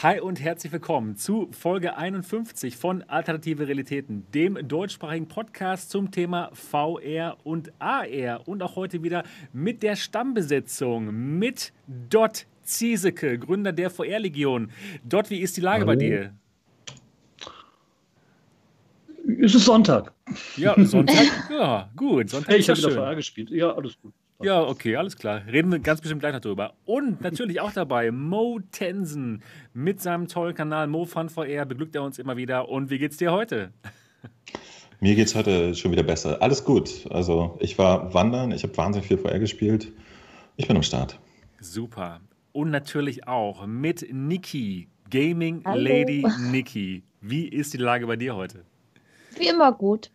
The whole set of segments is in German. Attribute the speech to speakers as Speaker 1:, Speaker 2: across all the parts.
Speaker 1: Hi und herzlich willkommen zu Folge 51 von Alternative Realitäten, dem deutschsprachigen Podcast zum Thema VR und AR. Und auch heute wieder mit der Stammbesetzung, mit Dot Ziesecke, Gründer der VR-Legion. Dot, wie ist die Lage Hallo. bei dir?
Speaker 2: Es ist Sonntag.
Speaker 1: Ja, Sonntag, ja, gut. Sonntag
Speaker 2: hey, ich habe wieder VR gespielt. Ja, alles gut.
Speaker 1: Ja, okay, alles klar. Reden wir ganz bestimmt gleich noch drüber. Und natürlich auch dabei Mo Tensen mit seinem tollen Kanal Mo Fun VR beglückt er uns immer wieder. Und wie geht's dir heute?
Speaker 3: Mir geht's heute schon wieder besser. Alles gut. Also ich war wandern, ich habe wahnsinnig viel VR gespielt. Ich bin am Start.
Speaker 1: Super. Und natürlich auch mit Niki, Gaming Hallo. Lady Niki. Wie ist die Lage bei dir heute?
Speaker 4: Wie immer gut.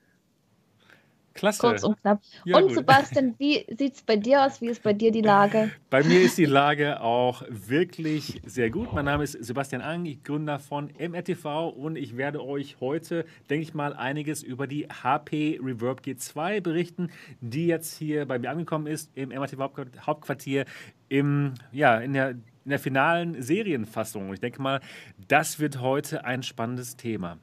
Speaker 1: Klasse.
Speaker 4: Kurz und knapp. Ja, und gut. Sebastian, wie sieht es bei dir aus? Wie ist bei dir die Lage?
Speaker 1: Bei mir ist die Lage auch wirklich sehr gut. Mein Name ist Sebastian Ang, ich Gründer von MRTV und ich werde euch heute, denke ich mal, einiges über die HP Reverb G2 berichten, die jetzt hier bei mir angekommen ist im MRTV Hauptquartier im, ja, in der in der finalen Serienfassung. Ich denke mal, das wird heute ein spannendes Thema.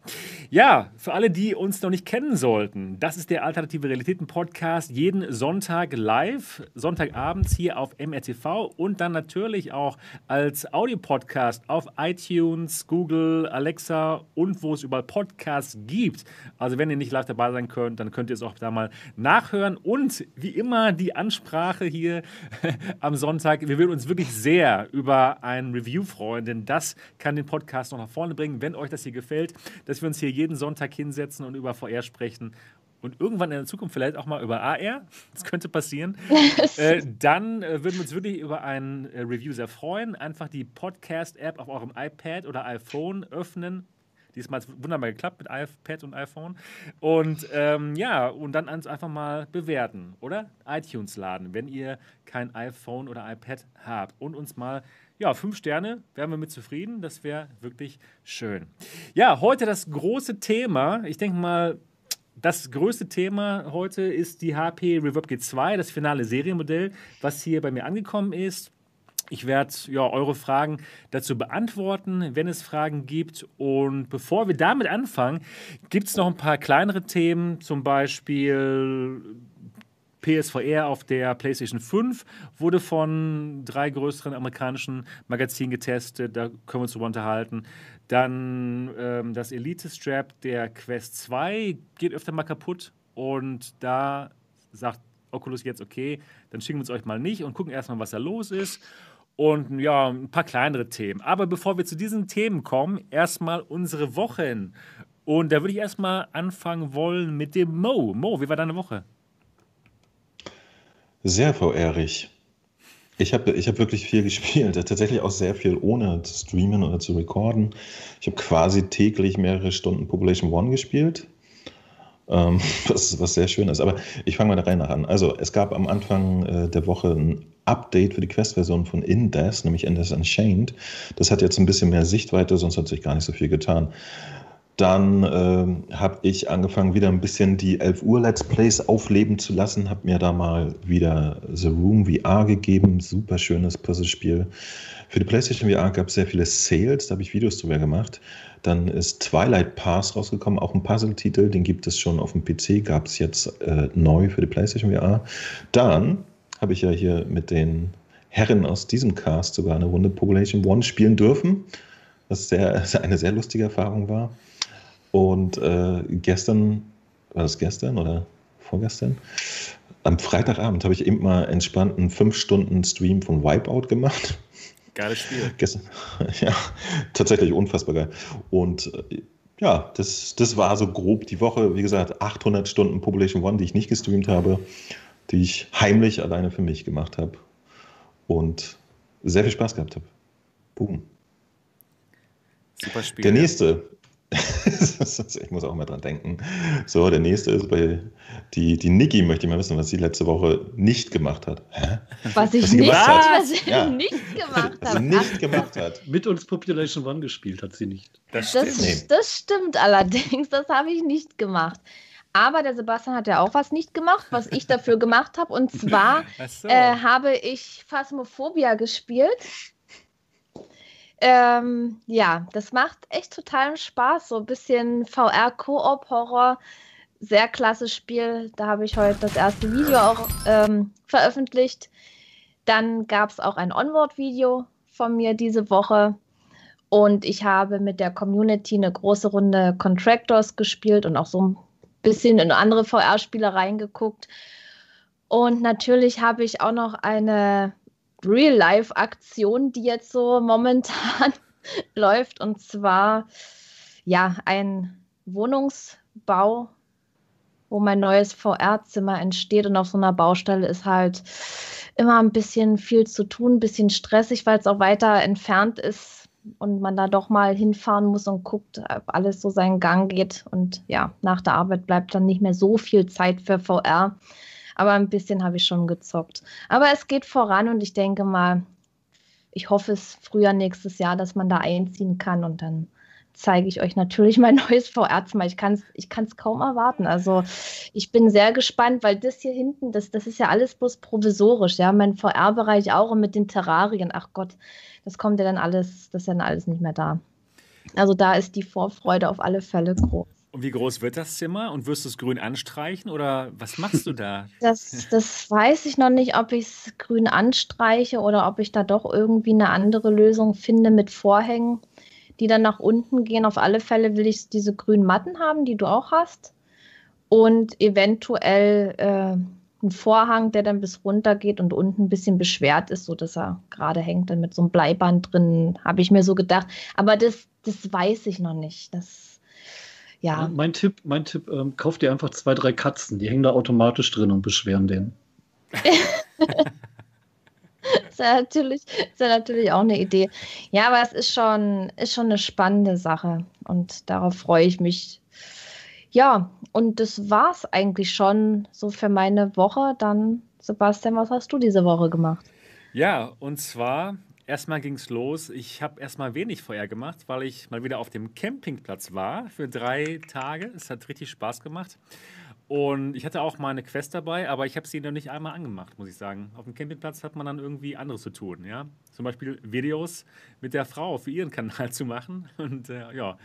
Speaker 1: Ja, für alle, die uns noch nicht kennen sollten, das ist der Alternative Realitäten Podcast jeden Sonntag live, Sonntagabends hier auf MRTV und dann natürlich auch als Audiopodcast auf iTunes, Google, Alexa und wo es überall Podcasts gibt. Also wenn ihr nicht live dabei sein könnt, dann könnt ihr es auch da mal nachhören und wie immer die Ansprache hier am Sonntag. Wir würden uns wirklich sehr über über ein Review freuen, denn das kann den Podcast noch nach vorne bringen, wenn euch das hier gefällt, dass wir uns hier jeden Sonntag hinsetzen und über VR sprechen und irgendwann in der Zukunft vielleicht auch mal über AR, das könnte passieren, äh, dann äh, würden wir uns wirklich über ein äh, Review sehr freuen. Einfach die Podcast-App auf eurem iPad oder iPhone öffnen. Diesmal hat es wunderbar geklappt mit iPad und iPhone. Und ähm, ja, und dann einfach mal bewerten, oder? iTunes laden, wenn ihr kein iPhone oder iPad habt. Und uns mal ja, fünf Sterne, wären wir mit zufrieden. Das wäre wirklich schön. Ja, heute das große Thema. Ich denke mal, das größte Thema heute ist die HP Reverb G2, das finale Serienmodell, was hier bei mir angekommen ist. Ich werde ja, eure Fragen dazu beantworten, wenn es Fragen gibt. Und bevor wir damit anfangen, gibt es noch ein paar kleinere Themen, zum Beispiel PSVR auf der PlayStation 5 wurde von drei größeren amerikanischen Magazinen getestet. Da können wir uns drüber unterhalten. Dann ähm, das Elite-Strap der Quest 2 geht öfter mal kaputt. Und da sagt Oculus jetzt, okay, dann schicken wir es euch mal nicht und gucken erstmal, was da los ist. Und ja, ein paar kleinere Themen. Aber bevor wir zu diesen Themen kommen, erstmal unsere Wochen. Und da würde ich erstmal anfangen wollen mit dem Mo. Mo, wie war deine Woche?
Speaker 3: Sehr VR-ig. Ich habe ich hab wirklich viel gespielt, tatsächlich auch sehr viel ohne zu streamen oder zu recorden. Ich habe quasi täglich mehrere Stunden Population One gespielt, ähm, was, was sehr schön ist. Aber ich fange mal der Reihe nach an. Also es gab am Anfang äh, der Woche ein Update für die Quest-Version von Indes, nämlich Indes Unchained. Das hat jetzt ein bisschen mehr Sichtweite, sonst hat sich gar nicht so viel getan. Dann äh, habe ich angefangen, wieder ein bisschen die 11 Uhr Let's Plays aufleben zu lassen. Habe mir da mal wieder The Room VR gegeben. Super schönes Puzzlespiel. Für die PlayStation VR gab es sehr viele Sales. Da habe ich Videos drüber gemacht. Dann ist Twilight Pass rausgekommen, auch ein Puzzle-Titel. Den gibt es schon auf dem PC. Gab es jetzt äh, neu für die PlayStation VR. Dann habe ich ja hier mit den Herren aus diesem Cast sogar eine Runde Population One spielen dürfen. Was sehr, eine sehr lustige Erfahrung war. Und äh, gestern, war das gestern oder vorgestern? Am Freitagabend habe ich eben mal entspannt einen 5 Stunden Stream von Wipeout gemacht.
Speaker 1: Geiles Spiel.
Speaker 3: Gestern, ja, tatsächlich unfassbar geil. Und äh, ja, das, das war so grob die Woche. Wie gesagt, 800 Stunden Population One, die ich nicht gestreamt habe, die ich heimlich alleine für mich gemacht habe. Und sehr viel Spaß gehabt habe. Boom. Super Spiel. Der nächste, ich muss auch mal dran denken. So, der nächste ist bei die, die Niki, möchte ich mal wissen, was sie letzte Woche nicht gemacht hat.
Speaker 4: Hä? Was ich was nicht, gemacht hat. Was ja. nicht gemacht
Speaker 3: habe. nicht gemacht hat.
Speaker 2: Mit uns Population One gespielt hat sie nicht.
Speaker 4: Das stimmt, das, das stimmt allerdings. Das habe ich nicht gemacht. Aber der Sebastian hat ja auch was nicht gemacht, was ich dafür gemacht habe. Und zwar so. äh, habe ich Phasmophobia gespielt. Ähm, ja, das macht echt totalen Spaß. So ein bisschen VR-Koop-Horror. Sehr klasse Spiel. Da habe ich heute das erste Video auch ähm, veröffentlicht. Dann gab es auch ein Onward-Video von mir diese Woche. Und ich habe mit der Community eine große Runde Contractors gespielt und auch so ein bisschen in andere VR-Spiele reingeguckt. Und natürlich habe ich auch noch eine Real-Life-Aktion, die jetzt so momentan läuft. Und zwar ja ein Wohnungsbau, wo mein neues VR-Zimmer entsteht. Und auf so einer Baustelle ist halt immer ein bisschen viel zu tun, ein bisschen stressig, weil es auch weiter entfernt ist und man da doch mal hinfahren muss und guckt, ob alles so seinen Gang geht. Und ja, nach der Arbeit bleibt dann nicht mehr so viel Zeit für VR. Aber ein bisschen habe ich schon gezockt. Aber es geht voran und ich denke mal, ich hoffe es früher nächstes Jahr, dass man da einziehen kann und dann zeige ich euch natürlich mein neues VR-Zimmer. Ich kann es ich kann's kaum erwarten. Also ich bin sehr gespannt, weil das hier hinten, das, das ist ja alles bloß provisorisch. Ja, mein VR-Bereich auch und mit den Terrarien. Ach Gott, das kommt ja dann alles, das ist ja dann alles nicht mehr da. Also da ist die Vorfreude auf alle Fälle groß.
Speaker 1: Und wie groß wird das Zimmer? Und wirst du es grün anstreichen oder was machst du da?
Speaker 4: Das, das weiß ich noch nicht, ob ich es grün anstreiche oder ob ich da doch irgendwie eine andere Lösung finde mit Vorhängen die dann nach unten gehen. Auf alle Fälle will ich diese grünen Matten haben, die du auch hast. Und eventuell äh, einen Vorhang, der dann bis runter geht und unten ein bisschen beschwert ist, sodass er gerade hängt, dann mit so einem Bleiband drin, habe ich mir so gedacht. Aber das, das weiß ich noch nicht. Das, ja.
Speaker 2: Mein Tipp, mein Tipp, ähm, kauf dir einfach zwei, drei Katzen, die hängen da automatisch drin und beschweren den.
Speaker 4: ja natürlich, ist ja natürlich auch eine Idee. Ja, aber es ist schon, ist schon eine spannende Sache und darauf freue ich mich. Ja, und das war es eigentlich schon so für meine Woche. Dann, Sebastian, was hast du diese Woche gemacht?
Speaker 1: Ja, und zwar erstmal ging es los. Ich habe erstmal wenig Feuer gemacht, weil ich mal wieder auf dem Campingplatz war für drei Tage. Es hat richtig Spaß gemacht. Und ich hatte auch meine Quest dabei, aber ich habe sie noch nicht einmal angemacht, muss ich sagen. Auf dem Campingplatz hat man dann irgendwie anderes zu tun, ja. Zum Beispiel Videos mit der Frau für ihren Kanal zu machen. Und äh, ja,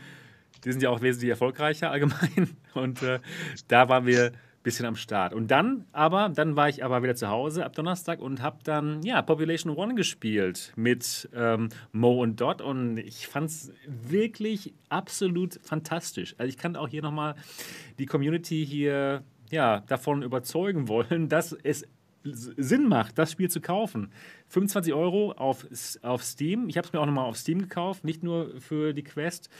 Speaker 1: die sind ja auch wesentlich erfolgreicher allgemein. Und äh, da waren wir bisschen am Start. Und dann aber, dann war ich aber wieder zu Hause ab Donnerstag und habe dann, ja, Population One gespielt mit ähm, Mo und Dot und ich fand es wirklich absolut fantastisch. Also ich kann auch hier nochmal die Community hier, ja, davon überzeugen wollen, dass es Sinn macht, das Spiel zu kaufen. 25 Euro auf, auf Steam. Ich habe es mir auch nochmal auf Steam gekauft, nicht nur für die Quest.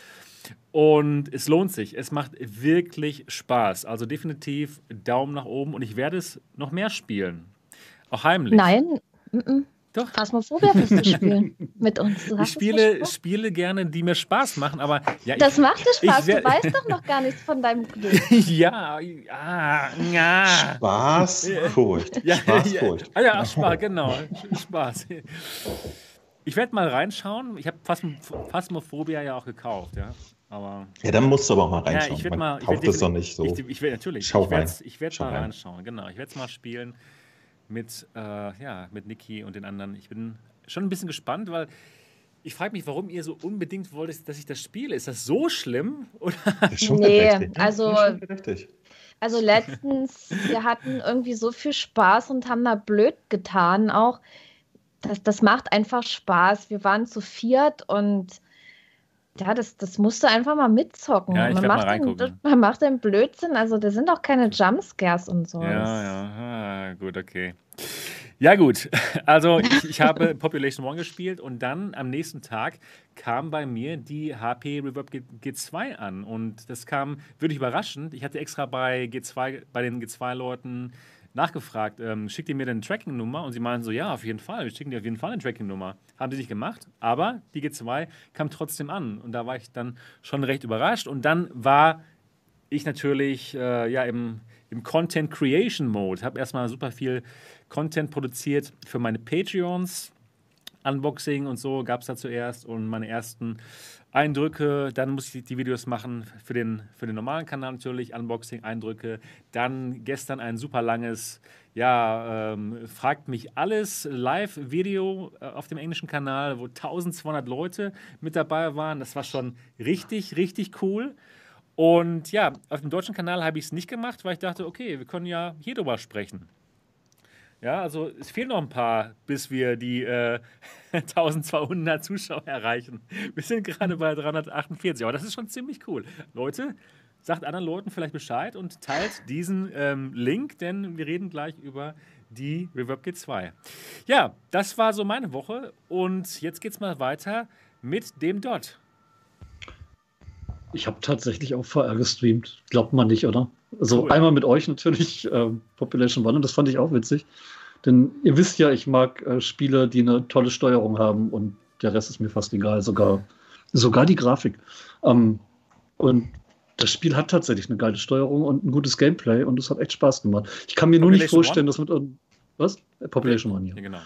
Speaker 1: Und es lohnt sich. Es macht wirklich Spaß. Also definitiv Daumen nach oben und ich werde es noch mehr spielen. Auch heimlich.
Speaker 4: Nein, m -m. Doch. Phasmophobia wirst du spielen mit uns.
Speaker 1: ich spiele, spiele gerne, die mir Spaß machen, aber ja,
Speaker 4: Das ich, macht dir Spaß, du weißt doch noch gar nichts von deinem Glück.
Speaker 1: ja, ja, ja.
Speaker 3: Spaß, Furcht. Ja, Spaß, Furcht.
Speaker 1: Ja, ja, Spaß, genau. Spaß. Ich werde mal reinschauen. Ich habe Phasmophobia ja auch gekauft, ja. Aber
Speaker 3: ja, dann musst du aber auch mal reinschauen.
Speaker 1: Ja, ich werde mal.
Speaker 3: Kauft das doch nicht so.
Speaker 1: Ich, ich werde natürlich.
Speaker 3: Schau
Speaker 1: ich werde ich werd mal rein. reinschauen. Genau. Ich werde es mal spielen mit, äh, ja, mit Niki und den anderen. Ich bin schon ein bisschen gespannt, weil ich frage mich, warum ihr so unbedingt wollt, dass ich das spiele. Ist das so schlimm? Oder?
Speaker 4: Das ist schon nee, also. Also letztens, wir hatten irgendwie so viel Spaß und haben da blöd getan auch. Das, das macht einfach Spaß. Wir waren zu viert und ja, das, das musst du einfach mal mitzocken.
Speaker 1: Ja, ich man, macht mal
Speaker 4: den, man macht den Blödsinn, also da sind auch keine Jumpscares und so.
Speaker 1: Ja, ja, ah, gut, okay. Ja, gut. Also, ich, ich habe Population One gespielt und dann am nächsten Tag kam bei mir die HP Reverb G G2 an. Und das kam wirklich überraschend. Ich hatte extra bei G2, bei den G2-Leuten nachgefragt, ähm, schickt ihr mir denn eine Tracking-Nummer? Und sie meinen so, ja, auf jeden Fall, wir schicken dir auf jeden Fall eine Tracking-Nummer. Haben sie nicht gemacht, aber die G2 kam trotzdem an. Und da war ich dann schon recht überrascht. Und dann war ich natürlich äh, ja, im, im Content Creation Mode, habe erstmal super viel Content produziert für meine Patreons. Unboxing und so gab es da zuerst und meine ersten Eindrücke. Dann musste ich die Videos machen für den, für den normalen Kanal natürlich, Unboxing, Eindrücke. Dann gestern ein super langes, ja, ähm, fragt mich alles Live-Video äh, auf dem englischen Kanal, wo 1200 Leute mit dabei waren. Das war schon richtig, richtig cool. Und ja, auf dem deutschen Kanal habe ich es nicht gemacht, weil ich dachte, okay, wir können ja hier drüber sprechen. Ja, also es fehlen noch ein paar, bis wir die äh, 1200 Zuschauer erreichen. Wir sind gerade bei 348, aber das ist schon ziemlich cool. Leute, sagt anderen Leuten vielleicht Bescheid und teilt diesen ähm, Link, denn wir reden gleich über die Reverb G2. Ja, das war so meine Woche und jetzt geht es mal weiter mit dem Dot.
Speaker 2: Ich habe tatsächlich auch VR gestreamt. Glaubt man nicht, oder? Also cool. einmal mit euch natürlich, äh, Population One, und das fand ich auch witzig. Denn ihr wisst ja, ich mag äh, Spiele, die eine tolle Steuerung haben und der Rest ist mir fast egal, sogar, sogar die Grafik. Ähm, und das Spiel hat tatsächlich eine geile Steuerung und ein gutes Gameplay und es hat echt Spaß gemacht. Ich kann mir nur nicht vorstellen, One? dass mit. Was? Population One, ja. ja genau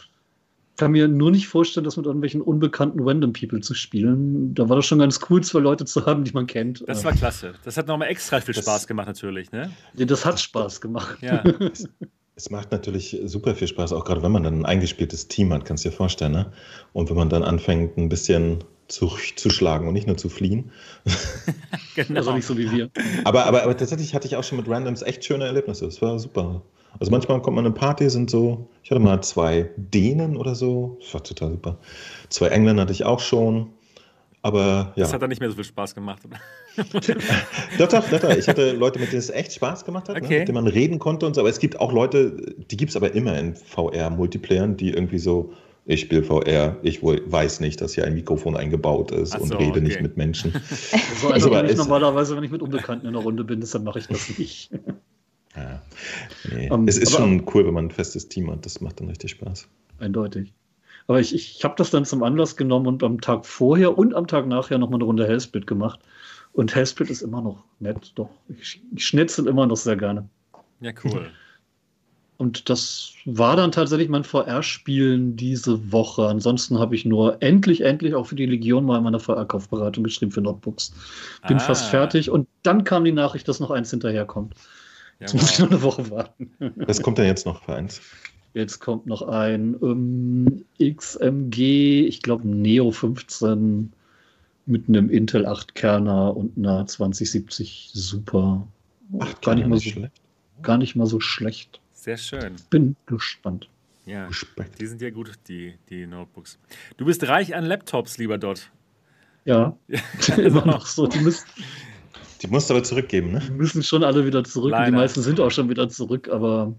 Speaker 2: kann mir nur nicht vorstellen, das mit irgendwelchen unbekannten Random People zu spielen. Da war das schon ganz cool, zwei Leute zu haben, die man kennt.
Speaker 1: Das war klasse. Das hat nochmal extra viel das, Spaß gemacht, natürlich. Ne?
Speaker 2: Ja, das hat Spaß gemacht.
Speaker 3: Ja. es, macht natürlich super viel Spaß, auch gerade wenn man dann ein eingespieltes Team hat, kannst du dir vorstellen. Ne? Und wenn man dann anfängt, ein bisschen zurückzuschlagen und nicht nur zu fliehen.
Speaker 2: genau. Also nicht so wie wir.
Speaker 3: Aber, aber, aber tatsächlich hatte ich auch schon mit Randoms echt schöne Erlebnisse. Es war super. Also manchmal kommt man in eine Party, sind so, ich hatte mal zwei Dänen oder so, das war total super. Zwei Engländer hatte ich auch schon, aber ja.
Speaker 1: Das hat dann nicht mehr so viel Spaß gemacht.
Speaker 3: doch, doch, doch, doch. Ich hatte Leute, mit denen es echt Spaß gemacht hat, ne, okay. ne, mit denen man reden konnte und so. Aber es gibt auch Leute, die gibt es aber immer in VR-Multiplayern, die irgendwie so, ich spiele VR, ich weiß nicht, dass hier ein Mikrofon eingebaut ist so, und rede okay. nicht mit Menschen.
Speaker 2: So, also, ich normalerweise, wenn ich mit Unbekannten in der Runde bin, dann mache ich das nicht.
Speaker 3: Ja. Nee. Um, ähm, es ist schon cool, wenn man ein festes Team hat. Das macht dann richtig Spaß.
Speaker 2: Eindeutig. Aber ich, ich habe das dann zum Anlass genommen und am Tag vorher und am Tag nachher nochmal eine Runde Hellsplit gemacht. Und Hellsplit ist immer noch nett, doch. Ich, ich schnitzel immer noch sehr gerne.
Speaker 1: Ja, cool.
Speaker 2: Und das war dann tatsächlich mein VR-Spielen diese Woche. Ansonsten habe ich nur endlich, endlich auch für die Legion mal meine VR-Kaufberatung geschrieben für Notebooks. Bin ah. fast fertig und dann kam die Nachricht, dass noch eins hinterherkommt. Ja, jetzt muss ich noch eine Woche warten.
Speaker 3: Was kommt denn jetzt noch für eins?
Speaker 2: Jetzt kommt noch ein um, ähm, XMG, ich glaube Neo 15 mit einem Intel 8-Kerner und einer 2070 Super.
Speaker 3: Ach, gar nicht mal so schlecht.
Speaker 2: Gar nicht mal so schlecht.
Speaker 1: Sehr schön.
Speaker 2: Bin gespannt.
Speaker 1: Ja, Respekt. die sind ja gut, die, die Notebooks. Du bist reich an Laptops, lieber Dot.
Speaker 2: Ja, immer noch so. Die müssen,
Speaker 3: die musst du aber zurückgeben, ne?
Speaker 2: Die müssen schon alle wieder zurück. Die meisten sind auch schon wieder zurück, aber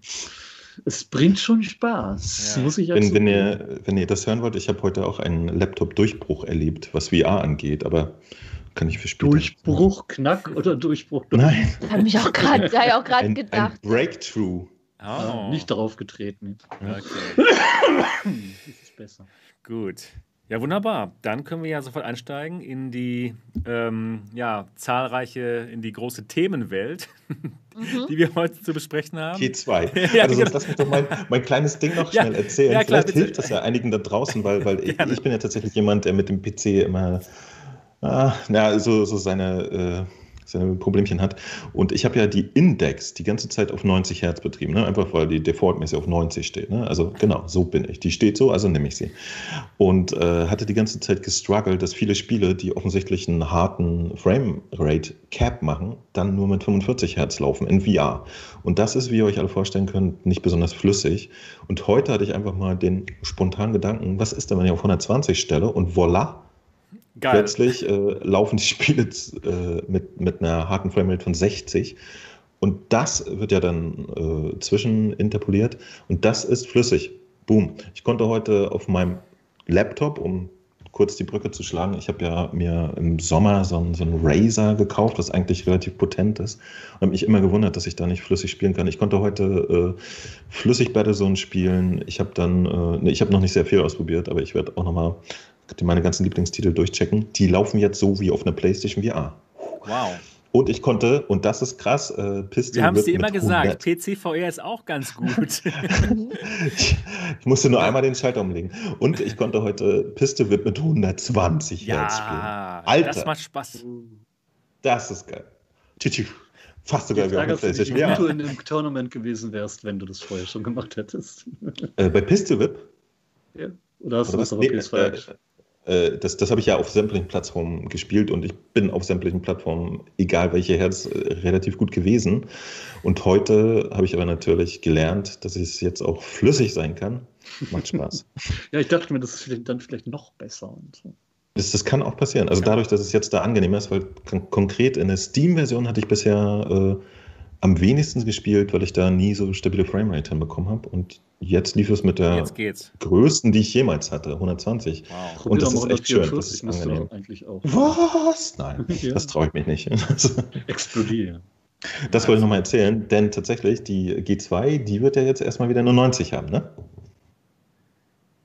Speaker 2: es bringt schon Spaß. Ja. Muss ich
Speaker 3: wenn, wenn, ihr, wenn ihr das hören wollt, ich habe heute auch einen Laptop-Durchbruch erlebt, was VR angeht, aber kann ich für später.
Speaker 2: Durchbruch, Knack oder Durchbruch?
Speaker 3: Nein.
Speaker 4: Habe ich auch gerade gedacht.
Speaker 3: Ein Breakthrough.
Speaker 2: Oh. Ja, nicht darauf getreten. Okay.
Speaker 1: das ist besser. Gut. Ja, wunderbar. Dann können wir ja sofort einsteigen in die ähm, ja, zahlreiche, in die große Themenwelt, mhm. die wir heute zu besprechen haben.
Speaker 3: G2. ja, also sonst genau. lass mich doch mein, mein kleines Ding noch schnell ja, erzählen. Ja, klar, Vielleicht bitte. hilft das ja einigen da draußen, weil, weil ich, ich, bin ja tatsächlich jemand, der mit dem PC immer ah, na, so, so seine äh, seine Problemchen hat. Und ich habe ja die Index die ganze Zeit auf 90 Hertz betrieben, ne? einfach weil die defaultmäßig auf 90 steht. Ne? Also genau, so bin ich. Die steht so, also nehme ich sie. Und äh, hatte die ganze Zeit gestruggelt, dass viele Spiele, die offensichtlich einen harten Framerate Cap machen, dann nur mit 45 Hertz laufen in VR. Und das ist, wie ihr euch alle vorstellen könnt, nicht besonders flüssig. Und heute hatte ich einfach mal den spontanen Gedanken, was ist denn, wenn ich auf 120 stelle und voila, Geil. Plötzlich äh, laufen die Spiele äh, mit, mit einer harten Framerate von 60 und das wird ja dann äh, zwischen interpoliert und das ist flüssig. Boom. Ich konnte heute auf meinem Laptop, um kurz die Brücke zu schlagen, ich habe ja mir im Sommer so einen, so einen Razer gekauft, was eigentlich relativ potent ist. Und habe mich immer gewundert, dass ich da nicht flüssig spielen kann. Ich konnte heute äh, flüssig Battlezone spielen. Ich habe dann, äh, nee, ich habe noch nicht sehr viel ausprobiert, aber ich werde auch nochmal meine ganzen Lieblingstitel durchchecken. Die laufen jetzt so wie auf einer PlayStation VR.
Speaker 1: Wow.
Speaker 3: Und ich konnte, und das ist krass, äh,
Speaker 1: Piste Wir haben es dir immer gesagt, PCVR ist auch ganz gut.
Speaker 3: ich, ich, musste nur einmal den Schalter umlegen. Und ich konnte heute Piste wird mit 120
Speaker 1: ja, Hertz spielen. Alter. Das macht Spaß.
Speaker 3: Das ist geil. Tschüss. Fast sogar
Speaker 2: wie auf PlayStation. Wie du in einem Tournament gewesen wärst, wenn du das vorher schon gemacht hättest.
Speaker 3: Äh, bei Piste Whip?
Speaker 2: Ja. Oder hast Oder du das auf PS4
Speaker 3: äh, das, das habe ich ja auf sämtlichen Plattformen gespielt und ich bin auf sämtlichen Plattformen, egal welche Herz, äh, relativ gut gewesen. Und heute habe ich aber natürlich gelernt, dass es jetzt auch flüssig sein kann. Macht Spaß.
Speaker 2: ja, ich dachte mir, das ist dann vielleicht noch besser. So.
Speaker 3: Das, das, kann auch passieren. Also dadurch, dass es jetzt da angenehmer ist, weil konkret in der Steam-Version hatte ich bisher äh, am wenigsten gespielt, weil ich da nie so stabile Framerate hinbekommen habe. Und jetzt lief es mit der größten, die ich jemals hatte, 120.
Speaker 2: Wow. Und das ist echt schön. Das ist angenehm.
Speaker 3: Eigentlich auch. Was? Nein, ja. das traue ich mich nicht.
Speaker 2: Explodieren.
Speaker 3: Das wollte ich nochmal erzählen, denn tatsächlich die G2, die wird ja jetzt erstmal wieder nur 90 haben, ne?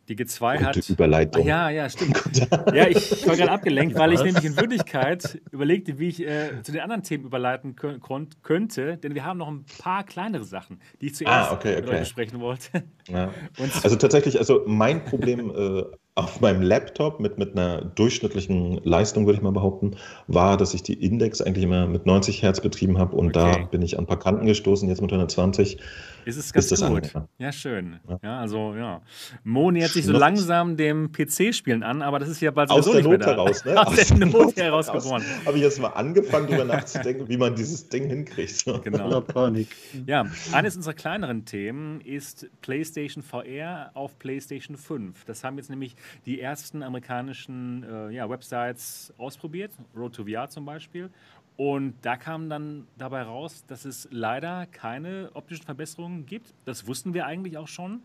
Speaker 1: Die G2 Gute hat.
Speaker 3: Überleitung.
Speaker 1: Ah, ja, ja, stimmt. ja, ich war gerade abgelenkt, weil ich nämlich in Wirklichkeit überlegte, wie ich äh, zu den anderen Themen überleiten könnte, denn wir haben noch ein paar kleinere Sachen, die ich zuerst ah, okay, okay. besprechen wollte.
Speaker 3: Ja. also tatsächlich, also mein Problem äh, auf meinem Laptop mit, mit einer durchschnittlichen Leistung, würde ich mal behaupten, war, dass ich die Index eigentlich immer mit 90 Hertz betrieben habe und okay. da bin ich an ein paar Kanten gestoßen, jetzt mit 120.
Speaker 1: Ist es ganz ist gut. Ja, schön. Ja. ja. also ja. Mo nähert sich so langsam dem PC-Spielen an, aber das ist ja bald
Speaker 3: Aus der
Speaker 1: nicht
Speaker 3: Not heraus, ne?
Speaker 1: Aus, Aus der Not heraus geboren.
Speaker 3: Habe ich jetzt mal angefangen, darüber nachzudenken, wie man dieses Ding hinkriegt.
Speaker 1: Genau. Panik. Ja, eines unserer kleineren Themen ist PlayStation VR auf PlayStation 5. Das haben jetzt nämlich die ersten amerikanischen äh, ja, Websites ausprobiert, Road to VR zum Beispiel. Und da kam dann dabei raus, dass es leider keine optischen Verbesserungen gibt. Das wussten wir eigentlich auch schon.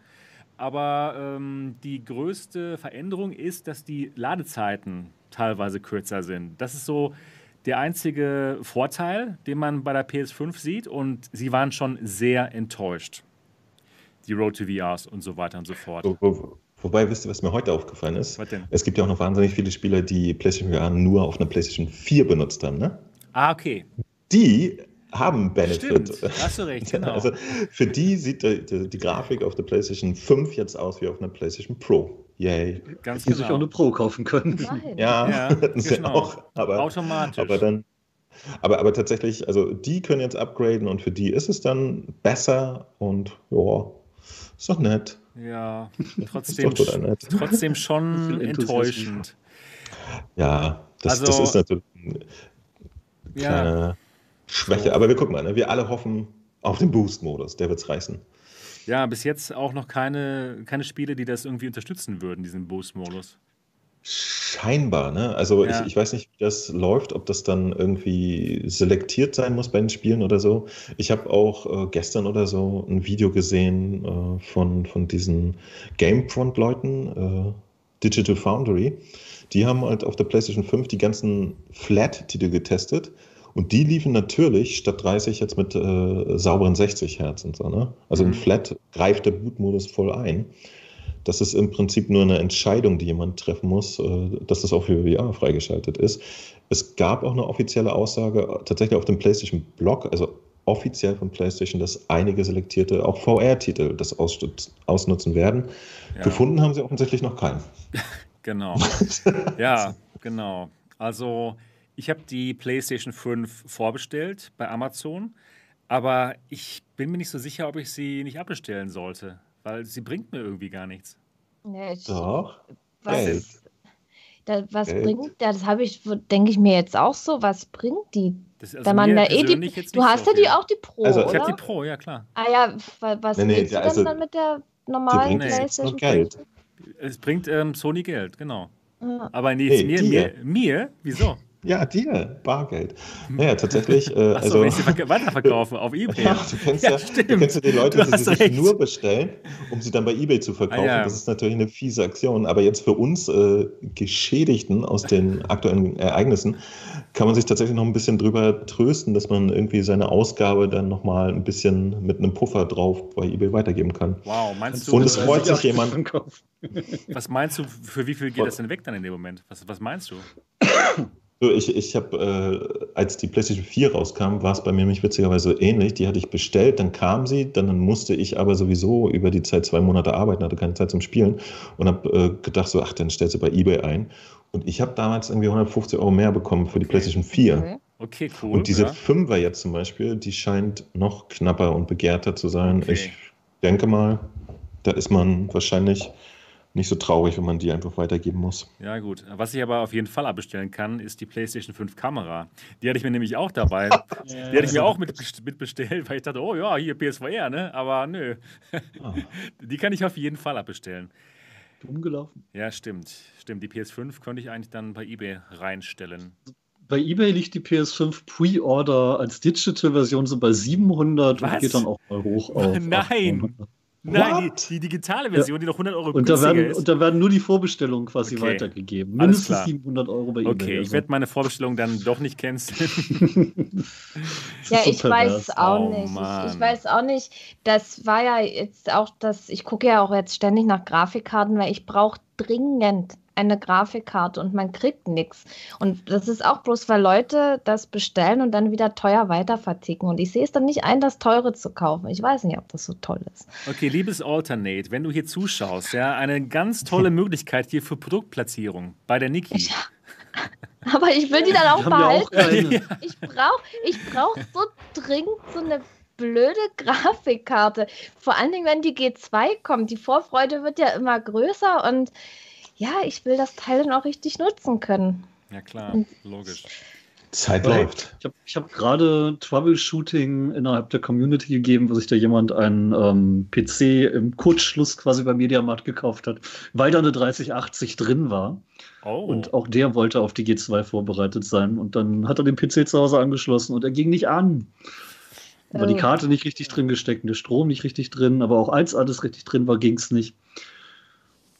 Speaker 1: Aber ähm, die größte Veränderung ist, dass die Ladezeiten teilweise kürzer sind. Das ist so der einzige Vorteil, den man bei der PS5 sieht. Und sie waren schon sehr enttäuscht. Die Road to VRs und so weiter und so fort.
Speaker 3: Wo, wo, wobei, wisst ihr, was mir heute aufgefallen ist? Es gibt ja auch noch wahnsinnig viele Spieler, die PlayStation VR nur auf einer PlayStation 4 benutzt haben, ne?
Speaker 1: Ah, okay.
Speaker 3: Die haben Benefit.
Speaker 1: Stimmt, hast du recht, genau.
Speaker 3: Also für die sieht die, die, die, Grafik auf der PlayStation 5 jetzt aus wie auf einer PlayStation Pro. Yay.
Speaker 2: Ganz die genau. sich auch eine Pro kaufen können.
Speaker 3: Nein. Ja, ja hätten sie genau. auch. Aber,
Speaker 1: Automatisch.
Speaker 3: Aber dann. Aber, aber tatsächlich, also die können jetzt upgraden und für die ist es dann besser und ja, ist doch nett.
Speaker 1: Ja, trotzdem, nett. trotzdem schon enttäuschend.
Speaker 3: Ja, das, also, das ist natürlich ja. Schwäche. Aber wir gucken mal, ne? wir alle hoffen auf den Boost-Modus, der wird es reißen.
Speaker 1: Ja, bis jetzt auch noch keine, keine Spiele, die das irgendwie unterstützen würden, diesen Boost-Modus.
Speaker 3: Scheinbar, ne? Also ja. ich, ich weiß nicht, wie das läuft, ob das dann irgendwie selektiert sein muss bei den Spielen oder so. Ich habe auch äh, gestern oder so ein Video gesehen äh, von, von diesen Gamefront-Leuten, äh, Digital Foundry. Die haben halt auf der PlayStation 5 die ganzen Flat-Titel getestet und die liefen natürlich statt 30 jetzt mit äh, sauberen 60 Hertz und so. Ne? Also mhm. im Flat greift der Bootmodus voll ein. Das ist im Prinzip nur eine Entscheidung, die jemand treffen muss, äh, dass das auch für VR freigeschaltet ist. Es gab auch eine offizielle Aussage, tatsächlich auf dem PlayStation Blog, also offiziell von PlayStation, dass einige selektierte, auch VR-Titel das ausnutzen werden. Ja. Gefunden haben sie offensichtlich noch keinen.
Speaker 1: Genau. ja, genau. Also ich habe die PlayStation 5 vorbestellt bei Amazon, aber ich bin mir nicht so sicher, ob ich sie nicht abbestellen sollte, weil sie bringt mir irgendwie gar nichts.
Speaker 4: Nee, Doch. Was, da, was bringt, das habe ich, denke ich mir jetzt auch so, was bringt die? Das, also da man da eh die, du hast ja die auch die Pro,
Speaker 1: Also
Speaker 4: ich
Speaker 1: habe die Pro, ja klar.
Speaker 4: Ah ja, was nee, nee, du also, dann mit der normalen PlayStation?
Speaker 3: Geld.
Speaker 1: Es bringt ähm, Sony Geld, genau. Aber nee, hey, mir, mir, mir, wieso?
Speaker 3: Ja, dir, Bargeld. Naja, tatsächlich. Äh,
Speaker 1: Achso, also, wenn sie weiterverkaufen auf Ebay.
Speaker 3: Ja, du kennst ja, ja du kennst ja die Leute, die sich recht. nur bestellen, um sie dann bei Ebay zu verkaufen. Ah, ja. Das ist natürlich eine fiese Aktion. Aber jetzt für uns äh, Geschädigten aus den aktuellen Ereignissen kann man sich tatsächlich noch ein bisschen drüber trösten, dass man irgendwie seine Ausgabe dann nochmal ein bisschen mit einem Puffer drauf bei Ebay weitergeben kann.
Speaker 1: Wow, meinst du?
Speaker 3: Und es freut sich jemand.
Speaker 1: Was meinst du, für wie viel geht das denn weg dann in dem Moment? Was, was meinst du?
Speaker 3: So, ich ich habe, äh, als die PlayStation 4 rauskam, war es bei mir nämlich witzigerweise ähnlich. Die hatte ich bestellt, dann kam sie, dann musste ich aber sowieso über die Zeit zwei Monate arbeiten, hatte keine Zeit zum Spielen und habe äh, gedacht, so, ach, dann stellst du bei eBay ein. Und ich habe damals irgendwie 150 Euro mehr bekommen für die PlayStation 4.
Speaker 4: Okay.
Speaker 1: Okay, cool.
Speaker 3: Und diese
Speaker 1: ja.
Speaker 3: Fünfer jetzt zum Beispiel, die scheint noch knapper und begehrter zu sein.
Speaker 1: Okay.
Speaker 3: Ich denke mal, da ist man wahrscheinlich nicht so traurig, wenn man die einfach weitergeben muss.
Speaker 1: Ja, gut. Was ich aber auf jeden Fall abbestellen kann, ist die PlayStation 5 Kamera. Die hatte ich mir nämlich auch dabei. Die hatte ich mir auch mit, mitbestellt, weil ich dachte, oh ja, hier PSVR, ne? Aber nö.
Speaker 3: Ah.
Speaker 1: Die kann ich auf jeden Fall abbestellen.
Speaker 2: Dumm gelaufen.
Speaker 1: Ja, stimmt. Stimmt. Die PS5 könnte ich eigentlich dann bei eBay reinstellen.
Speaker 2: Bei eBay liegt die PS5 Pre-Order als Digital-Version so bei 700
Speaker 1: Was?
Speaker 2: und geht dann auch mal hoch auf.
Speaker 1: Nein!
Speaker 2: 800.
Speaker 1: Nein, die, die digitale Version, die noch 100 Euro
Speaker 2: Und da, werden,
Speaker 1: ist.
Speaker 2: und da werden nur die Vorbestellungen quasi
Speaker 1: Okay.
Speaker 2: weitergegeben.
Speaker 1: Alles
Speaker 2: Mindestens
Speaker 1: klar.
Speaker 2: 700 Euro bei eBay.
Speaker 1: Okay, ich
Speaker 2: also.
Speaker 1: werde meine Vorbestellung dann doch nicht canceln.
Speaker 4: Ja,
Speaker 2: so
Speaker 4: ich
Speaker 2: pervers.
Speaker 4: weiß auch
Speaker 1: Oh,
Speaker 4: nicht. Ich, ich weiß auch nicht. Das war ja jetzt auch das. Ich gucke ja auch jetzt ständig nach Grafikkarten, weil ich brauche dringend eine Grafikkarte und man kriegt nichts. Und das ist auch bloß, weil Leute das bestellen und dann wieder teuer weiter verticken. Und ich sehe es dann nicht ein, das teure zu kaufen. Ich weiß nicht, ob das so toll ist.
Speaker 1: Okay, liebes Alternate, wenn du hier zuschaust, ja, eine ganz tolle Möglichkeit hier für Produktplatzierung bei der Niki.
Speaker 4: Aber ich will die dann auch
Speaker 2: ja auch
Speaker 4: behalten.
Speaker 2: eine.
Speaker 4: Ich brauche ich brauch so dringend so eine blöde Grafikkarte. Vor allen Dingen, wenn die G2 kommt. Die Vorfreude wird ja immer größer und ja, ich will das Teil dann auch richtig nutzen können.
Speaker 1: Ja klar, logisch.
Speaker 3: Zeit läuft.
Speaker 2: Ich habe ich hab gerade Troubleshooting innerhalb der Community gegeben, wo sich da jemand einen ähm, PC im Kurzschluss quasi beim Mediamarkt gekauft hat, weil da eine 3080 drin war.
Speaker 1: Oh,
Speaker 2: Und auch der wollte auf die G2 vorbereitet sein. Und dann hat er den PC zu Hause angeschlossen und er ging nicht an. War die
Speaker 4: Oh.
Speaker 2: Karte nicht richtig drin gesteckt, und der Strom nicht richtig drin, aber auch als alles richtig drin war, ging es nicht.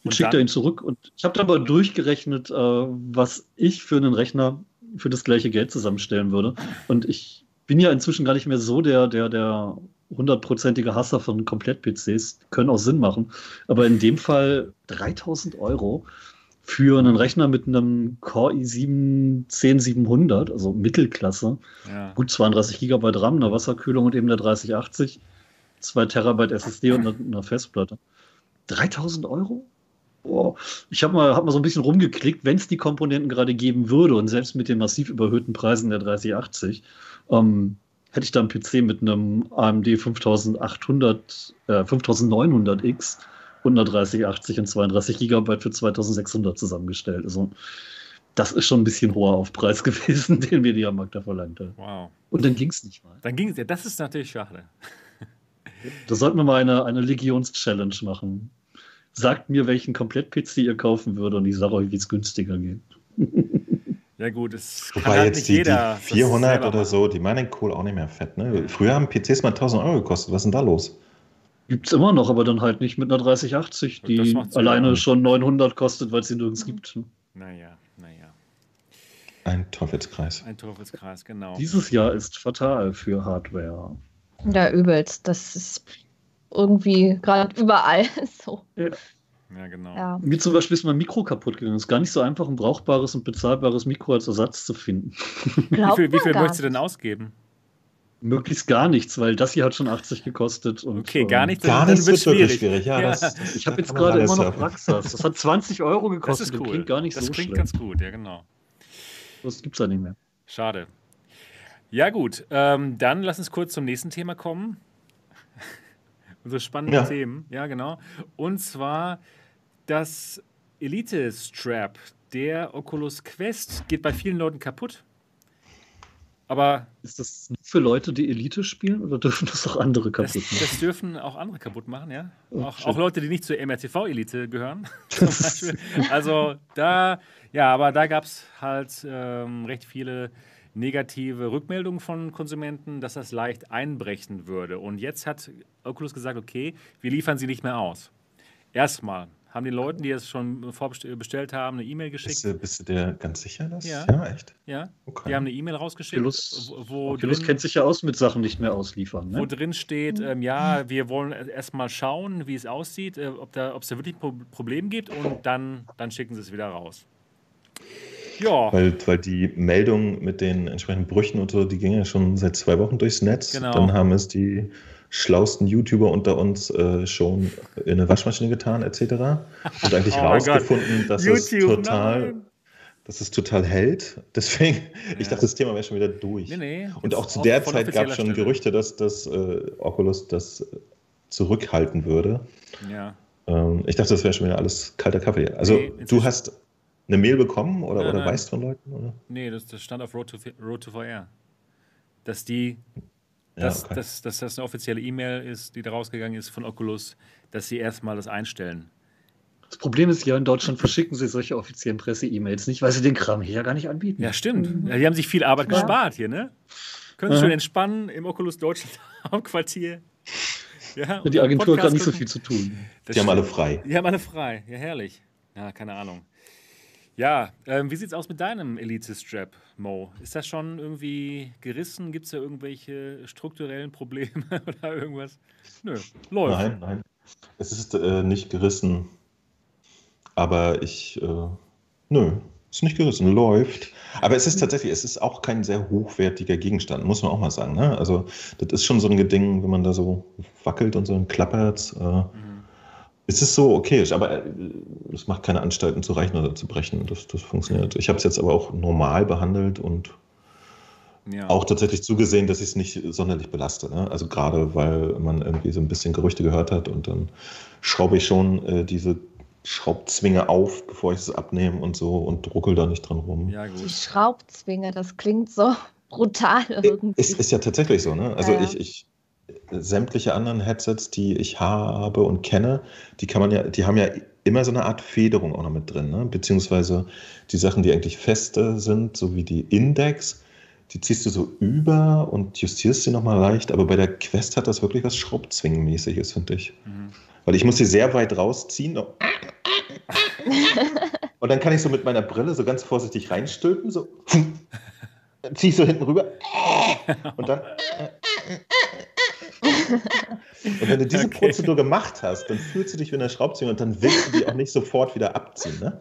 Speaker 1: Und
Speaker 2: Und schickt er ihn zurück. Und ich habe dann aber durchgerechnet, äh, was ich für einen Rechner für das gleiche Geld zusammenstellen würde. Und ich bin ja inzwischen gar nicht mehr so der, der, der hundertprozentige Hasser von Komplett-PCs. Können auch Sinn machen. Aber in dem Fall 3000 Euro für einen Rechner mit einem Core i7 10700, also Mittelklasse,
Speaker 1: ja.
Speaker 2: gut 32 GB RAM, einer Wasserkühlung und eben der 3080, 2 Terabyte SSD und einer Festplatte. 3000 Euro? Boah. Ich habe mal, hab mal so ein bisschen rumgeklickt, wenn es die Komponenten gerade geben würde und selbst mit den massiv überhöhten Preisen der 3080, ähm, hätte ich da einen PC mit einem AMD 5800, äh, 5900X und einer 3080 und 32 GB für 2600 zusammengestellt. Also das ist schon ein bisschen hoher Aufpreis gewesen, den Mediamarkt da verlangt hat.
Speaker 1: Wow.
Speaker 2: Und dann ging es nicht mal.
Speaker 1: Dann ging es ja, das ist natürlich schade.
Speaker 2: Da sollten wir mal eine, eine Legions-Challenge machen. Sagt mir, welchen Komplett-PC ihr kaufen würde und ich sage euch, wie es günstiger geht.
Speaker 1: Ja gut, es kann
Speaker 3: Wobei
Speaker 1: halt
Speaker 3: jetzt
Speaker 1: nicht
Speaker 3: die,
Speaker 1: jeder.
Speaker 3: die
Speaker 1: das
Speaker 3: 400
Speaker 1: selber
Speaker 3: oder so, die Mining Cool auch nicht mehr fett. Ne? Früher haben PCs mal 1000 Euro gekostet. Was ist denn da los?
Speaker 2: Gibt es immer noch, aber dann halt nicht mit einer 3080,
Speaker 1: Das
Speaker 2: die alleine schon 900 kostet, weil es sie nirgends gibt.
Speaker 1: Naja, naja.
Speaker 3: Ein Teufelskreis.
Speaker 1: Ein Teufelskreis, genau.
Speaker 2: Dieses Jahr ist fatal für Hardware.
Speaker 4: Ja, übelst. Das ist irgendwie gerade überall so.
Speaker 1: Ja, genau.
Speaker 4: Ja.
Speaker 2: Mir zum Beispiel ist mein Mikro kaputt gegangen. Es ist gar nicht so einfach, ein brauchbares und bezahlbares Mikro als Ersatz zu finden.
Speaker 1: Wie
Speaker 4: Glaubt
Speaker 1: viel, wie viel möchtest du denn ausgeben?
Speaker 2: Möglichst gar nichts, weil das hier hat schon 80 gekostet. Und,
Speaker 1: Okay,
Speaker 2: ähm,
Speaker 1: gar nichts.
Speaker 3: Gar nichts wird wirklich schwierig. Ja,
Speaker 1: Ja.
Speaker 3: Das, das,
Speaker 2: Ich habe
Speaker 3: da
Speaker 2: jetzt gerade immer noch. Praxis. Das hat 20 Euro
Speaker 1: Das
Speaker 2: gekostet.
Speaker 1: ist cool.
Speaker 2: klingt gar nicht
Speaker 1: das
Speaker 2: so
Speaker 1: klingt
Speaker 2: schlimm.
Speaker 1: ganz gut, ja, genau.
Speaker 2: Das gibt's ja nicht mehr.
Speaker 1: Schade. Ja, gut. Ähm, dann lass uns kurz zum nächsten Thema kommen. Unsere spannenden
Speaker 3: Ja.
Speaker 1: Themen. Ja, genau. Und zwar das Elite-Strap, der Oculus Quest, geht bei vielen Leuten kaputt. Aber
Speaker 2: Ist das nur für Leute, die Elite spielen oder dürfen das auch andere
Speaker 1: das,
Speaker 2: kaputt machen?
Speaker 1: das dürfen auch andere kaputt machen, ja.
Speaker 2: Oh,
Speaker 1: Auch, auch Leute, die nicht zur MRTV-Elite gehören. Also da, ja, aber da gab es halt ähm, recht viele negative Rückmeldungen von Konsumenten, dass das leicht einbrechen würde. Und jetzt hat Oculus gesagt, okay, wir liefern sie nicht mehr aus. Erstmal haben die Leuten, die es schon vorbestellt haben, eine E-Mail
Speaker 3: Bist
Speaker 1: geschickt.
Speaker 3: du, bist du dir ganz sicher, dass?
Speaker 1: Ja.
Speaker 3: ja echt?
Speaker 1: Ja,
Speaker 3: Okay.
Speaker 1: die haben eine E-Mail rausgeschickt,
Speaker 2: Oculus,
Speaker 1: wo, wo
Speaker 2: Oculus
Speaker 1: drin-
Speaker 2: kennt sich ja aus mit Sachen nicht mehr ausliefern.
Speaker 1: wo
Speaker 2: Ne?
Speaker 1: drin steht, ähm, ja, wir wollen erstmal schauen, wie es aussieht, äh, ob da, ob es da wirklich ein Pro Problem gibt und dann, dann schicken sie es wieder raus.
Speaker 3: Ja. Weil, weil die Meldung mit den entsprechenden Brüchen und so, die ging ja schon seit zwei Wochen durchs Netz. Genau. Dann haben es die schlausten YouTuber unter uns äh, schon in eine Waschmaschine getan, etc. Und eigentlich oh rausgefunden, dass YouTube, es total. Nein. Dass es total hält. Deswegen, ja. ich dachte, das Thema wäre schon wieder durch. Nee, nee, und auch zu der Zeit gab es schon Gerüchte, dass, dass äh, Oculus das zurückhalten würde. Ja. Ähm, ich dachte, das wäre schon wieder alles kalter Kaffee. Also, nee, du hast eine Mail bekommen oder, nein, oder nein. weißt von Leuten? Oder?
Speaker 1: Nee, das, das stand auf Road to, Road to VR. Dass die dass, ja, okay. dass, dass das eine offizielle E-Mail ist, die da rausgegangen ist von Oculus, dass sie erstmal das einstellen.
Speaker 2: Das Problem ist ja, in Deutschland verschicken sie solche offiziellen Presse-E-Mails nicht, weil sie den Kram hier gar nicht anbieten.
Speaker 1: Ja, stimmt. Mhm. Ja, die haben sich viel Arbeit ja. gespart hier, ne? Können Sie schön entspannen im Oculus Deutschland Hauptquartier.
Speaker 2: Ja, die Agentur hat gar nicht so viel zu tun.
Speaker 3: Das die haben alle frei.
Speaker 1: Die haben alle frei. Ja, herrlich. Ja, keine Ahnung. Ja, ähm, wie sieht's aus mit deinem Elite-Strap, Mo? Ist das schon irgendwie gerissen? Gibt es da irgendwelche strukturellen Probleme oder irgendwas?
Speaker 3: Nö, läuft. Nein, nein. Es ist äh, nicht gerissen. Aber ich, äh, nö, ist nicht gerissen, läuft. Aber es ist tatsächlich, es ist auch kein sehr hochwertiger Gegenstand, muss man auch mal sagen. Ne? Also, das ist schon so ein Ding, wenn man da so wackelt und so klappert. Äh, mhm es ist so okay, aber äh, es macht keine Anstalten zu reichen oder zu brechen. Das, das funktioniert. Ich habe es jetzt aber auch normal behandelt und ja. auch tatsächlich zugesehen, dass ich es nicht sonderlich belaste. Ne? Also gerade weil man irgendwie so ein bisschen Gerüchte gehört hat und dann schraube ich schon äh, diese Schraubzwinge auf, bevor ich es abnehme und so und ruckel da nicht dran rum.
Speaker 4: Ja, gut. Die Schraubzwinge, das klingt so brutal irgendwie.
Speaker 3: Es ist ja tatsächlich so, ne? Also ja. ich, ich sämtliche anderen Headsets, die ich habe und kenne, die kann man ja, die haben ja immer so eine Art Federung auch noch mit drin, ne? beziehungsweise die Sachen, die eigentlich feste sind, so wie die Index, die ziehst du so über und justierst sie nochmal leicht, aber bei der Quest hat das wirklich was Schraubzwingenmäßiges, finde ich. Mhm. Weil ich muss sie sehr weit rausziehen. und dann kann ich so mit meiner Brille so ganz vorsichtig reinstülpen, so zieh ich so hinten rüber und dann und wenn du diese okay. Prozedur gemacht hast, dann fühlst du dich wie eine Schraubzwinge und dann willst du die auch nicht sofort wieder abziehen. Ne?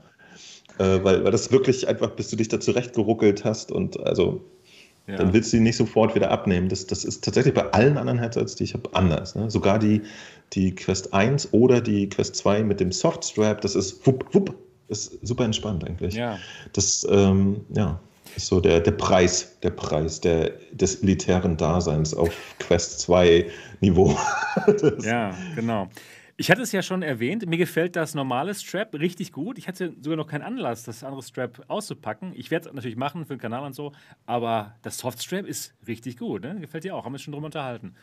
Speaker 3: Äh, weil, weil das wirklich einfach, bis du dich da zurechtgeruckelt hast und also ja. dann willst du die nicht sofort wieder abnehmen. Das, das ist tatsächlich bei allen anderen Headsets, die ich habe, anders. Ne? Sogar die, die Quest 1 oder die Quest 2 mit dem Softstrap, das ist wupp, wupp, ist super entspannt eigentlich. Ja. Das, ähm, ja, so der, der Preis, der Preis der, des elitären Daseins auf Quest 2 Niveau.
Speaker 1: ja, genau. Ich hatte es ja schon erwähnt, mir gefällt das normale Strap richtig gut. Ich hatte sogar noch keinen Anlass, das andere Strap auszupacken. Ich werde es natürlich machen für den Kanal und so, aber das Soft Strap ist richtig gut. Ne? Gefällt dir auch, haben wir uns schon drüber unterhalten.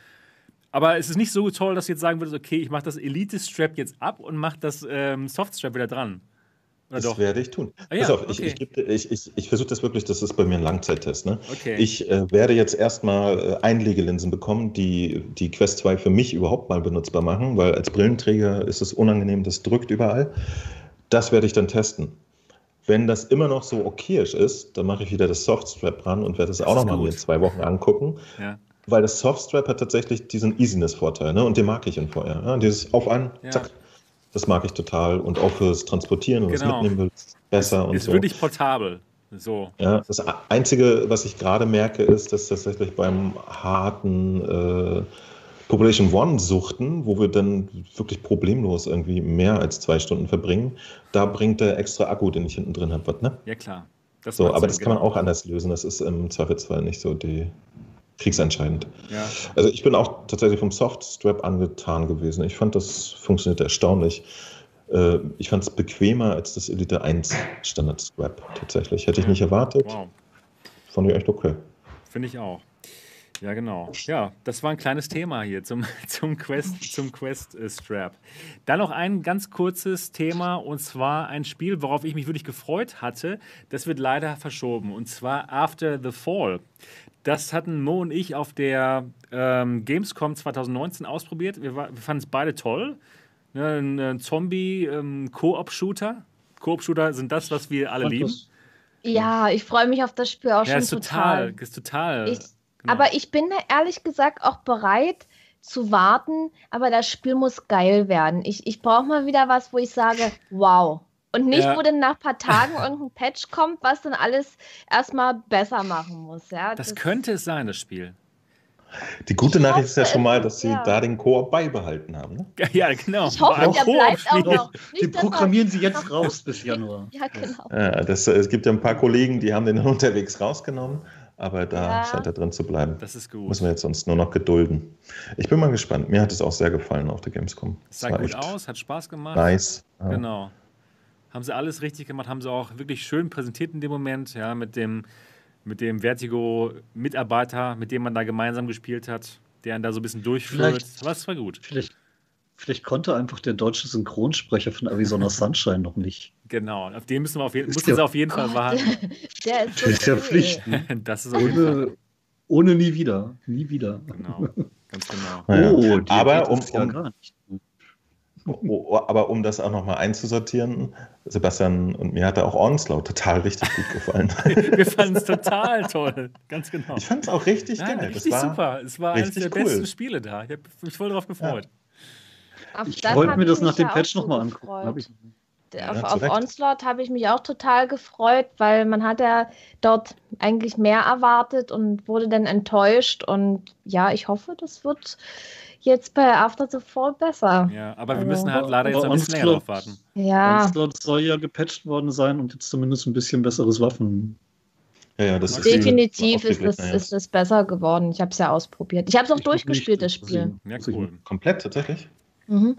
Speaker 1: Aber es ist nicht so toll, dass du jetzt sagen würdest, okay, ich mache das Elite Strap jetzt ab und mache das ähm, Soft Strap wieder dran.
Speaker 3: Oder das doch? werde ich tun. Ah, ja, Pass auf, okay. ich, ich, ich, ich, versuche das wirklich, das ist bei mir ein Langzeittest. Ne? Okay. Ich äh, werde jetzt erstmal äh, Einlegelinsen bekommen, die die Quest 2 für mich überhaupt mal benutzbar machen, weil als Brillenträger ist es unangenehm, das drückt überall. Das werde ich dann testen. Wenn das immer noch so okayisch ist, dann mache ich wieder das Softstrap dran und werde es auch nochmal in zwei Wochen angucken. Ja. Weil das Softstrap hat tatsächlich diesen Easiness-Vorteil, ne? Und den mag ich in VR. Ja? Dieses auf an, ja. zack, das mag ich total. Und auch fürs Transportieren und genau. das Mitnehmen besser
Speaker 1: ist,
Speaker 3: und
Speaker 1: ist
Speaker 3: so.
Speaker 1: Ist wirklich portabel. So.
Speaker 3: Ja, das Einzige, was ich gerade merke, ist, dass tatsächlich beim harten äh, Population One-Suchten, wo wir dann wirklich problemlos irgendwie mehr als zwei Stunden verbringen, da bringt der extra Akku, den ich hinten drin habe, was, ne?
Speaker 1: Ja, klar.
Speaker 3: Das so, aber das kann man genau. auch anders lösen. Das ist im Zweifelsfall nicht so die kriegsentscheidend. Ja. Also ich bin auch tatsächlich vom Softstrap angetan gewesen. Ich fand, das funktioniert erstaunlich. Äh, ich fand es bequemer als das Elite 1 Standard Strap tatsächlich. Hätte ich nicht erwartet. Wow. Fand ich echt okay.
Speaker 1: Finde ich auch. Ja, genau. Ja, das war ein kleines Thema hier zum, zum Quest, zum Quest Strap. Dann noch ein ganz kurzes Thema und zwar ein Spiel, worauf ich mich wirklich gefreut hatte. Das wird leider verschoben und zwar After the Fall. Das hatten Mo und ich auf der ähm, Gamescom 2019 ausprobiert. Wir, wir fanden es beide toll. Ne, ein, ein Zombie-Koop-Shooter. Ähm, Koop-Shooter sind das, was wir alle lieben.
Speaker 4: Ja, ich freue mich auf das Spiel auch
Speaker 1: ja,
Speaker 4: schon
Speaker 1: ist total. total. Ist total.
Speaker 4: Ich, genau. Aber ich bin ehrlich gesagt auch bereit zu warten, aber das Spiel muss geil werden. Ich, ich brauche mal wieder was, wo ich sage, wow, Und nicht,
Speaker 1: Ja.
Speaker 4: wo dann nach ein paar Tagen irgendein Patch kommt, was dann alles erstmal besser machen muss. Ja?
Speaker 1: Das könnte es sein, das Spiel.
Speaker 3: Die gute
Speaker 4: Ich
Speaker 3: Nachricht ist ja schon mal, dass sie
Speaker 4: ja.
Speaker 3: da den Koop beibehalten haben. Ne?
Speaker 1: Ja, genau.
Speaker 4: Ich hoffe, der bleibt auch noch. Nicht, er-
Speaker 2: programmieren sie jetzt raus bis Januar.
Speaker 4: Ja, genau.
Speaker 3: Ja, das, es gibt ja ein paar Kollegen, die haben den dann unterwegs rausgenommen, aber da
Speaker 4: Ja.
Speaker 3: scheint er drin zu bleiben.
Speaker 1: Das ist gut.
Speaker 3: Müssen wir jetzt uns nur noch gedulden. Ich bin mal gespannt. Mir hat es auch sehr gefallen auf der Gamescom.
Speaker 1: Es sah gut aus, hat Spaß gemacht.
Speaker 3: Nice. Ja.
Speaker 1: Genau. Haben sie alles richtig gemacht, haben sie auch wirklich schön präsentiert in dem Moment, ja, mit dem, mit dem Vertigo-Mitarbeiter, mit dem man da gemeinsam gespielt hat, der einen da so ein bisschen durchführt.
Speaker 2: Vielleicht-
Speaker 1: Was war gut.
Speaker 2: Vielleicht, vielleicht konnte einfach der deutsche Synchronsprecher von Arizona Sunshine noch nicht.
Speaker 1: Genau, auf den müssen wir auf jeden, mussten
Speaker 2: ja-
Speaker 1: sie auf jeden Fall
Speaker 4: Gott,
Speaker 1: warten.
Speaker 4: Der ist, so
Speaker 2: ist ja. Pflicht. ne?
Speaker 1: Das ist auf jeden Fall.
Speaker 2: Ohne, ohne nie wieder. Nie wieder.
Speaker 1: Genau, ganz genau.
Speaker 2: Oh, dir
Speaker 3: aber um,
Speaker 2: es ja
Speaker 3: um,
Speaker 2: gar nicht.
Speaker 3: oh, oh, aber um das auch nochmal einzusortieren, Sebastian und mir hat da auch Onslaught total richtig gut gefallen.
Speaker 1: Wir fanden es total toll. Ganz genau.
Speaker 3: Ich fand es auch richtig
Speaker 1: Nein,
Speaker 3: geil. Das
Speaker 1: richtig
Speaker 3: war,
Speaker 1: super. Es war eines der
Speaker 3: cool.
Speaker 1: besten Spiele da. Ich habe mich voll drauf gefreut.
Speaker 4: Auf
Speaker 2: Ich wollte mir das nach dem
Speaker 4: ja
Speaker 2: Patch nochmal angucken.
Speaker 3: Ja,
Speaker 4: auf, auf. Onslaught habe ich mich auch total gefreut, weil man hat ja dort eigentlich mehr erwartet und wurde dann enttäuscht. Und ja, ich hoffe, das wird jetzt bei After the Fall besser.
Speaker 1: Ja, aber wir
Speaker 4: Also-
Speaker 1: müssen halt leider jetzt ein bisschen länger
Speaker 2: Onslaught-
Speaker 1: drauf warten.
Speaker 4: Ja,
Speaker 2: Onslaught soll ja gepatcht worden sein und jetzt zumindest ein bisschen besseres Waffen.
Speaker 3: ja, ja, das ist
Speaker 4: definitiv ist
Speaker 3: ja.
Speaker 4: ist es besser geworden. Ich habe es ja ausprobiert. Ich habe es auch
Speaker 2: Ich
Speaker 4: durchgespielt, das Spiel.
Speaker 1: Ja,
Speaker 2: Also
Speaker 1: cool.
Speaker 3: Komplett tatsächlich.
Speaker 4: Mhm.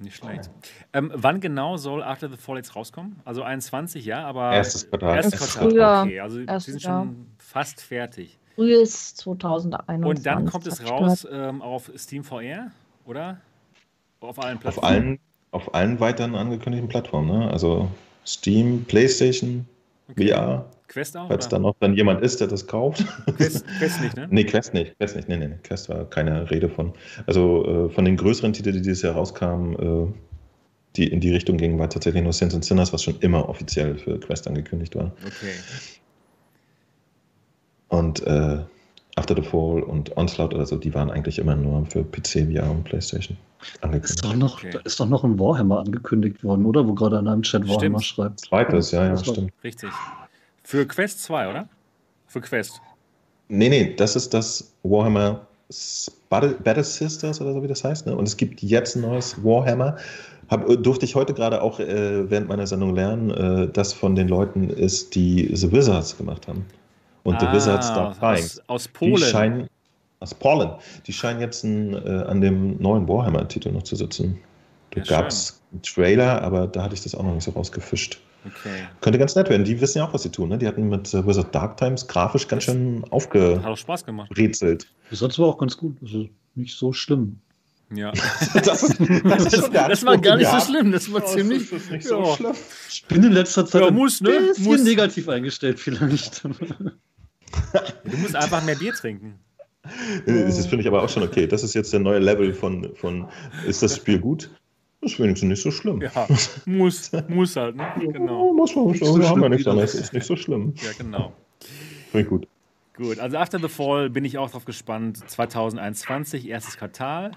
Speaker 1: Nicht schlecht. Ähm, wann genau soll After the Fall jetzt rauskommen? Also 21, ja, aber
Speaker 3: Erstes Quartal.
Speaker 1: erstes Quartal.
Speaker 4: Frühjahr.
Speaker 1: Okay, also
Speaker 4: Erstes
Speaker 1: sie sind
Speaker 4: Jahr.
Speaker 1: schon fast fertig.
Speaker 4: Frühes 2021.
Speaker 1: Und dann kommt es raus ähm, auf Steam VR, oder? Auf allen
Speaker 3: Auf
Speaker 1: Plattformen.
Speaker 3: allen, auf allen weiteren angekündigten Plattformen. Ne? Also Steam, PlayStation,
Speaker 1: Okay.
Speaker 3: VR.
Speaker 1: Quest auch?
Speaker 3: Falls da noch dann jemand ist, der das kauft.
Speaker 1: Quest, Quest nicht, ne?
Speaker 3: Nee, Quest nicht. Quest nicht. Nee, nee, nee. Quest war keine Rede von. Also äh, von den größeren Titeln, die dieses Jahr rauskamen, äh, die in die Richtung gingen, war tatsächlich nur Sins and Sinners, was schon immer offiziell für Quest angekündigt war.
Speaker 1: Okay.
Speaker 3: Und äh, After the Fall und Onslaught oder so, die waren eigentlich immer nur für PC, VR und PlayStation
Speaker 2: Ist
Speaker 3: angekündigt.
Speaker 2: doch noch,
Speaker 1: Okay.
Speaker 2: Da ist doch noch ein Warhammer angekündigt worden, oder? Wo gerade einer im Chat
Speaker 1: Stimmt.
Speaker 2: Warhammer schreibt.
Speaker 3: Zweites, ja, ja, stimmt.
Speaker 1: Richtig. Für Quest 2, oder? Für Quest.
Speaker 3: Nee, nee, das ist das Warhammer Battle, Sisters oder so, wie das heißt. Ne? Und es gibt jetzt ein neues Warhammer. Hab, äh, durfte ich heute gerade auch äh, während meiner Sendung lernen, äh, das von den Leuten ist, die The Wizards gemacht haben. Und The
Speaker 1: Ah,
Speaker 3: Wizards Dark Times.
Speaker 1: aus, aus
Speaker 3: Die
Speaker 1: Polen.
Speaker 3: scheinen, aus Polen, die scheinen jetzt ein, äh, an dem neuen Warhammer-Titel noch zu sitzen. Da
Speaker 1: Ja,
Speaker 3: gab es einen Trailer, aber da hatte ich das auch noch nicht so rausgefischt.
Speaker 1: Okay.
Speaker 3: Könnte ganz nett werden. Die wissen ja auch, was sie tun. Ne? Die hatten mit äh, Wizard Dark Times grafisch ganz
Speaker 1: Das-
Speaker 3: schön
Speaker 1: Hat
Speaker 3: aufgerezelt.
Speaker 1: auch Spaß gemacht.
Speaker 2: Sonst war auch ganz gut. Also nicht so schlimm.
Speaker 1: Ja.
Speaker 3: Das, ist- das, ist schon
Speaker 1: Das war gar nicht so
Speaker 3: ja.
Speaker 1: schlimm. Das war
Speaker 3: Das
Speaker 1: ziemlich.
Speaker 3: ist nicht so
Speaker 1: ja.
Speaker 3: schlimm.
Speaker 2: Ich bin in letzter Zeit
Speaker 1: Ja,
Speaker 2: ein
Speaker 1: muss, ne?
Speaker 2: bisschen
Speaker 1: Muss.
Speaker 2: negativ eingestellt vielleicht.
Speaker 1: Du musst einfach mehr Bier trinken.
Speaker 3: Äh, Das finde ich aber auch schon okay. Das ist jetzt der neue Level von, von ist das Spiel gut? Das ist wenigstens nicht so schlimm.
Speaker 1: Ja, muss, muss halt, ne? Genau.
Speaker 3: Oh, muss man,
Speaker 2: Nicht
Speaker 3: wir
Speaker 2: so
Speaker 3: haben
Speaker 2: schlimm
Speaker 3: ja nichts anderes. Ist nicht so schlimm.
Speaker 1: Ja, genau.
Speaker 3: Finde gut.
Speaker 1: Gut, also After the Fall bin ich auch drauf gespannt. 2021, erstes Quartal.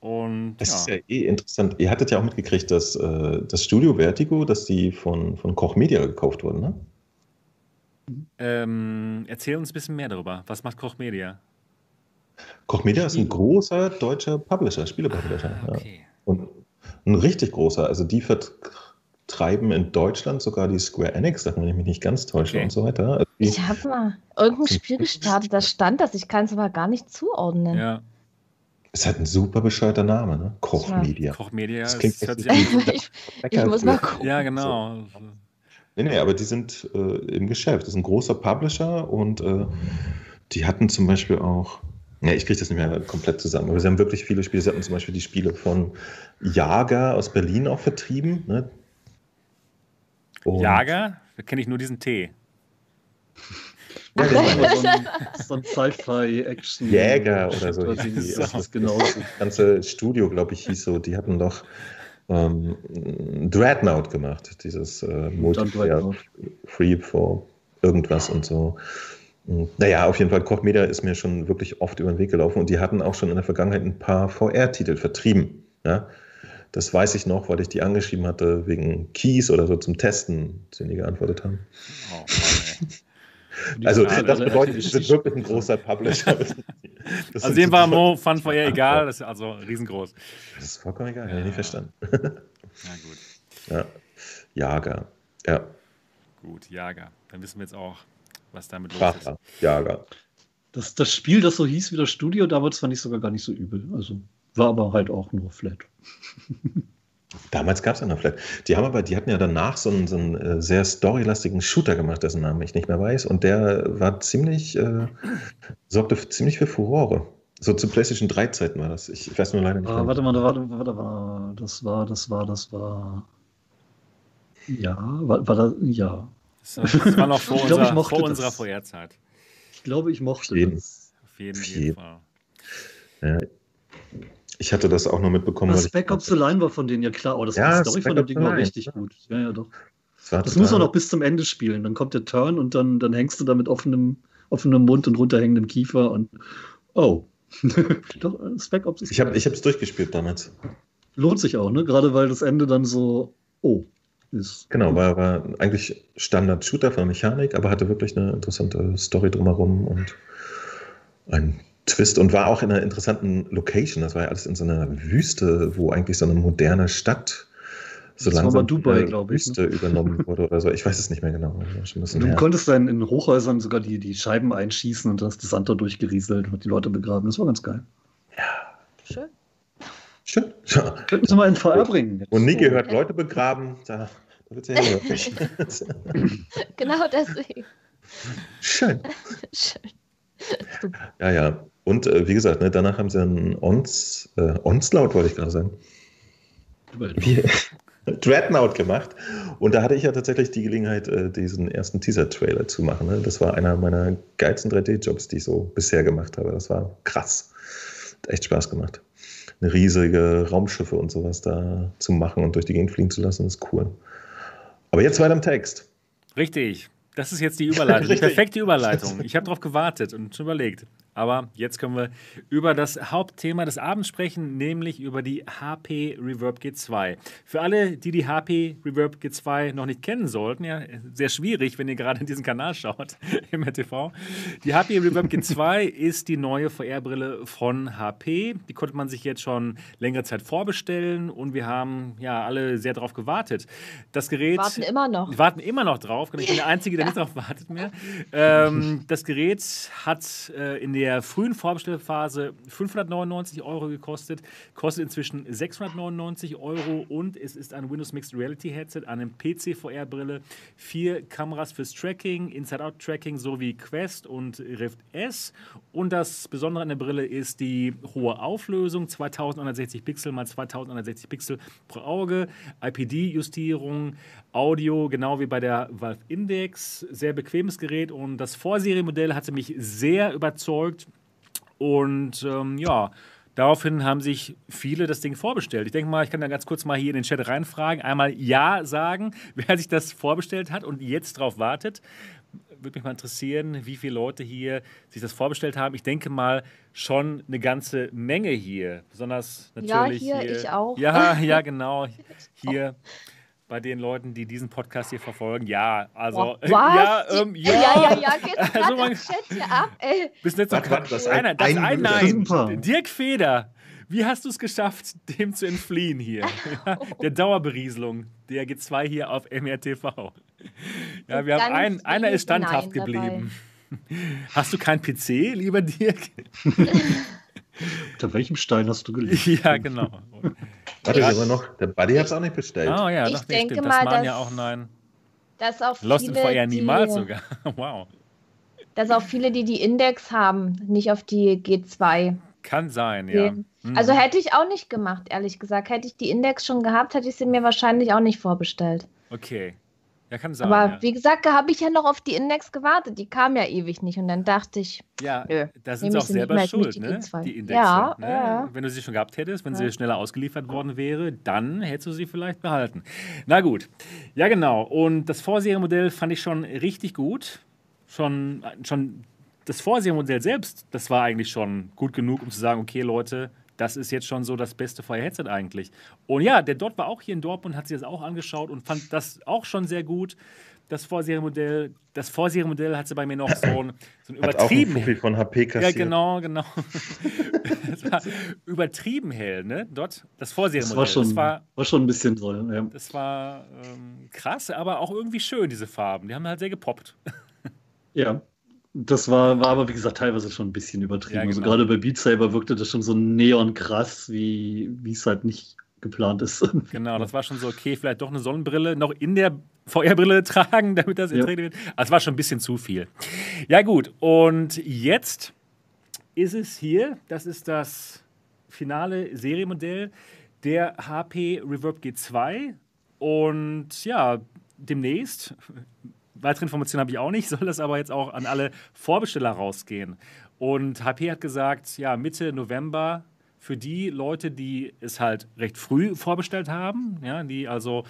Speaker 1: Und
Speaker 3: Es
Speaker 1: ja,
Speaker 3: ist ja eh interessant. Ihr hattet ja auch mitgekriegt, dass äh, das Studio Vertigo, dass die von, von Koch Media gekauft wurden, ne?
Speaker 1: ähm, erzähl uns ein bisschen mehr darüber. Was macht Koch Media?
Speaker 3: Koch Media ist ein großer deutscher Publisher, Spielepublisher. Ja.
Speaker 1: Okay.
Speaker 3: Und ein richtig großer. Also die vertreiben in Deutschland sogar die Square Enix, Sachen, wenn ich mich nicht ganz täusche
Speaker 1: Okay.
Speaker 3: und so weiter. Also die,
Speaker 4: Ich habe mal irgendein Spiel gestartet, da stand das. Ich kann es aber gar nicht zuordnen.
Speaker 1: Ja,
Speaker 3: ist halt ein super bescheuerter Name, ne? Koch
Speaker 4: Ja.
Speaker 3: Media.
Speaker 1: Koch Media,
Speaker 3: Das
Speaker 1: das
Speaker 3: klingt
Speaker 1: hört
Speaker 3: echt
Speaker 4: ich, ich muss mal gucken.
Speaker 1: Ja, genau.
Speaker 3: Nee, nee, aber die sind äh, im Geschäft. Das ist ein großer Publisher und äh, die hatten zum Beispiel auch, ja, ich kriege das nicht mehr komplett zusammen, aber sie haben wirklich viele Spiele. Sie hatten zum Beispiel die Spiele von Jager aus Berlin auch vertrieben. Ne?
Speaker 1: Jager, da kenne ich nur diesen Tee.
Speaker 3: Ja,
Speaker 2: Das
Speaker 3: genau.
Speaker 2: ist aber so ein, so ein Sci-Fi-Action.
Speaker 3: Jäger oder so.
Speaker 2: Das ist genauso.
Speaker 3: Das ganze Studio, glaube ich, hieß so. Die hatten doch ähm, Dreadnought gemacht, dieses äh, Multiplayer. Free for irgendwas und so. Und, Naja, auf jeden Fall, Koch Media ist mir schon wirklich oft über den Weg gelaufen und die hatten auch schon in der Vergangenheit ein paar VR-Titel vertrieben. Ja? Das weiß ich noch, weil ich die angeschrieben hatte wegen Keys oder so zum Testen, die nie geantwortet haben. Oh, also das bedeutet, wir sind wirklich ein großer Publisher.
Speaker 1: also dem war Mo Fun for egal, das ist also riesengroß.
Speaker 3: Das ist vollkommen egal, ja. habe ich nicht verstanden. Na gut. Ja. Jager. Ja.
Speaker 1: Gut, Jager. Dann wissen wir jetzt auch, was damit
Speaker 3: los ist. Jager.
Speaker 2: Das, das Spiel, das so hieß wie das Studio, damals fand ich sogar gar nicht so übel. Also war aber halt auch nur Flat.
Speaker 3: Damals gab es ja noch Flat. Die haben aber, die hatten ja danach so einen, so einen äh, sehr storylastigen Shooter gemacht, dessen Namen ich nicht mehr weiß. Und der war ziemlich, äh, sorgte ziemlich für Furore. So zu PlayStation 3 Zeiten war das. Ich, ich weiß nur leider nicht.
Speaker 2: Ah, warte mal, warte, warte, warte, das war, das war, das war. Ja, war, war das, ja.
Speaker 1: Das war noch vor, unserer, glaub, vor unserer Vorherzeit.
Speaker 2: Ich glaube, ich mochte
Speaker 3: jeden. das. Auf jeden, jeden Fall. Ja, ich hatte das auch noch mitbekommen.
Speaker 2: Das Backup the Line war von denen ja klar. Oh, das ja, die Story von dem Ding war richtig ja. gut. Ja, ja, doch. Das, das muss man noch bis zum Ende spielen. Dann kommt der Turn und dann, dann hängst du da mit offenem, offenem Mund und runterhängendem Kiefer und oh.
Speaker 3: doch, Spec Ops ist Ich habe es durchgespielt damals.
Speaker 2: Lohnt sich auch, ne? Gerade weil das Ende dann so, oh, ist.
Speaker 3: Genau, war, war eigentlich Standard-Shooter von Mechanik, aber hatte wirklich eine interessante Story drumherum und ein Twist und war auch in einer interessanten Location. Das war ja alles in so einer Wüste, wo eigentlich so eine moderne Stadt so das langsam
Speaker 2: Dubai, glaube
Speaker 3: ich, Wüste ne? übernommen wurde oder so. Ich weiß es nicht mehr genau.
Speaker 2: Du her. konntest dann in Hochhäusern sogar die, die Scheiben einschießen und hast das Sand durchgerieselt und die Leute begraben. Das war ganz geil.
Speaker 3: Ja. Schön. Schön.
Speaker 2: Ja. Könnten Sie mal in VR bringen.
Speaker 3: Und nie gehört, Leute begraben. Da, da wird es
Speaker 4: ja Genau deswegen.
Speaker 3: Schön. Schön. Ja, ja. Und äh, wie gesagt, ne, danach haben sie einen Ons, äh, Onslaught, wollte ich gerade sagen. Wie, Dreadnought gemacht. Und da hatte ich ja tatsächlich die Gelegenheit, äh, diesen ersten Teaser-Trailer zu machen. Ne? Das war einer meiner geilsten 3D-Jobs, die ich so bisher gemacht habe. Das war krass. Hat echt Spaß gemacht. Eine riesige Raumschiffe und sowas da zu machen und durch die Gegend fliegen zu lassen, ist cool. Aber jetzt weiter im Text.
Speaker 1: Richtig. Das ist jetzt die Überleitung, die perfekte Überleitung. Ich habe darauf gewartet und schon überlegt. Aber jetzt können wir über das Hauptthema des Abends sprechen, nämlich über die HP Reverb G2. Für alle, die die HP Reverb G2 noch nicht kennen sollten, ja, sehr schwierig, wenn ihr gerade in diesen Kanal schaut im RTV. Die HP Reverb G2 ist die neue VR-Brille von HP. Die konnte man sich jetzt schon längere Zeit vorbestellen und wir haben ja alle sehr darauf gewartet. Das Gerät.
Speaker 4: Warten immer noch.
Speaker 1: Warten immer noch drauf. Ich bin der Einzige, der ja. nicht darauf wartet mehr. Ähm, das Gerät hat äh, in der der frühen Vorbestellphase 599 Euro gekostet, kostet inzwischen 699 Euro und es ist ein Windows Mixed Reality Headset, eine PC-VR-Brille, vier Kameras fürs Tracking, Inside-Out-Tracking sowie Quest und Rift S. Und das Besondere an der Brille ist die hohe Auflösung, 2160 Pixel mal 2160 Pixel pro Auge, IPD-Justierung, Audio, genau wie bei der Valve Index. Sehr bequemes Gerät und das Vorserienmodell hatte mich sehr überzeugt. Und ähm, ja, daraufhin haben sich viele das Ding vorbestellt. Ich denke mal, ich kann da ganz kurz mal hier in den Chat reinfragen. Einmal Ja sagen, wer sich das vorbestellt hat und jetzt drauf wartet. Würde mich mal interessieren, wie viele Leute hier sich das vorbestellt haben. Ich denke mal schon eine ganze Menge hier. Besonders natürlich.
Speaker 4: Ja, hier,
Speaker 1: hier.
Speaker 4: ich auch.
Speaker 1: Ja, ja, genau. Hier bei den Leuten, die diesen Podcast hier verfolgen. Ja, also.
Speaker 4: Was? Ja, ähm, ja. ja, ja, ja, geht also man, Chat hier ab, ey.
Speaker 1: Bis jetzt noch das, das einer, das ein, ein, nein. Dirk Feder, wie hast du es geschafft, dem zu entfliehen hier? der Dauerberieselung der G2 hier auf MRTV. Ja, wir haben einen, einer ist standhaft geblieben. Dabei. Hast du kein PC, lieber Dirk?
Speaker 2: Unter welchem Stein hast du gelegt?
Speaker 1: Ja, genau.
Speaker 3: Warte, aber noch, der Buddy hat es auch nicht bestellt.
Speaker 1: Oh ja,
Speaker 4: ich
Speaker 1: doch,
Speaker 4: denke
Speaker 1: stimmt.
Speaker 4: Mal,
Speaker 1: das waren ja auch nein.
Speaker 4: Dass auch
Speaker 1: Lost in Fire niemals sogar. wow.
Speaker 4: Dass auch viele, die die Index haben, nicht auf die G2
Speaker 1: kann sein, ja.
Speaker 4: Mhm. Also hätte ich auch nicht gemacht, ehrlich gesagt. Hätte ich die Index schon gehabt, hätte ich sie mir wahrscheinlich auch nicht vorbestellt.
Speaker 1: Okay. Ja, kann sein.
Speaker 4: Aber
Speaker 1: ja.
Speaker 4: wie gesagt, da habe ich ja noch auf die Index gewartet. Die kam ja ewig nicht. Und dann dachte ich,
Speaker 1: ja, nö, da sind sie auch selber schuld, die ne? Die Index. Ja, ne? ja, Wenn du sie schon gehabt hättest, wenn sie schneller ausgeliefert worden wäre, dann hättest du sie vielleicht behalten. Na gut. Ja, genau. Und das Vorserienmodell fand ich schon richtig gut. Schon, schon das Vorserienmodell selbst, das war eigentlich schon gut genug, um zu sagen, okay, Leute, das ist jetzt schon so das beste Fire-Headset eigentlich. Und ja, der Dot war auch hier in Dortmund, hat sich das auch angeschaut und fand das auch schon sehr gut. Das Vorserienmodell, das Vorserienmodell hatte bei mir noch so ein, so ein übertrieben.
Speaker 3: Hat auch ein von HP kassiert.
Speaker 1: Ja, genau, genau. das war übertrieben hell, ne? Dort, das Vorserienmodell.
Speaker 2: Das war schon, das war, war schon ein bisschen toll. Ja.
Speaker 1: Das war ähm, krass, aber auch irgendwie schön, diese Farben. Die haben halt sehr gepoppt.
Speaker 2: Ja, das war, war aber, wie gesagt, teilweise schon ein bisschen übertrieben. Ja, also genau. Also gerade bei Beat Saber wirkte das schon so neon krass, wie es halt nicht geplant ist.
Speaker 1: Genau, das war schon so, okay, vielleicht doch eine Sonnenbrille noch in der VR-Brille tragen, damit das ja. wird. Also es war schon ein bisschen zu viel. Ja, gut, und jetzt ist es hier, das ist das finale Serienmodell der HP Reverb G2. Und ja, demnächst weitere Informationen habe ich auch nicht, soll das aber jetzt auch an alle Vorbesteller rausgehen. Und HP hat gesagt, ja, Mitte November für die Leute, die es halt recht früh vorbestellt haben, ja, die also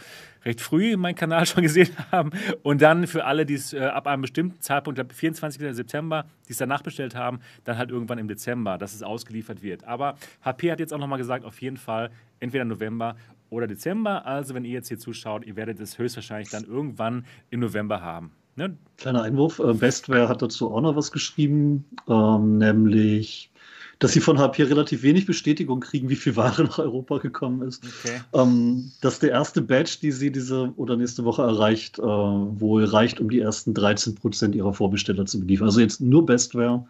Speaker 1: recht früh meinen Kanal schon gesehen haben und dann für alle, die es äh, ab einem bestimmten Zeitpunkt, glaube 24. September, die es danach bestellt haben, dann halt irgendwann im Dezember, dass es ausgeliefert wird. Aber HP hat jetzt auch nochmal gesagt, auf jeden Fall entweder November oder Dezember. Also wenn ihr jetzt hier zuschaut, ihr werdet es höchstwahrscheinlich dann irgendwann im November haben.
Speaker 2: Ne? Kleiner Einwurf, äh, Bestware hat dazu auch noch was geschrieben, ähm, nämlich dass sie von HP relativ wenig Bestätigung kriegen, wie viel Ware nach Europa gekommen ist. Okay. Ähm, dass der erste Batch, die sie diese oder nächste Woche erreicht, äh, wohl reicht, um die ersten 13 Prozent ihrer Vorbesteller zu beliefern. Also jetzt nur Bestware,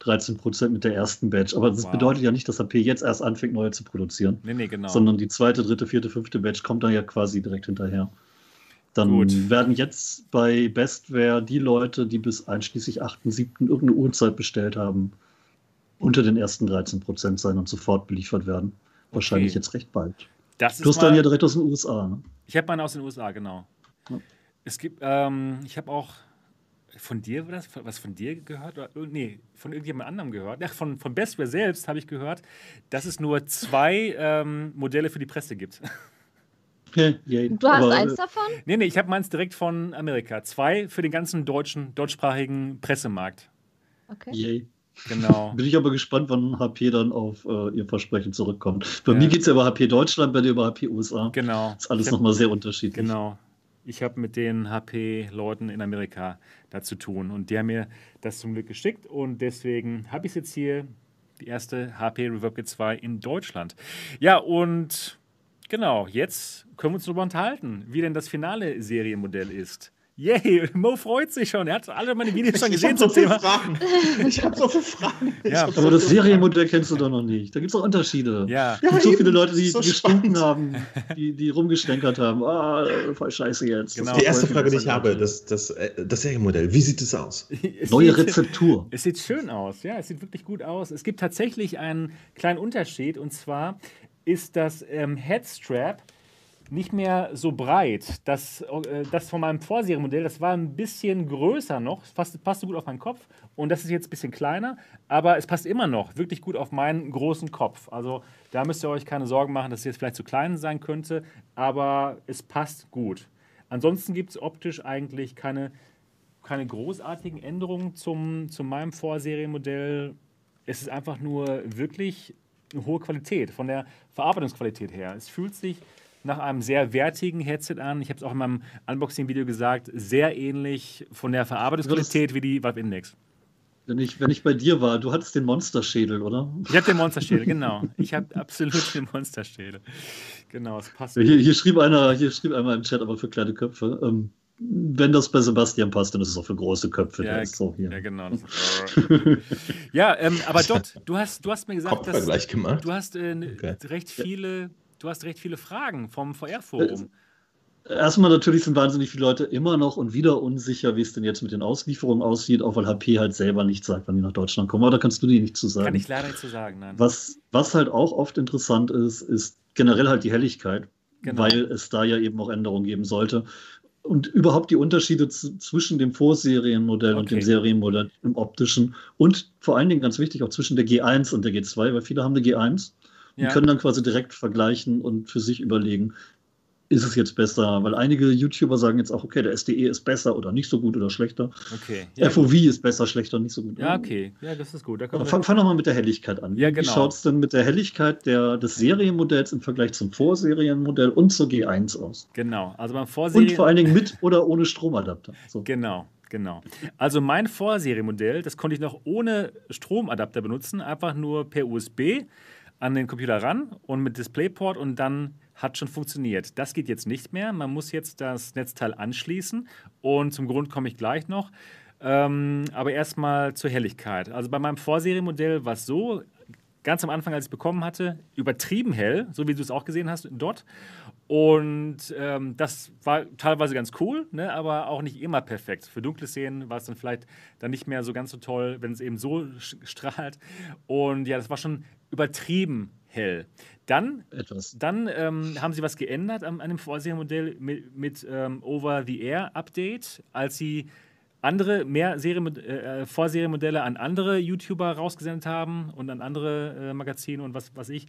Speaker 2: 13 Prozent mit der ersten Batch. Aber das wow. bedeutet ja nicht, dass HP jetzt erst anfängt, neue zu produzieren.
Speaker 1: Nee, nee, genau.
Speaker 2: Sondern die zweite, dritte, vierte, fünfte Batch kommt dann ja quasi direkt hinterher. Dann Gut. werden jetzt bei Bestware die Leute, die bis einschließlich 8.7. irgendeine Uhrzeit bestellt haben, unter den ersten 13 Prozent sein und sofort beliefert werden. Wahrscheinlich okay. jetzt recht bald.
Speaker 1: Das
Speaker 2: du hast dann ja direkt aus den USA, ne?
Speaker 1: Ich habe meine aus den USA, genau. Ja. Es gibt, ähm, ich habe auch von dir was, was von dir gehört? Oder, nee, von irgendjemand anderem gehört. Ach, von, von Bestware selbst habe ich gehört, dass es nur zwei ähm, Modelle für die Presse gibt.
Speaker 4: Du hast Aber, eins äh, davon?
Speaker 1: Nee, nee, ich habe meins direkt von Amerika. Zwei für den ganzen deutschen, deutschsprachigen Pressemarkt.
Speaker 2: Okay. Yay. Genau. Bin ich aber gespannt, wann HP dann auf äh, ihr Versprechen zurückkommt. Bei ja. mir geht es ja über HP Deutschland, bei dir über HP USA.
Speaker 1: Genau.
Speaker 2: Das ist alles nochmal sehr unterschiedlich.
Speaker 1: Genau. Ich habe mit den HP-Leuten in Amerika da zu tun und die haben mir das zum Glück geschickt und deswegen habe ich jetzt hier, die erste HP Reverb G2 in Deutschland. Ja, und genau, jetzt können wir uns darüber unterhalten, wie denn das finale Serienmodell ist. Yay, Mo freut sich schon. Er hat alle meine Videos schon gesehen
Speaker 3: zum so Thema. Fragen. Ich habe so viele Fragen.
Speaker 2: Ja. Aber so das Serienmodell kennst du doch noch nicht. Da gibt es auch Unterschiede.
Speaker 1: Ja.
Speaker 2: Es gibt ja, so viele Leute, die, so gestunken haben, die, die rumgestänkert haben. Ah, voll scheiße jetzt.
Speaker 3: Genau. Die erste Frage, die ich habe, das, das, äh, das Serienmodell, wie sieht es aus?
Speaker 2: Es Neue sieht, Rezeptur.
Speaker 1: Es sieht schön aus, ja, es sieht wirklich gut aus. Es gibt tatsächlich einen kleinen Unterschied und zwar ist das ähm, Headstrap nicht mehr so breit. Das, äh, das von meinem Vorserienmodell, das war ein bisschen größer noch, passte, passte gut auf meinen Kopf. Und das ist jetzt ein bisschen kleiner, aber es passt immer noch wirklich gut auf meinen großen Kopf. Also da müsst ihr euch keine Sorgen machen, dass es jetzt vielleicht zu klein sein könnte, aber es passt gut. Ansonsten gibt es optisch eigentlich keine, keine großartigen Änderungen zum, zu meinem Vorserienmodell. Es ist einfach nur wirklich eine hohe Qualität, von der Verarbeitungsqualität her. Es fühlt sich nach einem sehr wertigen Headset an. Ich habe es auch in meinem Unboxing-Video gesagt, sehr ähnlich von der Verarbeitungsqualität wie die Valve Index.
Speaker 2: Wenn ich, wenn ich bei dir war, du hattest den Monsterschädel, oder?
Speaker 1: Ich habe den Monsterschädel, genau. Ich habe absolut den Monsterschädel. Genau, es passt.
Speaker 2: Hier, hier, schrieb einer, hier schrieb einer im Chat, aber für kleine Köpfe. Ähm, wenn das bei Sebastian passt, dann ist es auch für große Köpfe.
Speaker 1: Ja, so ja genau. ja, ähm, aber Dot, du hast, du hast mir gesagt,
Speaker 3: dass gemacht.
Speaker 1: du hast äh, okay. recht viele du hast recht viele Fragen vom VR-Forum.
Speaker 2: Äh, erstmal natürlich sind wahnsinnig viele Leute immer noch und wieder unsicher, wie es denn jetzt mit den Auslieferungen aussieht, auch weil HP halt selber nicht sagt, wann die nach Deutschland kommen. Aber da kannst du dir nicht zu sagen.
Speaker 1: Kann ich leider nicht zu sagen, nein.
Speaker 2: Was, was halt auch oft interessant ist, ist generell halt die Helligkeit, genau. weil es da ja eben auch Änderungen geben sollte. Und überhaupt die Unterschiede zwischen dem Vorserienmodell okay. und dem Serienmodell im optischen und vor allen Dingen ganz wichtig auch zwischen der G1 und der G2, weil viele haben eine G1 ja. und können dann quasi direkt vergleichen und für sich überlegen, ist es jetzt besser? Weil einige YouTuber sagen jetzt auch, okay, der SDE ist besser oder nicht so gut oder schlechter.
Speaker 1: Okay.
Speaker 2: Ja, FOV gut. ist besser, schlechter, nicht so gut.
Speaker 1: Ja, okay. Ja, das ist gut.
Speaker 2: Da fang, fang doch mal mit der Helligkeit an.
Speaker 1: Ja, genau.
Speaker 2: Wie schaut es denn mit der Helligkeit der, des Serienmodells im Vergleich zum Vorserienmodell und zur G1 aus?
Speaker 1: Genau. Also beim Vorserien...
Speaker 2: Und vor allen Dingen mit oder ohne Stromadapter.
Speaker 1: So. Genau. Genau. Also mein Vorserienmodell, das konnte ich noch ohne Stromadapter benutzen, einfach nur per USB an den Computer ran und mit DisplayPort und dann hat schon funktioniert. Das geht jetzt nicht mehr. Man muss jetzt das Netzteil anschließen und zum Grund komme ich gleich noch. Ähm, aber erstmal zur Helligkeit. Also bei meinem Vorserienmodell war es so, ganz am Anfang, als ich es bekommen hatte, übertrieben hell, so wie du es auch gesehen hast dort. Und ähm, das war teilweise ganz cool, ne, aber auch nicht immer perfekt. Für dunkle Szenen war es dann vielleicht dann nicht mehr so ganz so toll, wenn es eben so strahlt. Und ja, das war schon übertrieben hell. Dann, dann ähm, haben sie was geändert an, an dem Vorserienmodell mit, mit ähm, Over-the-Air-Update, als sie andere, mehr Serien, äh, Vorserienmodelle an andere YouTuber rausgesendet haben und an andere äh, Magazine und was weiß ich.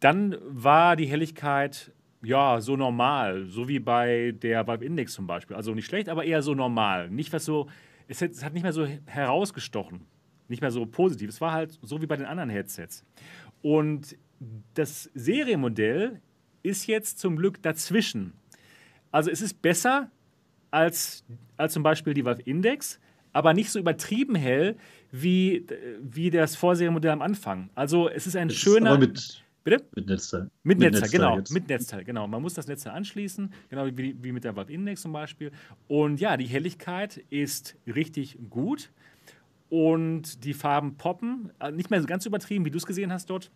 Speaker 1: Dann war die Helligkeit ja so normal, so wie bei der Valve Index zum Beispiel. Also nicht schlecht, aber eher so normal. Nicht was so, es hat, es hat nicht mehr so herausgestochen, nicht mehr so positiv. Es war halt so wie bei den anderen Headsets. Und das Serienmodell ist jetzt zum Glück dazwischen. Also es ist besser als, als zum Beispiel die Valve Index, aber nicht so übertrieben hell wie, wie das Vorserienmodell am Anfang. Also es ist ein es schöner.
Speaker 2: mit,
Speaker 1: Bitte?
Speaker 2: Mit Netzteil.
Speaker 1: Mit, mit Netzteil, Netzteil, genau. Jetzt. Mit Netzteil, genau. Man muss das Netzteil anschließen, genau wie, wie mit der Valve Index zum Beispiel. Und ja, die Helligkeit ist richtig gut. Und die Farben poppen. Äh, nicht mehr so ganz übertrieben, wie du es gesehen hast dort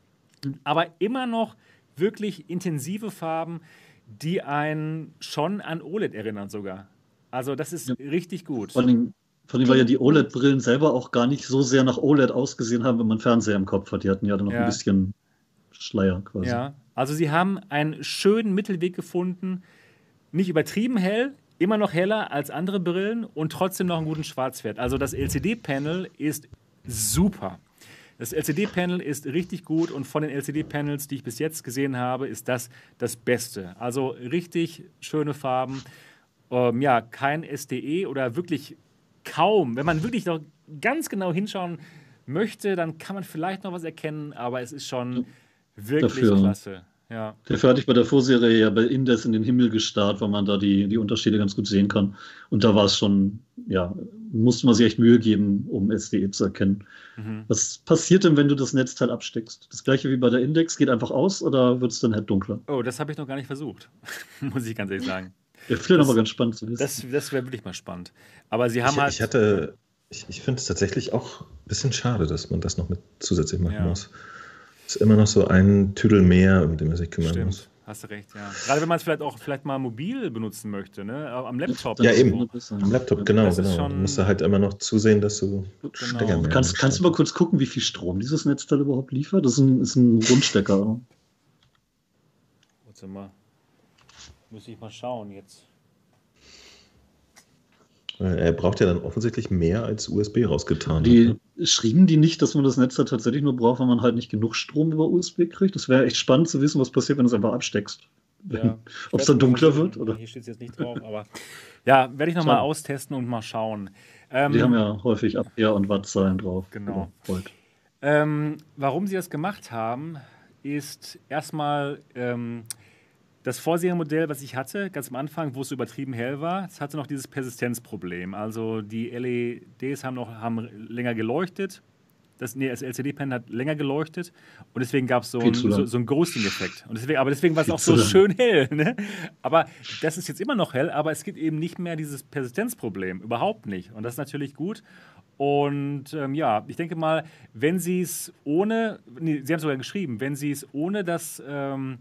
Speaker 1: aber immer noch wirklich intensive Farben, die einen schon an OLED erinnern sogar. Also das ist ja. richtig gut.
Speaker 2: Vor allem, vor allem, weil ja die OLED-Brillen selber auch gar nicht so sehr nach OLED ausgesehen haben, wenn man Fernseher im Kopf hat. Die hatten ja dann noch ja. ein bisschen Schleier quasi.
Speaker 1: Ja, also sie haben einen schönen Mittelweg gefunden. Nicht übertrieben hell, immer noch heller als andere Brillen und trotzdem noch einen guten Schwarzwert. Also das LCD-Panel ist super. Das LCD-Panel ist richtig gut und von den LCD-Panels, die ich bis jetzt gesehen habe, ist das das Beste. Also richtig schöne Farben. Ähm, ja, kein SDE oder wirklich kaum. Wenn man wirklich noch ganz genau hinschauen möchte, dann kann man vielleicht noch was erkennen, aber es ist schon wirklich Dafür. klasse. Ja.
Speaker 2: Dafür hatte ich bei der Vorserie ja bei Indes in den Himmel gestarrt, weil man da die, die Unterschiede ganz gut sehen kann. Und da war es schon, ja, musste man sich echt Mühe geben, um SDE zu erkennen. Mhm. Was passiert denn, wenn du das Netzteil absteckst? Das gleiche wie bei der Index, geht einfach aus oder wird es dann halt dunkler?
Speaker 1: Oh, das habe ich noch gar nicht versucht, muss ich ganz ehrlich sagen.
Speaker 2: Ja, vielleicht aber ganz spannend zu wissen.
Speaker 1: Das, das wäre wirklich mal spannend. Aber sie haben
Speaker 3: ich,
Speaker 1: halt.
Speaker 3: Ich hatte, ich, ich finde es tatsächlich auch ein bisschen schade, dass man das noch mit zusätzlich machen ja. muss ist immer noch so ein Tüdel mehr, um den man sich kümmern
Speaker 1: Stimmt.
Speaker 3: muss.
Speaker 1: Hast du recht, ja. Gerade wenn man es vielleicht auch vielleicht mal mobil benutzen möchte, ne? Am Laptop.
Speaker 3: Ja, eben. Am Laptop, genau, das genau. Du musst halt immer noch zusehen, dass du
Speaker 2: genau. Stecker kannst, kannst du mal kurz gucken, wie viel Strom dieses Netzteil überhaupt liefert? Das ist ein, ist ein Rundstecker.
Speaker 1: Warte mal. Muss ich mal schauen jetzt.
Speaker 3: Er braucht ja dann offensichtlich mehr als USB rausgetan.
Speaker 2: Die hat, ne? schrieben die nicht, dass man das Netz da tatsächlich nur braucht, wenn man halt nicht genug Strom über USB kriegt? Das wäre echt spannend zu wissen, was passiert, wenn du es einfach absteckst. Ja, Ob es dann dunkler wird? Oder?
Speaker 1: Hier steht es jetzt nicht drauf, aber ja, werde ich nochmal austesten und mal schauen.
Speaker 2: Ähm, die haben ja häufig Ampere und Wattzahlen drauf.
Speaker 1: Genau. Ähm, warum sie das gemacht haben, ist erstmal ähm, das Vorserienmodell, was ich hatte, ganz am Anfang, wo es übertrieben hell war, es hatte noch dieses Persistenzproblem. Also die LEDs haben noch haben länger geleuchtet. Das, nee, das LCD-Pen hat länger geleuchtet und deswegen gab es so, ein, so, so einen Ghosting-Effekt. Deswegen, aber deswegen war es auch so schön hell. Ne? Aber das ist jetzt immer noch hell, aber es gibt eben nicht mehr dieses Persistenzproblem. Überhaupt nicht. Und das ist natürlich gut. Und ähm, ja, ich denke mal, wenn Sie es ohne, nee, Sie haben sogar geschrieben, wenn Sie es ohne das. Ähm,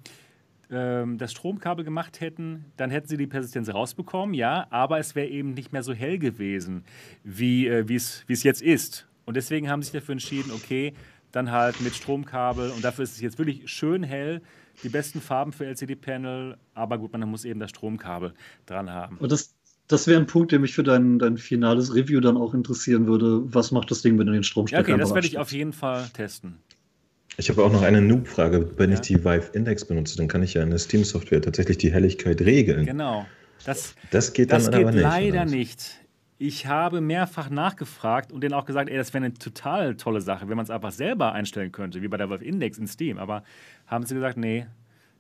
Speaker 1: das Stromkabel gemacht hätten, dann hätten sie die Persistenz rausbekommen, ja, aber es wäre eben nicht mehr so hell gewesen, wie äh, es jetzt ist. Und deswegen haben sie sich dafür entschieden, okay, dann halt mit Stromkabel und dafür ist es jetzt wirklich schön hell, die besten Farben für LCD-Panel, aber gut, man muss eben das Stromkabel dran haben.
Speaker 2: Und das, das wäre ein Punkt, der mich für dein, dein finales Review dann auch interessieren würde. Was macht das Ding, wenn du den Stromstecker
Speaker 1: ja, Okay, das werde ich auf jeden Fall testen.
Speaker 3: Ich habe auch noch eine Noob-Frage. Wenn ja. ich die Vive Index benutze, dann kann ich ja in der Steam-Software tatsächlich die Helligkeit regeln.
Speaker 1: Genau. Das,
Speaker 3: das geht dann
Speaker 1: das
Speaker 3: geht aber nicht.
Speaker 1: Leider nicht. Ich habe mehrfach nachgefragt und denen auch gesagt, ey, das wäre eine total tolle Sache, wenn man es einfach selber einstellen könnte, wie bei der Valve Index in Steam. Aber haben sie gesagt, nee,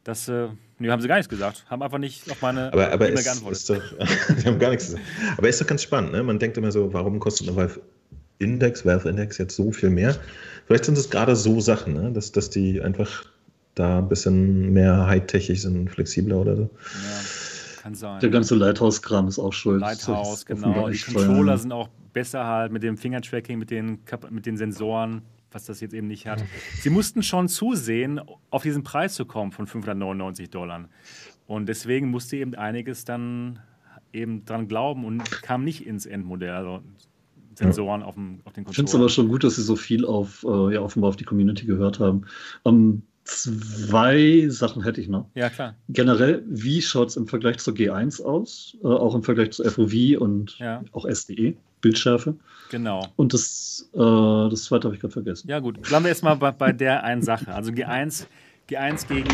Speaker 1: das, äh, nee, haben sie gar nichts gesagt. Haben einfach nicht auf meine
Speaker 3: aber, aber E-Mail geantwortet. Ist doch, haben gar nichts gesagt. Aber ist doch ganz spannend, ne? Man denkt immer so, warum kostet eine Valve Index, Valve Index jetzt so viel mehr? Vielleicht sind es gerade so Sachen, ne? dass, dass die einfach da ein bisschen mehr high-techig sind, flexibler oder so. Ja.
Speaker 2: Kann sein. Der ganze Lighthouse-Kram ist auch schuld.
Speaker 1: Lighthouse, genau. Die Controller sind auch besser halt mit dem Finger-Tracking, mit den, mit den Sensoren, was das jetzt eben nicht hat. Sie mussten schon zusehen, auf diesen Preis zu kommen von 599 Dollar. Und deswegen musste eben einiges dann eben dran glauben und kam nicht ins Endmodell. Also Sensoren ja. auf, dem, auf den
Speaker 2: Controller. Ich finde es aber schon gut, dass sie so viel auf, äh, ja, offenbar auf die Community gehört haben. Ähm, Zwei Sachen hätte ich noch.
Speaker 1: Ja, klar.
Speaker 2: Generell, wie schaut es im Vergleich zur G1 aus? Äh, auch im Vergleich zu FOV und ja. auch SDE, Bildschärfe.
Speaker 1: Genau.
Speaker 2: Und das, äh, das zweite habe ich gerade vergessen.
Speaker 1: Ja, gut. Bleiben wir erstmal bei, bei der einen Sache. Also G1, G1 gegen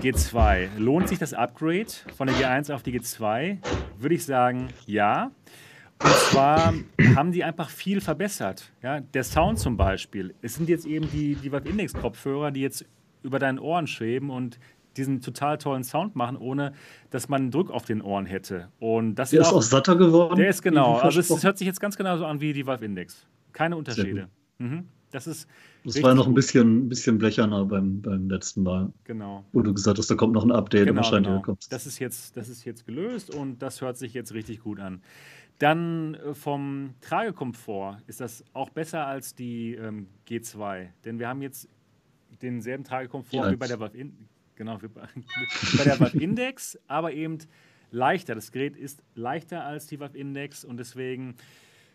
Speaker 1: G2. Lohnt sich das Upgrade von der G1 auf die G2? Würde ich sagen, ja. Und zwar haben die einfach viel verbessert. Ja, der Sound zum Beispiel. Es sind jetzt eben die, die Valve Index Kopfhörer, die jetzt über deinen Ohren schweben und diesen total tollen Sound machen, ohne dass man Druck auf den Ohren hätte. Und das
Speaker 2: der ist auch, auch satter geworden.
Speaker 1: Der ist genau. Also es, hört sich jetzt ganz genauso an wie die Valve Index. Keine Unterschiede. Mhm. Das ist.
Speaker 2: Das war noch ein bisschen, bisschen blecherner beim, beim letzten Mal.
Speaker 1: Genau.
Speaker 2: Wo du gesagt hast, da kommt noch ein Update
Speaker 1: genau, wahrscheinlich genau. Das ist, jetzt, das ist jetzt gelöst und das hört sich jetzt richtig gut an. Dann äh, vom Tragekomfort ist das auch besser als die ähm, G2. Denn wir haben jetzt denselben Tragekomfort ja. wie bei der Valve, In genau, bei, bei der Index, aber eben leichter. Das Gerät ist leichter als die Valve Index und deswegen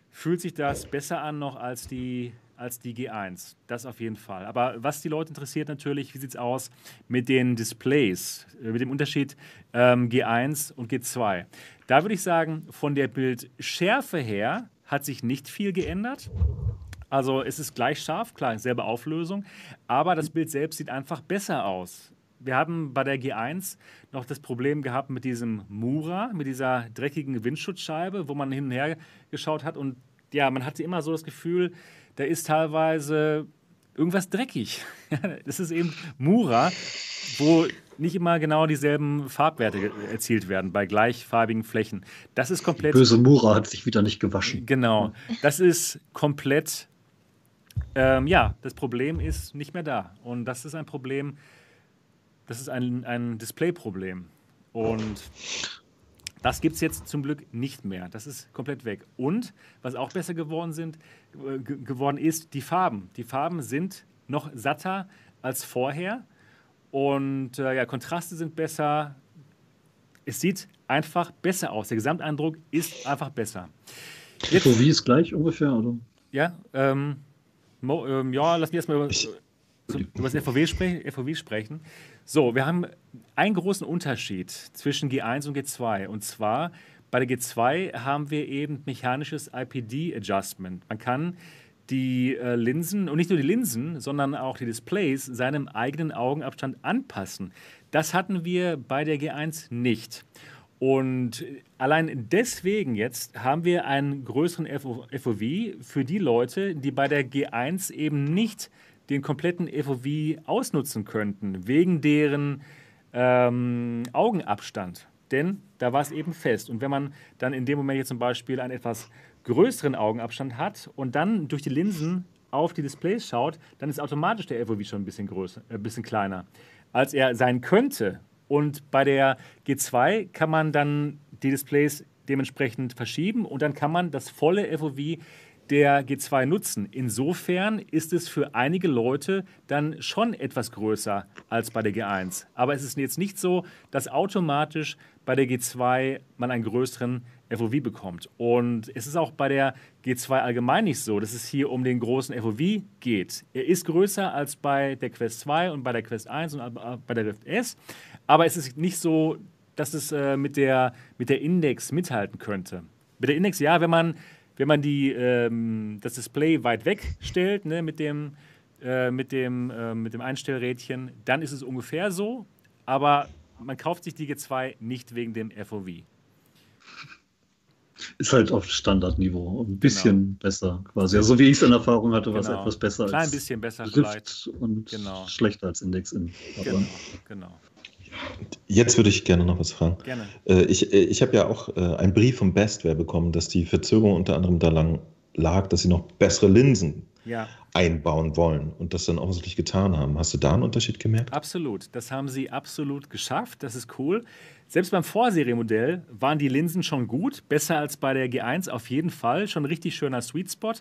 Speaker 1: fühlt sich das besser an noch als die, als die G1. Das auf jeden Fall. Aber was die Leute interessiert natürlich, wie sieht es aus mit den Displays, äh, mit dem Unterschied ähm, G1 und G2. Da würde ich sagen, von der Bildschärfe her hat sich nicht viel geändert. Also es ist gleich scharf, klar, selbe Auflösung, aber das Bild selbst sieht einfach besser aus. Wir haben bei der G1 noch das Problem gehabt mit diesem Mura, mit dieser dreckigen Windschutzscheibe, wo man hin und her geschaut hat und ja, man hatte immer so das Gefühl, da ist teilweise irgendwas dreckig. das ist eben Mura, wo nicht immer genau dieselben Farbwerte erzielt werden bei gleichfarbigen Flächen. Das ist komplett.
Speaker 2: Die böse Mura hat sich wieder nicht gewaschen.
Speaker 1: Genau. Das ist komplett ähm, ja, das Problem ist nicht mehr da. Und das ist ein Problem, das ist ein, ein Display-Problem. Und das gibt es jetzt zum Glück nicht mehr. Das ist komplett weg. Und was auch besser geworden, sind, äh, geworden ist, die Farben. Die Farben sind noch satter als vorher. Und äh, ja, Kontraste sind besser. Es sieht einfach besser aus. Der Gesamteindruck ist einfach besser.
Speaker 2: Jetzt, so wie ist gleich ungefähr, oder?
Speaker 1: Ja, ähm, Mo, ähm, ja, lass mich erstmal über, ich, über das FOW, spre FOW sprechen. So, wir haben einen großen Unterschied zwischen G1 und G2. Und zwar bei der G2 haben wir eben mechanisches IPD-Adjustment. Man kann die äh, Linsen und nicht nur die Linsen, sondern auch die Displays seinem eigenen Augenabstand anpassen. Das hatten wir bei der G1 nicht. Und allein deswegen jetzt haben wir einen größeren FOV für die Leute, die bei der G1 eben nicht den kompletten FOV ausnutzen könnten, wegen deren ähm, Augenabstand. Denn da war es eben fest. Und wenn man dann in dem Moment jetzt zum Beispiel einen etwas größeren Augenabstand hat und dann durch die Linsen auf die Displays schaut, dann ist automatisch der FOV schon ein bisschen größer, ein äh, bisschen kleiner, als er sein könnte, und bei der G2 kann man dann die Displays dementsprechend verschieben und dann kann man das volle FOV der G2 nutzen. Insofern ist es für einige Leute dann schon etwas größer als bei der G1. Aber es ist jetzt nicht so, dass automatisch bei der G2 man einen größeren FOV bekommt. Und es ist auch bei der G2 allgemein nicht so, dass es hier um den großen FOV geht. Er ist größer als bei der Quest 2 und bei der Quest 1 und bei der Rift S. Aber es ist nicht so, dass es äh, mit, der, mit der Index mithalten könnte. Mit der Index, ja, wenn man, wenn man die, ähm, das Display weit weg stellt, ne, mit dem, äh, mit, dem, äh, mit dem Einstellrädchen, dann ist es ungefähr so. Aber man kauft sich die G2 nicht wegen dem FOV.
Speaker 2: Ist halt auf Standardniveau. Ein bisschen genau. besser quasi. Also, so wie ich es in Erfahrung hatte, war es genau. etwas besser.
Speaker 1: Ein klein bisschen besser Rift vielleicht.
Speaker 2: Und genau. schlechter als Index in.
Speaker 1: Genau, genau.
Speaker 3: Jetzt würde ich gerne noch was fragen.
Speaker 1: Gerne.
Speaker 3: Äh, ich äh, ich habe ja auch äh, einen Brief vom Bestware bekommen, dass die Verzögerung unter anderem daran lag, dass sie noch bessere Linsen
Speaker 1: ja.
Speaker 3: einbauen wollen und das dann offensichtlich getan haben. Hast du da einen Unterschied gemerkt?
Speaker 1: Absolut. Das haben sie absolut geschafft. Das ist cool. Selbst beim Vorseriemodell waren die Linsen schon gut, besser als bei der G1 auf jeden Fall. Schon ein richtig schöner Sweet Spot.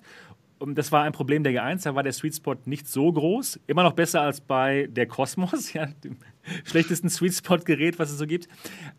Speaker 1: Und das war ein Problem der G1, da war der Sweet Spot nicht so groß. Immer noch besser als bei der Cosmos, ja, dem schlechtesten Sweet Spot-Gerät, was es so gibt.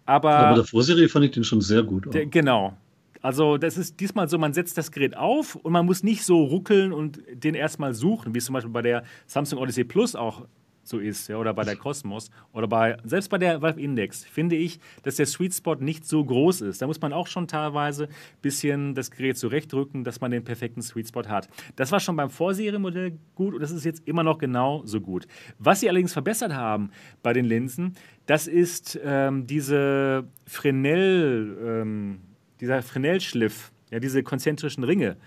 Speaker 1: Aber,
Speaker 2: Aber der Vorserie fand ich den schon sehr gut.
Speaker 1: Der, genau, also das ist diesmal so, man setzt das Gerät auf und man muss nicht so ruckeln und den erstmal suchen, wie es zum Beispiel bei der Samsung Odyssey Plus auch so ist, ja, oder bei der Cosmos oder bei selbst bei der Valve Index finde ich, dass der Sweet Spot nicht so groß ist. Da muss man auch schon teilweise ein bisschen das Gerät zurechtrücken, dass man den perfekten Sweet Spot hat. Das war schon beim Vorserienmodell gut und das ist jetzt immer noch genau so gut. Was sie allerdings verbessert haben bei den Linsen, das ist ähm, diese Fresnel ähm, dieser Fresnel-Schliff, ja, diese konzentrischen Ringe.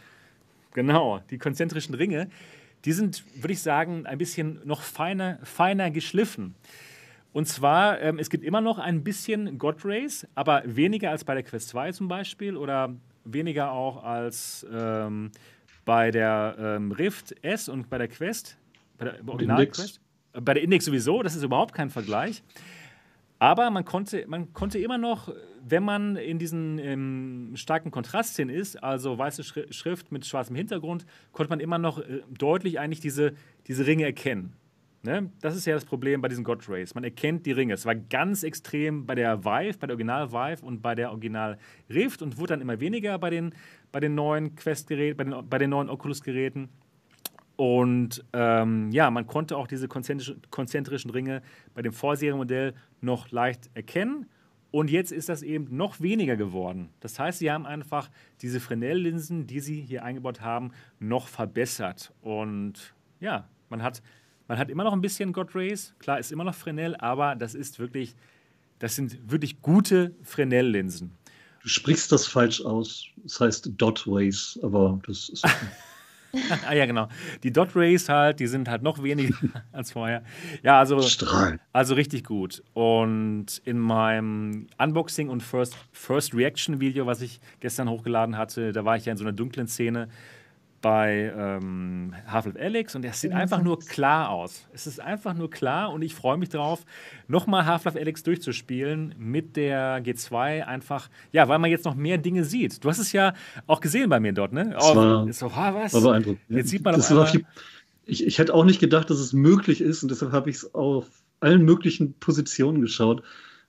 Speaker 1: Genau, die konzentrischen Ringe, die sind, würde ich sagen, ein bisschen noch feiner, feiner geschliffen. Und zwar, ähm, es gibt immer noch ein bisschen God Race, aber weniger als bei der Quest 2 zum Beispiel oder weniger auch als ähm, bei der ähm, Rift S und bei der Quest, bei der Original Quest. Äh, bei der Index sowieso, das ist überhaupt kein Vergleich. Aber man konnte, man konnte immer noch, wenn man in diesen ähm, starken Kontrastszenen ist, also weiße Schrift mit schwarzem Hintergrund, konnte man immer noch äh, deutlich eigentlich diese, diese Ringe erkennen. Ne? Das ist ja das Problem bei diesen God Rays. Man erkennt die Ringe. Es war ganz extrem bei der Vive, bei der Original Vive und bei der Original Rift und wurde dann immer weniger bei den, bei den neuen Quest-Geräten, bei den, bei den neuen Oculus-Geräten. Und ähm, ja, man konnte auch diese konzentrischen Ringe bei dem Vorserienmodell noch leicht erkennen. Und jetzt ist das eben noch weniger geworden. Das heißt, sie haben einfach diese Fresnel-Linsen, die sie hier eingebaut haben, noch verbessert. Und ja, man hat, man hat immer noch ein bisschen God Rays. Klar, ist immer noch Fresnel, aber das ist wirklich, das sind wirklich gute Fresnel-Linsen.
Speaker 2: Du sprichst das falsch aus. Das heißt Dot Rays, aber das ist.
Speaker 1: ah ja, genau. Die Dot Rays halt, die sind halt noch weniger als vorher. Ja, also,
Speaker 2: Strahl.
Speaker 1: also richtig gut. Und in meinem Unboxing und First, First Reaction Video, was ich gestern hochgeladen hatte, da war ich ja in so einer dunklen Szene bei ähm, Half-Life Alyx und es sieht einfach nur klar aus. Es ist einfach nur klar und ich freue mich drauf, nochmal Half-Life Alyx durchzuspielen mit der G2 einfach, ja, weil man jetzt noch mehr Dinge sieht. Du hast es ja auch gesehen bei mir dort, ne?
Speaker 2: Das oh, war, so, ah, was? War beeindruckend.
Speaker 1: Jetzt sieht man das auf einmal,
Speaker 2: ich, ich hätte auch nicht gedacht, dass es möglich ist und deshalb habe ich es auf allen möglichen Positionen geschaut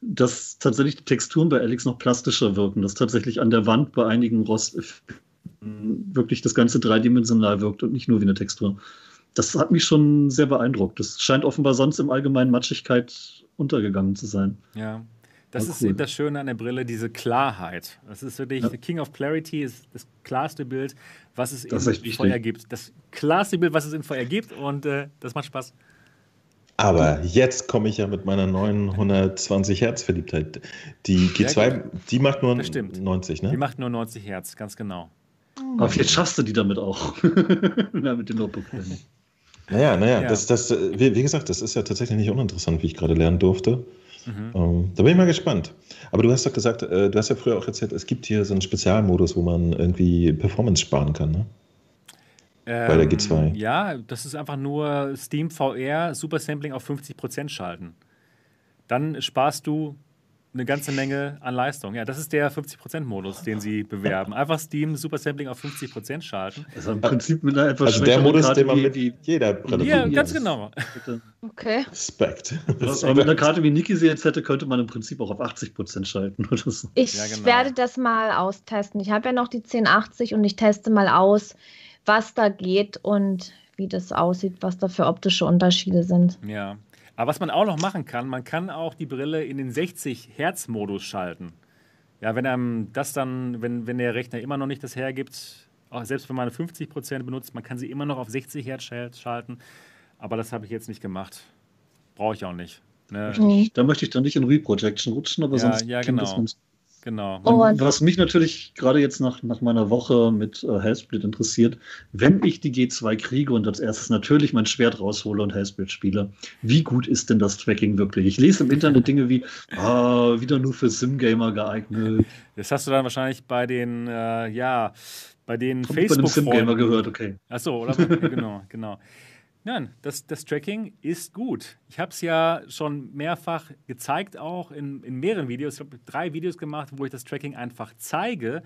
Speaker 2: dass tatsächlich die Texturen bei Alex noch plastischer wirken, dass tatsächlich an der Wand bei einigen Rost wirklich das Ganze dreidimensional wirkt und nicht nur wie eine Textur. Das hat mich schon sehr beeindruckt. Das scheint offenbar sonst im Allgemeinen Matschigkeit untergegangen zu sein.
Speaker 1: Ja. Das ist cool. das Schöne an der Brille, diese Klarheit. Das ist wirklich, ja. King of Clarity ist das klarste Bild, was es
Speaker 2: das
Speaker 1: in VR gibt. Das klarste Bild, was es in VR gibt und äh, das macht Spaß.
Speaker 3: Aber jetzt komme ich ja mit meiner 920 Hertz Verliebtheit. Die G2, die macht nur 90, ne?
Speaker 1: Die macht nur 90 Hertz, ganz genau.
Speaker 2: Aber vielleicht schaffst du die damit auch. ja, mit den Notebook.
Speaker 3: Naja, naja, ja. das, das, wie, wie, gesagt, das ist ja tatsächlich nicht uninteressant, wie ich gerade lernen durfte. Mhm. Ähm, da bin ich mal gespannt. Aber du hast doch gesagt, äh, du hast ja früher auch erzählt, es gibt hier so einen Spezialmodus, wo man irgendwie Performance sparen kann, ne?
Speaker 1: Ähm, Bei der G2. Ja, das ist einfach nur Steam VR Super Sampling auf 50% schalten. Dann sparst du eine ganze Menge an Leistung. Ja, das ist der 50%-Modus, den sie bewerben. Einfach Steam Super Sampling auf 50% schalten.
Speaker 2: Also im Prinzip mit einer etwas
Speaker 3: Also der Modus, den man mit jeder Brille
Speaker 1: Ja, ganz genau.
Speaker 4: Okay.
Speaker 3: Respekt.
Speaker 2: Aber mit einer Karte wie Niki sie jetzt hätte, könnte man im Prinzip auch auf 80% schalten oder so.
Speaker 4: Ich ja, genau. werde das mal austesten. Ich habe ja noch die 1080 und ich teste mal aus, was da geht und wie das aussieht, was da für optische Unterschiede sind.
Speaker 1: Ja, aber was man auch noch machen kann, man kann auch die Brille in den 60-Hertz-Modus schalten. Ja, wenn einem das dann, wenn, wenn der Rechner immer noch nicht das hergibt, auch selbst wenn man 50% benutzt, man kann sie immer noch auf 60 Hertz schalten. Aber das habe ich jetzt nicht gemacht. Brauche ich auch nicht.
Speaker 2: Ne? Da möchte ich dann nicht in Reprojection rutschen, aber ja, sonst
Speaker 1: ja, genau. das ganz Genau.
Speaker 2: Und was mich natürlich gerade jetzt nach, nach meiner Woche mit äh, Hellsplit interessiert, wenn ich die G2 kriege und als erstes natürlich mein Schwert raushole und Hellsplit spiele, wie gut ist denn das Tracking wirklich? Ich lese im Internet Dinge wie, ah, wieder nur für Sim-Gamer geeignet.
Speaker 1: Das hast du dann wahrscheinlich bei den, äh, ja, bei den Facebook-Freunden.
Speaker 2: Bei Sim-Gamer gehört, okay.
Speaker 1: Achso, oder? genau, genau. Nein, das, das Tracking ist gut. Ich habe es ja schon mehrfach gezeigt, auch in, in mehreren Videos. Ich habe drei Videos gemacht, wo ich das Tracking einfach zeige.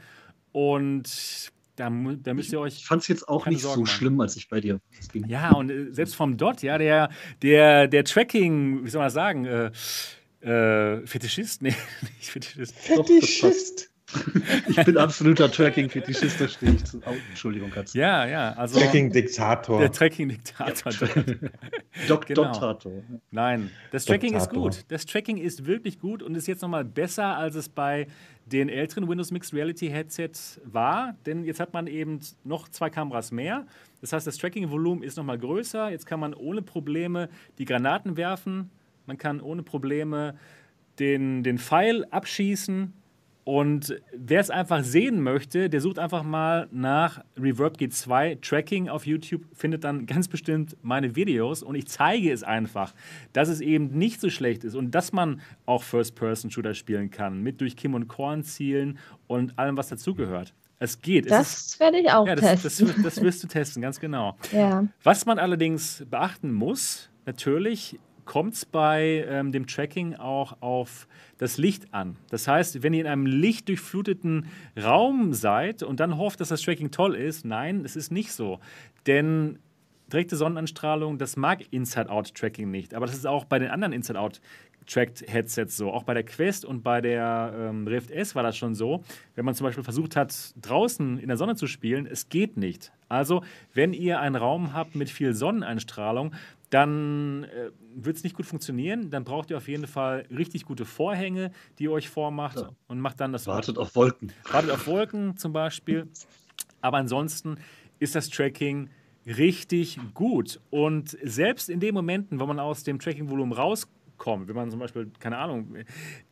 Speaker 1: Und da, da müsst ihr euch.
Speaker 2: Ich fand es jetzt auch nicht Sorgen so schlimm, als ich bei dir
Speaker 1: ging. Ja, und äh, selbst vom Dot, ja, der, der, der Tracking, wie soll man sagen, äh, äh, Fetischist? Nee, nicht
Speaker 3: Fetischist. Fetischist.
Speaker 2: ich bin absoluter Tracking-Fetischist, da stehe ich zu. Oh, Entschuldigung, Katze.
Speaker 1: Ja, ja. Also,
Speaker 3: Tracking-Diktator.
Speaker 1: Der Tracking-Diktator.
Speaker 2: Dok genau. Doktator.
Speaker 1: Nein, das Tracking Doktator. ist gut. Das Tracking ist wirklich gut und ist jetzt nochmal besser, als es bei den älteren Windows Mixed Reality Headsets war. Denn jetzt hat man eben noch zwei Kameras mehr. Das heißt, das Tracking-Volumen ist nochmal größer. Jetzt kann man ohne Probleme die Granaten werfen. Man kann ohne Probleme den, den Pfeil abschießen und wer es einfach sehen möchte, der sucht einfach mal nach Reverb G2 Tracking auf YouTube, findet dann ganz bestimmt meine Videos und ich zeige es einfach, dass es eben nicht so schlecht ist und dass man auch First-Person-Shooter spielen kann, mit durch Kim und Korn zielen und allem, was dazugehört. Es geht.
Speaker 4: Das
Speaker 1: es
Speaker 4: werde ich auch ja,
Speaker 1: das,
Speaker 4: testen.
Speaker 1: Das, das, wirst du testen, ganz genau.
Speaker 4: Ja.
Speaker 1: Was man allerdings beachten muss, natürlich kommt es bei ähm, dem Tracking auch auf das Licht an. Das heißt, wenn ihr in einem lichtdurchfluteten Raum seid und dann hofft, dass das Tracking toll ist, nein, es ist nicht so. Denn direkte Sonnenanstrahlung, das mag Inside-Out-Tracking nicht. Aber das ist auch bei den anderen Inside-Out Tracked Headsets so. Auch bei der Quest und bei der ähm, Rift S war das schon so. Wenn man zum Beispiel versucht hat, draußen in der Sonne zu spielen, es geht nicht. Also, wenn ihr einen Raum habt mit viel Sonneneinstrahlung, dann äh, wird es nicht gut funktionieren. Dann braucht ihr auf jeden Fall richtig gute Vorhänge, die ihr euch vormacht ja. und macht dann das.
Speaker 2: Wartet auf Wolken.
Speaker 1: Wartet auf Wolken zum Beispiel. Aber ansonsten ist das Tracking richtig gut. Und selbst in den Momenten, wo man aus dem Tracking-Volumen rauskommt, kommt, wenn man zum Beispiel, keine Ahnung,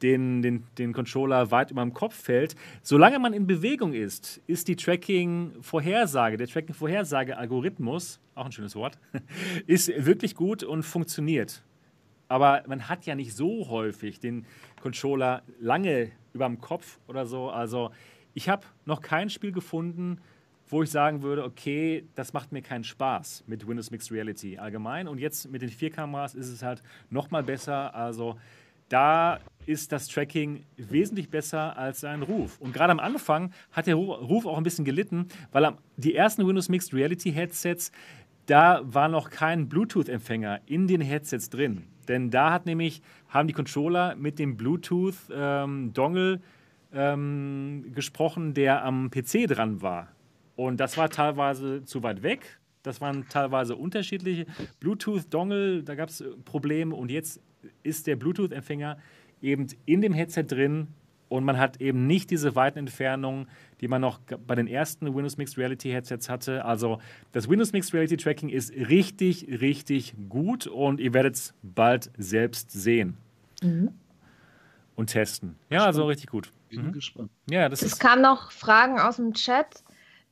Speaker 1: den, den, den Controller weit über dem Kopf fällt, solange man in Bewegung ist, ist die Tracking-Vorhersage, der Tracking-Vorhersage-Algorithmus, auch ein schönes Wort, ist wirklich gut und funktioniert. Aber man hat ja nicht so häufig den Controller lange über dem Kopf oder so. Also ich habe noch kein Spiel gefunden, wo ich sagen würde, okay, das macht mir keinen Spaß mit Windows Mixed Reality allgemein. Und jetzt mit den vier Kameras ist es halt noch mal besser. Also da ist das Tracking wesentlich besser als sein Ruf. Und gerade am Anfang hat der Ruf auch ein bisschen gelitten, weil die ersten Windows Mixed Reality Headsets, da war noch kein Bluetooth-Empfänger in den Headsets drin. Denn da hat nämlich, haben die Controller mit dem Bluetooth-Dongle ähm, ähm, gesprochen, der am PC dran war. Und das war teilweise zu weit weg. Das waren teilweise unterschiedliche Bluetooth-Dongle, da gab es äh, Probleme. Und jetzt ist der Bluetooth-Empfänger eben in dem Headset drin und man hat eben nicht diese weiten Entfernungen, die man noch bei den ersten Windows Mixed Reality Headsets hatte. Also das Windows Mixed Reality Tracking ist richtig, richtig gut und ihr werdet es bald selbst sehen mhm. und testen. Ja, also richtig gut.
Speaker 2: Bin mhm. gespannt.
Speaker 1: Ja, das
Speaker 4: es kamen noch Fragen aus dem Chat.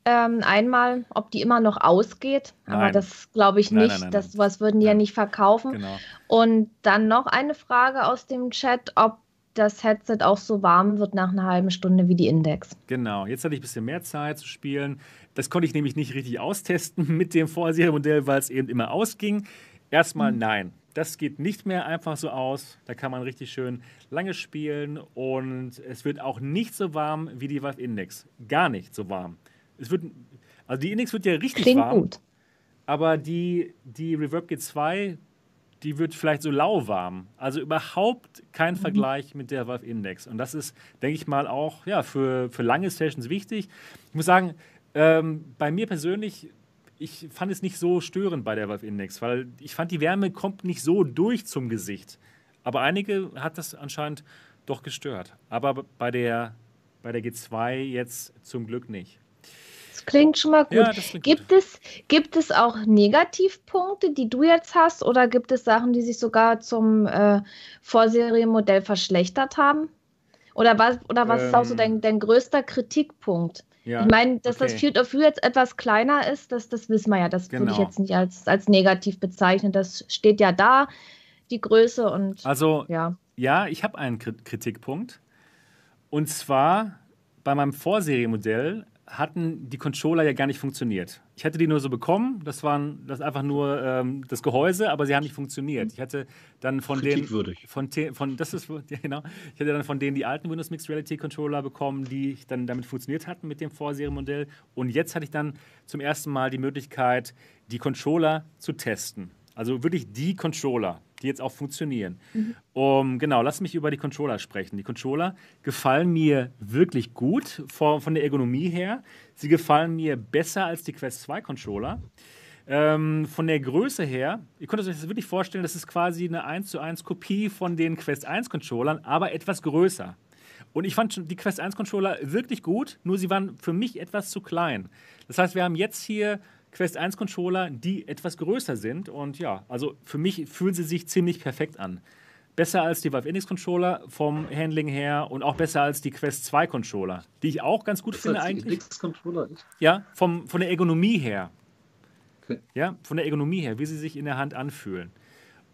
Speaker 4: Ähm, einmal, ob die immer noch ausgeht, nein. aber das glaube ich nicht. Nein, nein, das was würden die ja, ja nicht verkaufen.
Speaker 1: Genau.
Speaker 4: Und dann noch eine Frage aus dem Chat, ob das Headset auch so warm wird nach einer halben Stunde wie die Index.
Speaker 1: Genau, jetzt hatte ich ein bisschen mehr Zeit zu spielen. Das konnte ich nämlich nicht richtig austesten mit dem Vorserienmodell, weil es eben immer ausging. Erstmal mhm. nein. Das geht nicht mehr einfach so aus. Da kann man richtig schön lange spielen und es wird auch nicht so warm wie die Valve Index. Gar nicht so warm. Es wird, also die Index wird ja richtig
Speaker 4: Klingt
Speaker 1: warm.
Speaker 4: Gut.
Speaker 1: Aber die, die Reverb G2, die wird vielleicht so lauwarm. Also überhaupt kein mhm. Vergleich mit der Valve Index. Und das ist, denke ich mal, auch ja, für, für lange Sessions wichtig. Ich muss sagen, ähm, bei mir persönlich, ich fand es nicht so störend bei der Valve Index, weil ich fand, die Wärme kommt nicht so durch zum Gesicht. Aber einige hat das anscheinend doch gestört. Aber bei der, bei der G2 jetzt zum Glück nicht.
Speaker 4: Das klingt schon mal gut. Ja, gibt, gut. Es, gibt es auch Negativpunkte, die du jetzt hast, oder gibt es Sachen, die sich sogar zum äh, Vorserienmodell verschlechtert haben? Oder was, oder was ähm, ist auch so dein, dein größter Kritikpunkt? Ja, ich meine, dass okay. das Field of View jetzt etwas kleiner ist, das, das wissen wir ja. Das genau. würde ich genau. jetzt nicht als, als negativ bezeichnen. Das steht ja da, die Größe und
Speaker 1: also ja, ja ich habe einen Kritikpunkt. Und zwar bei meinem Vorserienmodell hatten die Controller ja gar nicht funktioniert. Ich hatte die nur so bekommen, das waren das einfach nur ähm, das Gehäuse, aber sie haben nicht funktioniert. Ich hatte dann von denen von, von das ist ja, genau, ich hatte dann von denen die alten Windows Mixed Reality Controller bekommen, die dann damit funktioniert hatten mit dem Vorserienmodell und jetzt hatte ich dann zum ersten Mal die Möglichkeit, die Controller zu testen. Also wirklich die Controller die jetzt auch funktionieren. Mhm. Um, genau, lass mich über die Controller sprechen. Die Controller gefallen mir wirklich gut von, von der Ergonomie her. Sie gefallen mir besser als die Quest 2 Controller. Ähm, von der Größe her, ihr könnt euch das wirklich vorstellen, das ist quasi eine 1 zu 1 Kopie von den Quest 1 Controllern, aber etwas größer. Und ich fand die Quest 1 Controller wirklich gut, nur sie waren für mich etwas zu klein. Das heißt, wir haben jetzt hier Quest 1 Controller, die etwas größer sind. Und ja, also für mich fühlen sie sich ziemlich perfekt an. Besser als die Valve Index Controller vom Handling her und auch besser als die Quest 2 Controller, die ich auch ganz gut das finde eigentlich. Index Controller ist? Ja, vom, von der Ergonomie her. Okay. Ja, von der Ergonomie her, wie sie sich in der Hand anfühlen.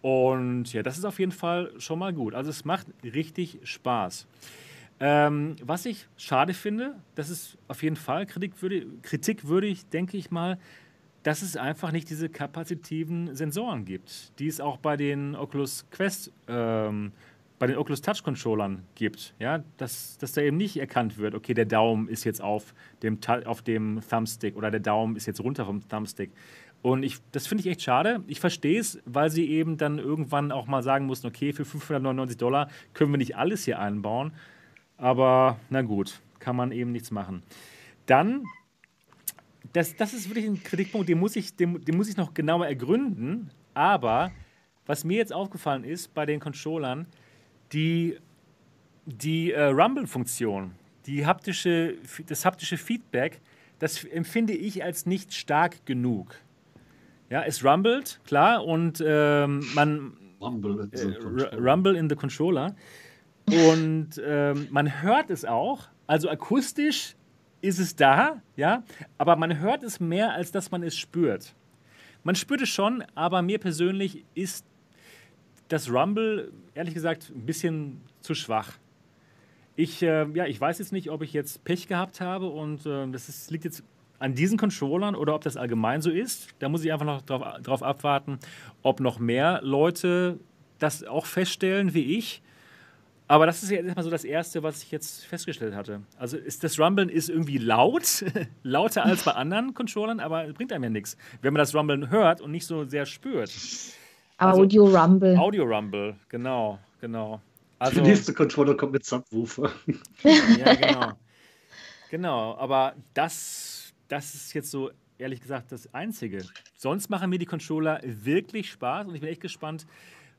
Speaker 1: Und ja, das ist auf jeden Fall schon mal gut. Also es macht richtig Spaß. Ähm, was ich schade finde, das ist auf jeden Fall kritikwürdig, kritikwürdig denke ich mal, dass es einfach nicht diese kapazitiven Sensoren gibt, die es auch bei den Oculus Quest, ähm, bei den Oculus Touch Controllern gibt. Ja, dass, dass da eben nicht erkannt wird, okay, der Daumen ist jetzt auf dem, auf dem Thumbstick oder der Daumen ist jetzt runter vom Thumbstick. Und ich, das finde ich echt schade. Ich verstehe es, weil sie eben dann irgendwann auch mal sagen mussten, okay, für 599 Dollar können wir nicht alles hier einbauen. Aber na gut, kann man eben nichts machen. Dann das, das ist wirklich ein Kritikpunkt, den muss, ich, den, den muss ich noch genauer ergründen. Aber was mir jetzt aufgefallen ist bei den Controllern, die, die äh, Rumble-Funktion, die haptische, das haptische Feedback, das empfinde ich als nicht stark genug. Ja, es rumbelt, klar, und ähm, man. Rumble in, äh, Rumble in the Controller. Und ähm, man hört es auch. Also akustisch ist es da, ja, aber man hört es mehr, als dass man es spürt. Man spürt es schon, aber mir persönlich ist das Rumble, ehrlich gesagt, ein bisschen zu schwach. Ich, äh, ja, ich weiß jetzt nicht, ob ich jetzt Pech gehabt habe und äh, das ist, liegt jetzt an diesen Controllern oder ob das allgemein so ist. Da muss ich einfach noch drauf, drauf abwarten, ob noch mehr Leute das auch feststellen wie ich aber das ist ja erstmal so das Erste, was ich jetzt festgestellt hatte. Also ist das Rumblen ist irgendwie laut, lauter als bei anderen Controllern, aber bringt einem ja nichts, wenn man das Rumblen hört und nicht so sehr spürt.
Speaker 4: Also, Audio Rumble.
Speaker 1: Audio Rumble, genau, genau.
Speaker 2: Also, Der nächste Controller kommt mit Subwoofer.
Speaker 1: ja, genau. Genau, aber das, das ist jetzt so ehrlich gesagt das Einzige. Sonst machen mir die Controller wirklich Spaß und ich bin echt gespannt,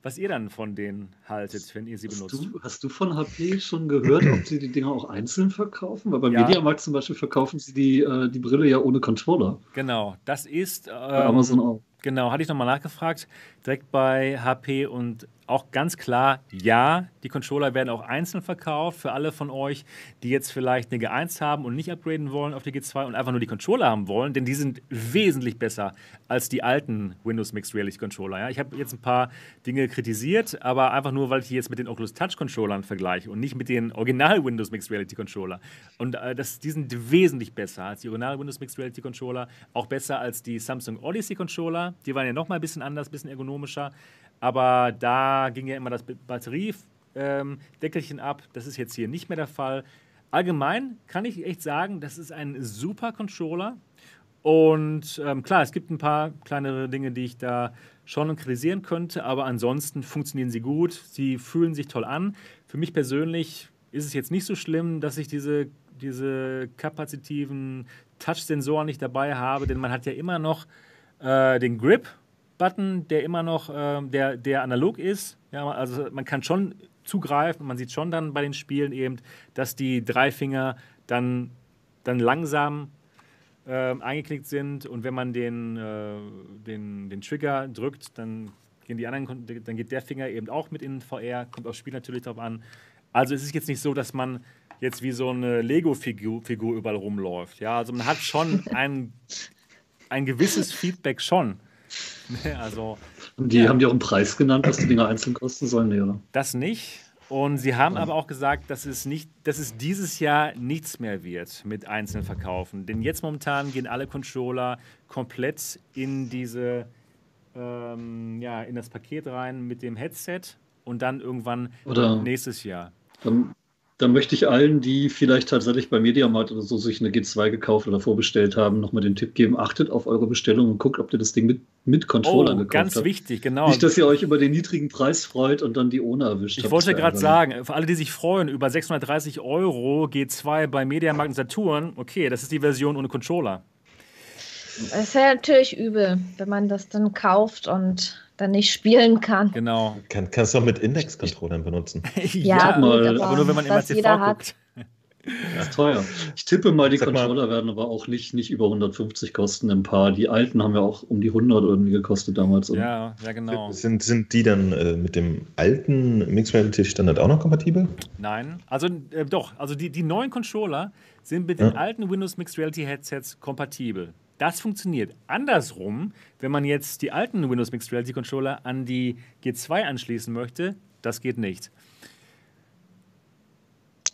Speaker 1: was ihr dann von denen haltet, wenn ihr sie benutzt.
Speaker 2: Hast du, hast du von HP schon gehört, ob sie die Dinger auch einzeln verkaufen? Weil beim ja. Mediamarkt zum Beispiel verkaufen sie die, äh, die Brille ja ohne Controller.
Speaker 1: Genau, das ist. Ähm, bei Amazon auch. Genau, hatte ich nochmal nachgefragt, direkt bei HP und auch ganz klar, ja, die Controller werden auch einzeln verkauft für alle von euch, die jetzt vielleicht eine G1 haben und nicht upgraden wollen auf die G2 und einfach nur die Controller haben wollen, denn die sind wesentlich besser als die alten Windows Mixed Reality Controller. Ja? Ich habe jetzt ein paar Dinge kritisiert, aber einfach nur, weil ich die jetzt mit den Oculus Touch Controllern vergleiche und nicht mit den Original Windows Mixed Reality Controller. Und äh, das, die sind wesentlich besser als die Original Windows Mixed Reality Controller, auch besser als die Samsung Odyssey Controller. Die waren ja nochmal ein bisschen anders, ein bisschen ergonomischer. Aber da ging ja immer das Batteriedeckelchen ähm, ab. Das ist jetzt hier nicht mehr der Fall. Allgemein kann ich echt sagen, das ist ein super Controller. Und ähm, klar, es gibt ein paar kleinere Dinge, die ich da schon kritisieren könnte, aber ansonsten funktionieren sie gut. Sie fühlen sich toll an. Für mich persönlich ist es jetzt nicht so schlimm, dass ich diese, diese kapazitiven Touch-Sensoren nicht dabei habe, denn man hat ja immer noch äh, den Grip Button, der immer noch, äh, der, der analog ist. Ja, also man kann schon zugreifen, man sieht schon dann bei den Spielen eben, dass die drei Finger dann, dann langsam ähm, eingeklickt sind und wenn man den, äh, den, den Trigger drückt, dann gehen die anderen, dann geht der Finger eben auch mit in VR, kommt aufs Spiel natürlich drauf an. Also es ist jetzt nicht so, dass man jetzt wie so eine Lego-Figur Figur überall rumläuft. Ja, also man hat schon ein, ein gewisses Feedback schon. Also,
Speaker 2: die ja. haben die auch einen Preis genannt, was die Dinger einzeln kosten sollen, nee, oder?
Speaker 1: Das nicht. Und sie haben aber auch gesagt, dass es, nicht, dass es dieses Jahr nichts mehr wird mit einzelnen Verkaufen. Denn jetzt momentan gehen alle Controller komplett in diese, ähm, ja, in das Paket rein mit dem Headset und dann irgendwann Oder nächstes Jahr.
Speaker 2: Dann dann möchte ich allen, die vielleicht tatsächlich bei Mediamarkt oder so sich eine G2 gekauft oder vorbestellt haben, nochmal den Tipp geben, achtet auf eure Bestellung und guckt, ob ihr das Ding mit, mit Controller oh, gekauft
Speaker 1: ganz habt. wichtig, genau.
Speaker 2: Nicht, dass ihr euch über den niedrigen Preis freut und dann die ohne erwischt
Speaker 1: Ich wollte gerade sagen, für alle, die sich freuen, über 630 Euro G2 bei Mediamarkt und Saturn, okay, das ist die Version ohne Controller.
Speaker 4: Das ist ja natürlich übel, wenn man das dann kauft und dann nicht spielen kann.
Speaker 1: Genau.
Speaker 3: Kann, kannst du auch mit Index-Controllern benutzen.
Speaker 4: ja,
Speaker 1: mal, aber, aber, nur wenn man immer CV guckt.
Speaker 2: Das ist teuer. Ich tippe mal, die Sag Controller mal. werden aber auch nicht, nicht über 150 kosten ein paar. Die alten haben ja auch um die 100 irgendwie gekostet damals.
Speaker 1: Ja, ja, genau.
Speaker 3: Sind, sind die dann äh, mit dem alten Mixed Reality Standard auch noch kompatibel?
Speaker 1: Nein, also äh, doch. Also die, die neuen Controller sind mit ja. den alten Windows Mixed Reality Headsets kompatibel. Das funktioniert. Andersrum, wenn man jetzt die alten Windows Mixed Reality Controller an die G2 anschließen möchte, das geht nicht.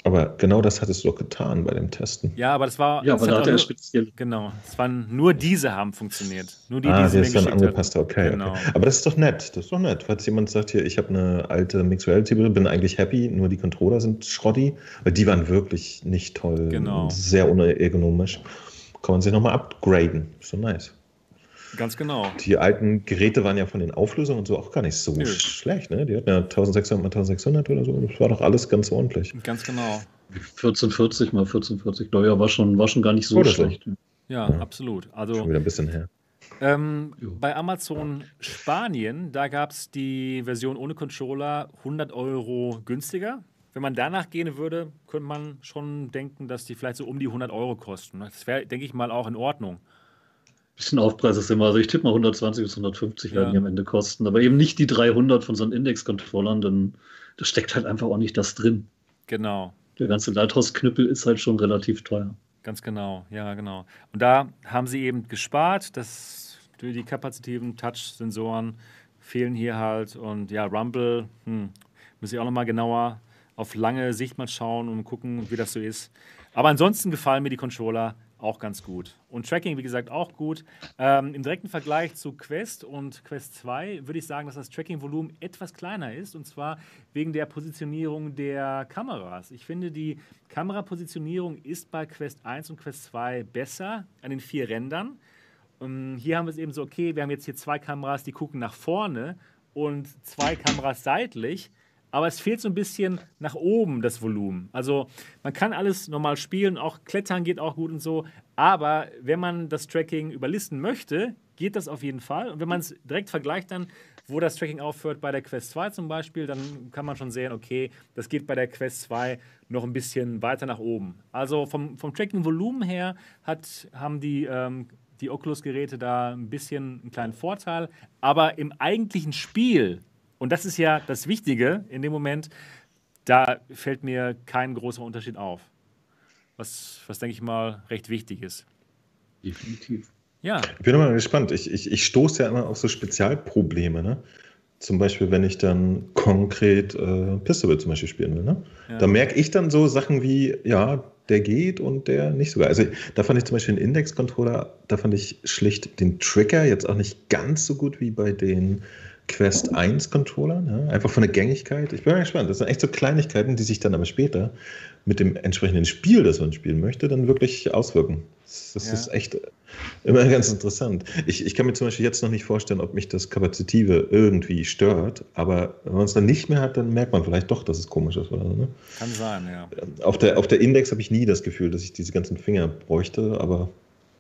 Speaker 3: Aber genau das hattest du doch getan bei dem Testen.
Speaker 1: Ja, aber das war.
Speaker 2: Ja,
Speaker 1: aber
Speaker 2: da hat er speziell.
Speaker 1: Genau. Es waren nur diese haben funktioniert. Nur die,
Speaker 3: ah,
Speaker 1: die
Speaker 3: ist dann angepasst. Okay, genau. okay. Aber das ist doch nett. Das ist doch nett. Falls jemand sagt hier, ich habe eine alte Mixed Reality Brille, bin eigentlich happy, nur die Controller sind schrotti, weil die waren wirklich nicht toll.
Speaker 1: Genau.
Speaker 3: Sehr unergonomisch kann man sich nochmal upgraden. Ist so nice.
Speaker 1: Ganz genau.
Speaker 3: Die alten Geräte waren ja von den Auflösungen und so auch gar nicht so Nö. schlecht. Ne? Die hatten ja 1600 mal 1600 oder so. Das war doch alles ganz ordentlich.
Speaker 1: Ganz genau.
Speaker 2: 1440 mal 1440, glaube ich, war schon, war schon gar nicht so oder schlecht. So.
Speaker 1: Ja, ja, absolut. Also,
Speaker 3: schon wieder ein bisschen her.
Speaker 1: Ähm, bei Amazon Spanien, da gab es die Version ohne Controller 100 Euro günstiger. Wenn man danach gehen würde, könnte man schon denken, dass die vielleicht so um die 100 Euro kosten. Das wäre, denke ich mal, auch in Ordnung.
Speaker 2: Bisschen Aufpreis ist immer, also ich tippe mal 120 bis 150 ja. werden die am Ende kosten, aber eben nicht die 300 von so einem Index-Controllern, denn da steckt halt einfach auch nicht das drin.
Speaker 1: Genau.
Speaker 2: Der ganze Lighthouse-Knüppel ist halt schon relativ teuer.
Speaker 1: Ganz genau, ja, genau. Und da haben sie eben gespart, dass die kapazitiven Touch-Sensoren fehlen hier halt und ja, Rumble, hm, muss ich auch nochmal genauer auf lange Sicht mal schauen und gucken, wie das so ist. Aber ansonsten gefallen mir die Controller auch ganz gut. Und Tracking, wie gesagt, auch gut. Ähm, Im direkten Vergleich zu Quest und Quest 2 würde ich sagen, dass das Tracking-Volumen etwas kleiner ist. Und zwar wegen der Positionierung der Kameras. Ich finde, die Kamerapositionierung ist bei Quest 1 und Quest 2 besser an den vier Rändern. Um, ähm, hier haben wir es eben so, okay, wir haben jetzt hier zwei Kameras, die gucken nach vorne und zwei Kameras seitlich aber es fehlt so ein bisschen nach oben das Volumen. Also man kann alles normal spielen, auch Klettern geht auch gut und so, aber wenn man das Tracking überlisten möchte, geht das auf jeden Fall. Und wenn man es direkt vergleicht dann, wo das Tracking aufhört, bei der Quest 2 zum Beispiel, dann kann man schon sehen, okay, das geht bei der Quest 2 noch ein bisschen weiter nach oben. Also vom, vom Tracking-Volumen her hat, haben die, ähm, die Oculus-Geräte da ein bisschen einen kleinen Vorteil, aber im eigentlichen Spiel und das ist ja das Wichtige in dem Moment, da fällt mir kein großer Unterschied auf. Was, was denke ich mal, recht wichtig ist.
Speaker 2: Definitiv.
Speaker 1: Ja.
Speaker 3: Ich bin immer gespannt. Ich, ich, ich stoße ja immer auf so Spezialprobleme. Ne? Zum Beispiel, wenn ich dann konkret äh, Pistol zum Beispiel spielen will. Ne? Ja. Da merke ich dann so Sachen wie, ja, der geht und der nicht sogar. Also da fand ich zum Beispiel den Index-Controller, da fand ich schlicht den Trigger jetzt auch nicht ganz so gut wie bei den Quest 1 Controller, ne? einfach von der Gängigkeit. Ich bin mal gespannt. Das sind echt so Kleinigkeiten, die sich dann aber später mit dem entsprechenden Spiel, das man spielen möchte, dann wirklich auswirken. Das, das ja. ist echt immer ganz interessant. Ich, ich kann mir zum Beispiel jetzt noch nicht vorstellen, ob mich das Kapazitive irgendwie stört, aber wenn man es dann nicht mehr hat, dann merkt man vielleicht doch, dass es komisch ist. Oder so, ne?
Speaker 1: Kann sein, ja.
Speaker 3: Auf der, auf der Index habe ich nie das Gefühl, dass ich diese ganzen Finger bräuchte, aber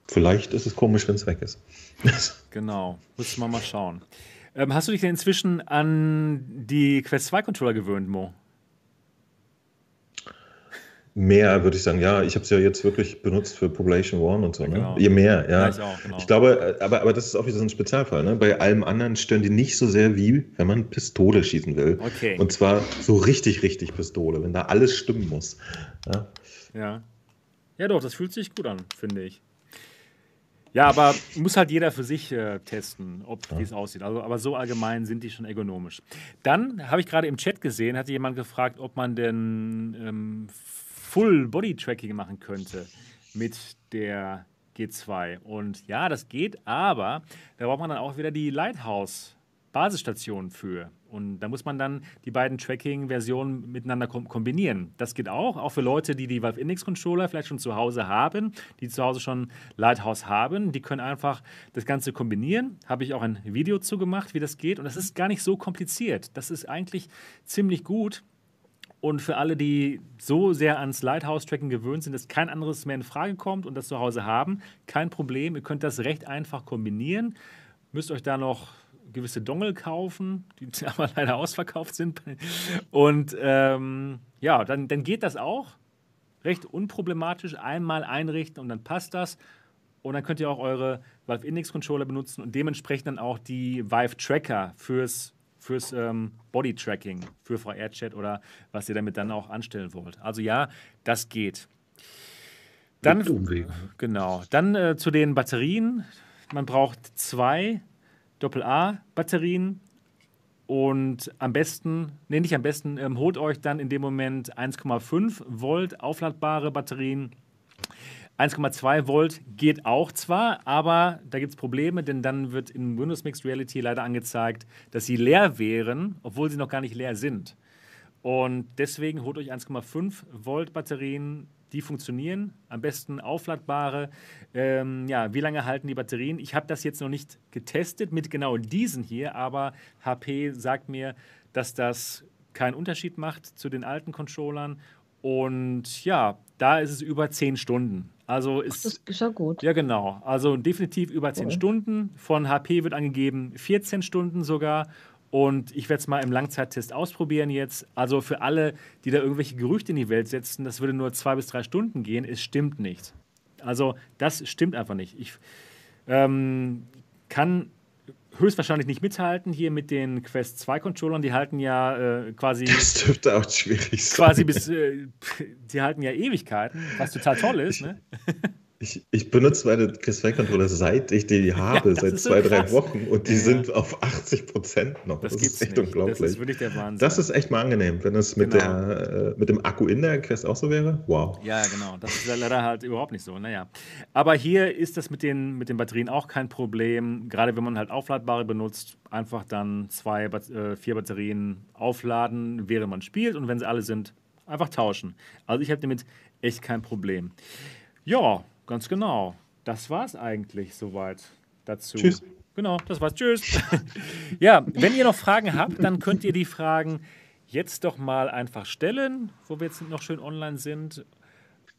Speaker 3: vielleicht ist es komisch, wenn es weg ist.
Speaker 1: genau, muss man mal schauen. Ähm, hast du dich denn inzwischen an die Quest 2 Controller gewöhnt, Mo?
Speaker 3: mehr würde ich sagen, ja, ich habe es ja jetzt wirklich benutzt für Population One und so. Ne?
Speaker 1: Genau.
Speaker 3: Je mehr, ja.
Speaker 1: Ja, ich auch, genau.
Speaker 3: Ich glaube, äh, aber, aber das ist auch wieder so ein Spezialfall. Ne? Bei allem anderen stören die nicht so sehr, wie wenn man Pistole schießen will.
Speaker 1: Okay.
Speaker 3: Und zwar so richtig, richtig Pistole, wenn da alles stimmen muss. Ja?
Speaker 1: Ja. Ja, doch, das fühlt sich gut an, finde ich. Ja, aber muss halt jeder für sich äh, testen, ob wie es aussieht. Also, aber so allgemein sind die schon ergonomisch. Dann habe ich gerade im Chat gesehen, hatte jemand gefragt, ob man denn ähm, Full Body Tracking machen könnte mit der G2. Und ja, das geht, aber da braucht man dann auch wieder die Lighthouse Basisstation für. Und da muss man dann die beiden Tracking-Versionen miteinander kom kombinieren. Das geht auch, auch für Leute, die die Valve Index Controller vielleicht schon zu Hause haben, die zu Hause schon Lighthouse haben. Die können einfach das Ganze kombinieren. Habe ich auch ein Video zu gemacht, wie das geht. Und das ist gar nicht so kompliziert. Das ist eigentlich ziemlich gut. Und für alle, die so sehr ans Lighthouse-Tracking gewöhnt sind, dass kein anderes mehr in Frage kommt und das zu Hause haben, kein Problem. Ihr könnt das recht einfach kombinieren. Müsst euch da noch gewisse Dongle kaufen, die aber leider ausverkauft sind. Und ähm, ja, dann, dann geht das auch recht unproblematisch. Einmal einrichten und dann passt das. Und dann könnt ihr auch eure Valve Index Controller benutzen und dementsprechend dann auch die Vive Tracker fürs, fürs ähm, Body Tracking, für VR-Chat oder was ihr damit dann auch anstellen wollt. Also ja, das geht. Dann,
Speaker 2: Umwegen.
Speaker 1: genau. Dann äh, zu den Batterien. Man braucht zwei AA-Batterien und am besten, nee, nicht am besten, ähm, holt euch dann in dem Moment 1,5 Volt aufladbare Batterien. 1,2 Volt geht auch zwar, aber da gibt es Probleme, denn dann wird in Windows Mixed Reality leider angezeigt, dass sie leer wären, obwohl sie noch gar nicht leer sind. Und deswegen holt euch 1,5 Volt Batterien, die funktionieren. Am besten aufladbare. Ähm, ja, wie lange halten die Batterien? Ich habe das jetzt noch nicht getestet mit genau diesen hier, aber HP sagt mir, dass das keinen Unterschied macht zu den alten Controllern. Und ja, da ist es über 10 Stunden. Also ist,
Speaker 4: Das ist ja gut.
Speaker 1: ja, genau. Also definitiv über 10
Speaker 4: Cool.
Speaker 1: Stunden. Von HP wird angegeben 14 Stunden sogar. Und ich werde es mal im Langzeittest ausprobieren jetzt. Also für alle, die da irgendwelche Gerüchte in die Welt setzen, das würde nur zwei bis drei Stunden gehen, es stimmt nicht. Also das stimmt einfach nicht. Ich ähm, kann höchstwahrscheinlich nicht mithalten hier mit den Quest 2 Controllern. Die halten ja äh, quasi
Speaker 3: Das dürfte auch schwierig sein.
Speaker 1: quasi bis, äh, die halten ja Ewigkeiten, was total toll ist. Ne?
Speaker 3: Ich, ich benutze meine PS2-Controller, seit ich die habe,
Speaker 1: das
Speaker 3: seit
Speaker 1: ist so
Speaker 3: zwei, drei. Wochen und die
Speaker 1: Ja.
Speaker 3: sind auf 80 Prozent noch.
Speaker 1: Das,
Speaker 3: Das, ist echt
Speaker 1: nicht.
Speaker 3: unglaublich.
Speaker 1: Das ist wirklich der Wahnsinn.
Speaker 3: Das ist echt mal angenehm, wenn es mit,
Speaker 1: Genau.
Speaker 3: der, äh, mit dem Akku in der Quest auch so wäre. Wow.
Speaker 1: Ja, genau. Das ist ja leider halt überhaupt nicht so. Naja. Aber hier ist das mit den, mit den Batterien auch kein Problem. Gerade wenn man halt aufladbare benutzt, einfach dann zwei, äh, vier Batterien aufladen, während man spielt. Und wenn sie alle sind, einfach tauschen. Also ich habe damit echt kein Problem. Ja, ganz genau. Das war's eigentlich soweit dazu.
Speaker 3: Tschüss.
Speaker 1: Genau, das war's. Tschüss. ja, wenn ihr noch Fragen habt, dann könnt ihr die Fragen jetzt doch mal einfach stellen, wo wir jetzt noch schön online sind.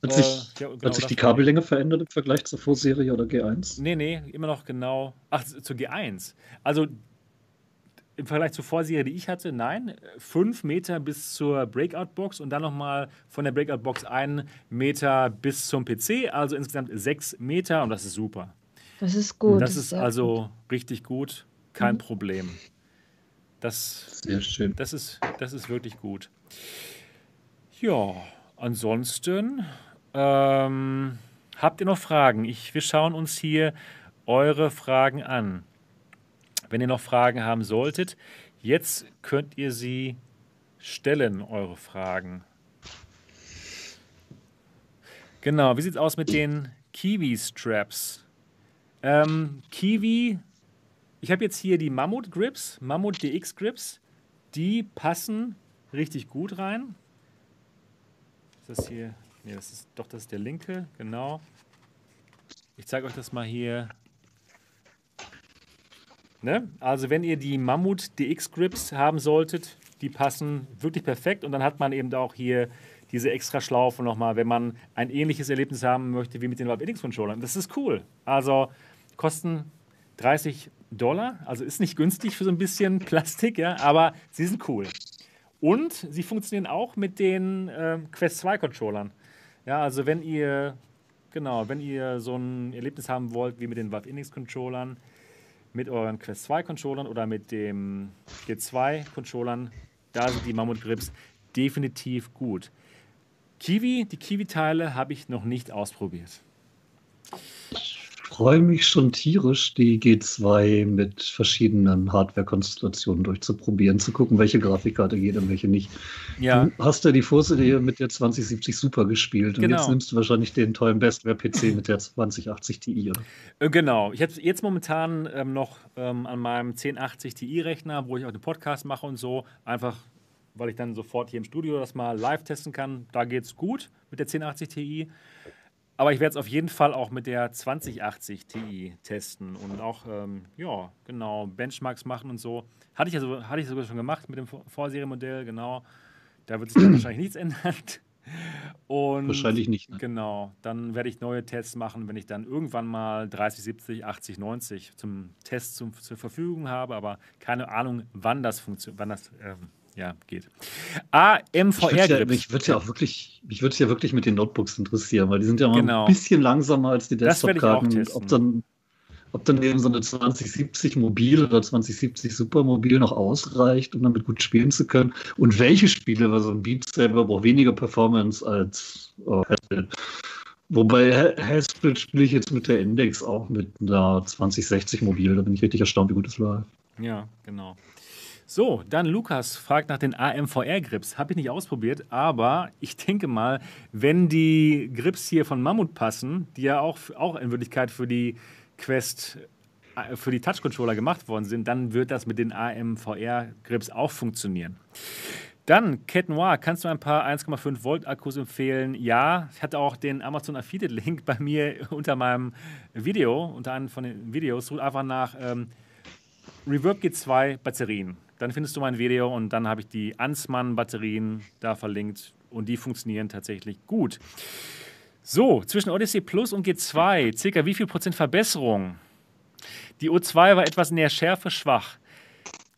Speaker 2: Hat
Speaker 1: Äh,
Speaker 2: sich,
Speaker 1: ja, genau,
Speaker 2: hat sich die
Speaker 1: war-
Speaker 2: Kabellänge verändert im Vergleich zur Vorserie oder G1?
Speaker 1: Nee, nee, immer noch genau. Ach, zur G1. Also im Vergleich zur Vorserie, die ich hatte, nein, fünf Meter bis zur Breakout-Box und dann nochmal von der Breakout-Box einen Meter bis zum PC, also insgesamt sechs Meter und das ist super.
Speaker 4: Das ist gut.
Speaker 1: das ist
Speaker 4: sehr
Speaker 1: also richtig gut, kein
Speaker 4: Mhm.
Speaker 1: Problem. Das,
Speaker 2: Sehr schön.
Speaker 1: das, ist, das ist wirklich gut. Ja, ansonsten ähm, habt ihr noch Fragen? Ich, wir schauen uns hier eure Fragen an. Wenn ihr noch Fragen haben solltet, jetzt könnt ihr sie stellen, eure Fragen. Genau, wie sieht es aus mit den Kiwi-Straps? Ähm, Kiwi, ich habe jetzt hier die Mammut Grips, Mammut DX Grips, die passen richtig gut rein. Ist das hier? Nee, das ist doch das ist der linke, genau. Ich zeige euch das mal hier. Ne? Also wenn ihr die Mammut DX Grips haben solltet, die passen wirklich perfekt und dann hat man eben auch hier diese extra Schlaufe nochmal, wenn man ein ähnliches Erlebnis haben möchte wie mit den Valve Controllern. Das ist cool. Also kosten 30 Dollar, also ist nicht günstig für so ein bisschen Plastik, ja, aber sie sind cool. Und sie funktionieren auch mit den ähm, Quest 2 Controllern. Ja, also wenn ihr, genau, wenn ihr so ein Erlebnis haben wollt wie mit den Valve Index Controllern, mit euren Quest 2 Controllern oder mit dem G2 Controllern, da sind die Mammut Grips definitiv gut. Kiwi, die Kiwi-Teile habe ich noch nicht ausprobiert.
Speaker 2: Ich freue mich schon tierisch, die G2 mit verschiedenen Hardware-Konstellationen durchzuprobieren, zu gucken, welche Grafikkarte geht und welche nicht. Ja. Du hast ja die Vorserie mit der 2070 Super gespielt und genau. jetzt nimmst du wahrscheinlich den tollen Bestware-PC mit der 2080 Ti, oder?
Speaker 1: Äh, genau. Ich habe jetzt momentan ähm, noch ähm, an meinem 1080 Ti-Rechner, wo ich auch den Podcast mache und so, einfach weil ich dann sofort hier im Studio das mal live testen kann. Da geht es gut mit der 1080 Ti. Aber ich werde es auf jeden Fall auch mit der 2080 Ti testen und auch, ähm, ja, genau, Benchmarks machen und so. Hatte ich, also, hatte ich sogar schon gemacht mit dem Vorserienmodell, genau. Da wird sich dann wahrscheinlich nichts ändern. Und
Speaker 2: wahrscheinlich nicht.
Speaker 1: Ne? Genau, dann werde ich neue Tests machen, wenn ich dann irgendwann mal 30, 70, 80, 90 zum Test zum, zur Verfügung habe, aber keine Ahnung, wann das funktioniert, wann das ähm, ja, geht. AMVR-Grips.
Speaker 2: Ja, mich würde ja auch wirklich, mich würde ja wirklich mit den Notebooks interessieren, weil die sind ja mal genau. ein bisschen langsamer als die Desktop-Karten. Ob dann, ob dann eben so eine 2070 Mobil oder 2070 Supermobil noch ausreicht, um damit gut spielen zu können. Und welche Spiele, weil so ein Beat Saber braucht weniger Performance als oh, Wobei Haspel spiele ich jetzt mit der Index auch mit einer 2060 Mobil. Da bin ich richtig erstaunt, wie gut es läuft.
Speaker 1: Ja, genau. So, dann Lukas fragt nach den AMVR-Grips. Habe ich nicht ausprobiert, aber ich denke mal, wenn die Grips hier von Mammut passen, die ja auch, auch in Wirklichkeit für die Quest, äh, für die Touch-Controller gemacht worden sind, dann wird das mit den AMVR-Grips auch funktionieren. Dann, Cat Noir, kannst du ein paar 1,5 Volt Akkus empfehlen? Ja, ich hatte auch den Amazon Affiliate Link bei mir unter meinem Video, unter einem von den Videos. Such einfach nach ähm, Reverb G2 Batterien dann findest du mein Video und dann habe ich die Ansmann-Batterien da verlinkt und die funktionieren tatsächlich gut. So, zwischen Odyssey Plus und G2, circa wie viel Prozent Verbesserung? Die O2 war etwas in der Schärfe schwach,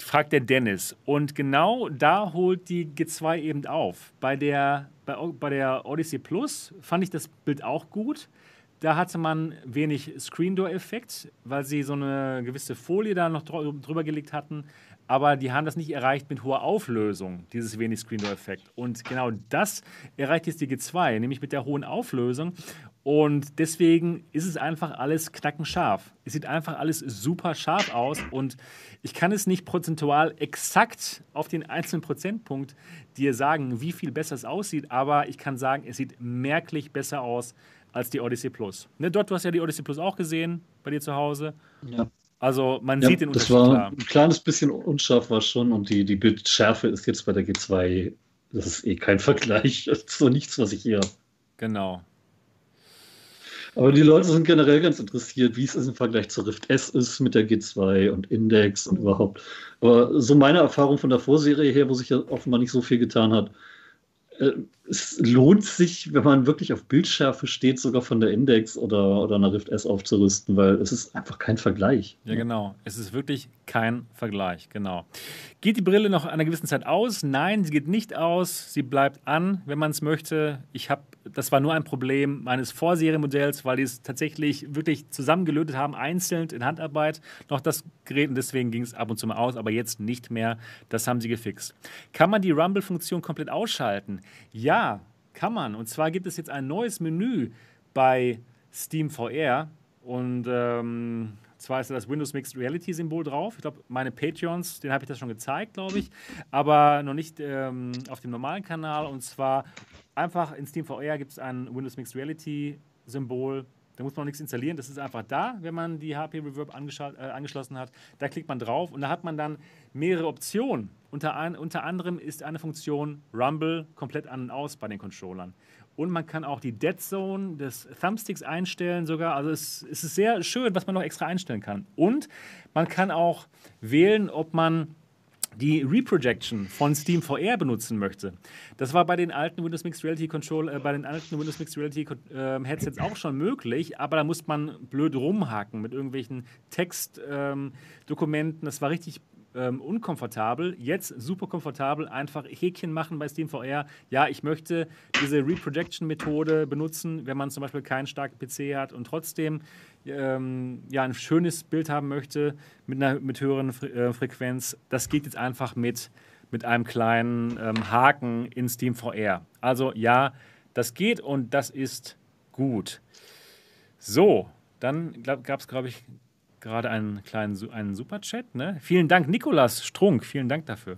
Speaker 1: fragt der Dennis. Und genau da holt die G2 eben auf. Bei der, bei, bei der Odyssey Plus fand ich das Bild auch gut. Da hatte man wenig Screen Door Effekt, weil sie so eine gewisse Folie da noch drüber gelegt hatten aber die haben das nicht erreicht mit hoher Auflösung, dieses wenig Screen Door Effekt. Und genau das erreicht jetzt die G2, nämlich mit der hohen Auflösung. Und deswegen ist es einfach alles knackenscharf. Es sieht einfach alles super scharf aus und ich kann es nicht prozentual exakt auf den einzelnen Prozentpunkt dir sagen, wie viel besser es aussieht, aber ich kann sagen, es sieht merklich besser aus als die Odyssey Plus. Ne, dort, du hast ja die Odyssey Plus auch gesehen bei dir zu Hause. Ja. Also man ja, sieht den
Speaker 2: Unterschied. Das war klar. ein kleines bisschen unscharf war schon und die, die Bildschärfe ist jetzt bei der G2, das ist eh kein Vergleich. Das ist so nichts, was ich hier habe.
Speaker 1: Genau.
Speaker 2: Aber die Leute sind generell ganz interessiert, wie es im Vergleich zur Rift S ist mit der G2 und Index und überhaupt. Aber so meine Erfahrung von der Vorserie her, wo sich ja offenbar nicht so viel getan hat, äh, es lohnt sich, wenn man wirklich auf Bildschärfe steht, sogar von der Index oder, oder einer Rift S aufzurüsten, weil es ist einfach kein Vergleich.
Speaker 1: Ja, genau. Es ist wirklich kein Vergleich, genau. Geht die Brille noch einer gewissen Zeit aus? Nein, sie geht nicht aus. Sie bleibt an, wenn man es möchte. Ich habe, das war nur ein Problem meines Vorserienmodells, weil die es tatsächlich wirklich zusammengelötet haben, einzeln in Handarbeit, noch das Gerät und deswegen ging es ab und zu mal aus, aber jetzt nicht mehr. Das haben sie gefixt. Kann man die Rumble-Funktion komplett ausschalten? Ja, kann man. Und zwar gibt es jetzt ein neues Menü bei Steam VR und ähm, zwar ist da das Windows Mixed Reality Symbol drauf. Ich glaube, meine Patreons, den habe ich das schon gezeigt, glaube ich, aber noch nicht ähm, auf dem normalen Kanal. Und zwar einfach in Steam VR gibt es ein Windows Mixed Reality Symbol. Da muss man noch nichts installieren. Das ist einfach da, wenn man die HP Reverb äh, angeschlossen hat. Da klickt man drauf und da hat man dann mehrere Optionen. Unter, ein, unter anderem ist eine Funktion Rumble komplett an und aus bei den Controllern. Und man kann auch die Dead Zone des Thumbsticks einstellen sogar. Also es, es ist sehr schön, was man noch extra einstellen kann. Und man kann auch wählen, ob man die Reprojection von Steam VR benutzen möchte. Das war bei den alten Windows Mixed Reality Control, äh, bei den alten Windows Mixed Reality äh, Headsets auch schon möglich, aber da muss man blöd rumhaken mit irgendwelchen Textdokumenten. Ähm, das war richtig ähm, unkomfortabel. Jetzt super komfortabel, einfach Häkchen machen bei SteamVR. Ja, ich möchte diese Reprojection-Methode benutzen, wenn man zum Beispiel keinen starken PC hat und trotzdem ähm, ja, ein schönes Bild haben möchte mit einer mit höheren Fre äh, Frequenz. Das geht jetzt einfach mit, mit einem kleinen ähm, Haken in SteamVR. Also ja, das geht und das ist gut. So, dann gab es, glaube ich, gerade einen kleinen einen Superchat. Ne? Vielen Dank, Nikolas Strunk. Vielen Dank dafür.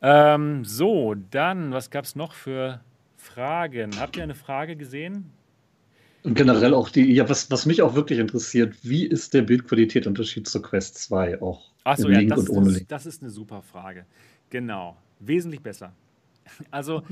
Speaker 1: Ähm, so, dann, was gab es noch für Fragen? Habt ihr eine Frage gesehen?
Speaker 2: Und generell auch die, ja, was, was mich auch wirklich interessiert, wie ist der Bildqualitätsunterschied zur Quest 2 auch?
Speaker 1: Achso, ja, das, das, das, ist eine super Frage. Genau, wesentlich besser. Also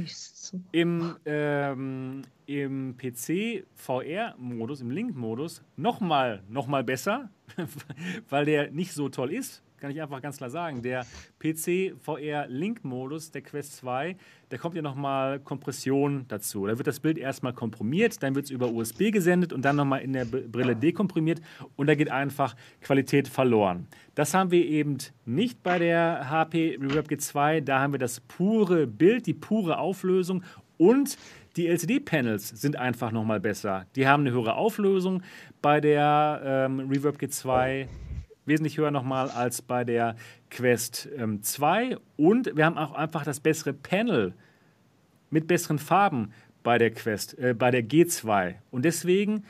Speaker 1: im, ähm, im PC VR-Modus, im Link-Modus, nochmal noch mal besser, weil der nicht so toll ist, kann ich einfach ganz klar sagen. Der PC VR Link-Modus der Quest 2, der kommt ja nochmal Kompression dazu. Da wird das Bild erstmal komprimiert, dann wird es über USB gesendet und dann nochmal in der Brille dekomprimiert und da geht einfach Qualität verloren. Das haben wir eben nicht bei der HP Reverb G2. Da haben wir das pure Bild, die pure Auflösung und die LCD-Panels sind einfach nochmal besser. Die haben eine höhere Auflösung bei der ähm, Reverb G2 wesentlich höher nochmal als bei der Quest ähm, 2. Und wir haben auch einfach das bessere Panel mit besseren Farben bei der Quest, äh, bei der G2. Und deswegen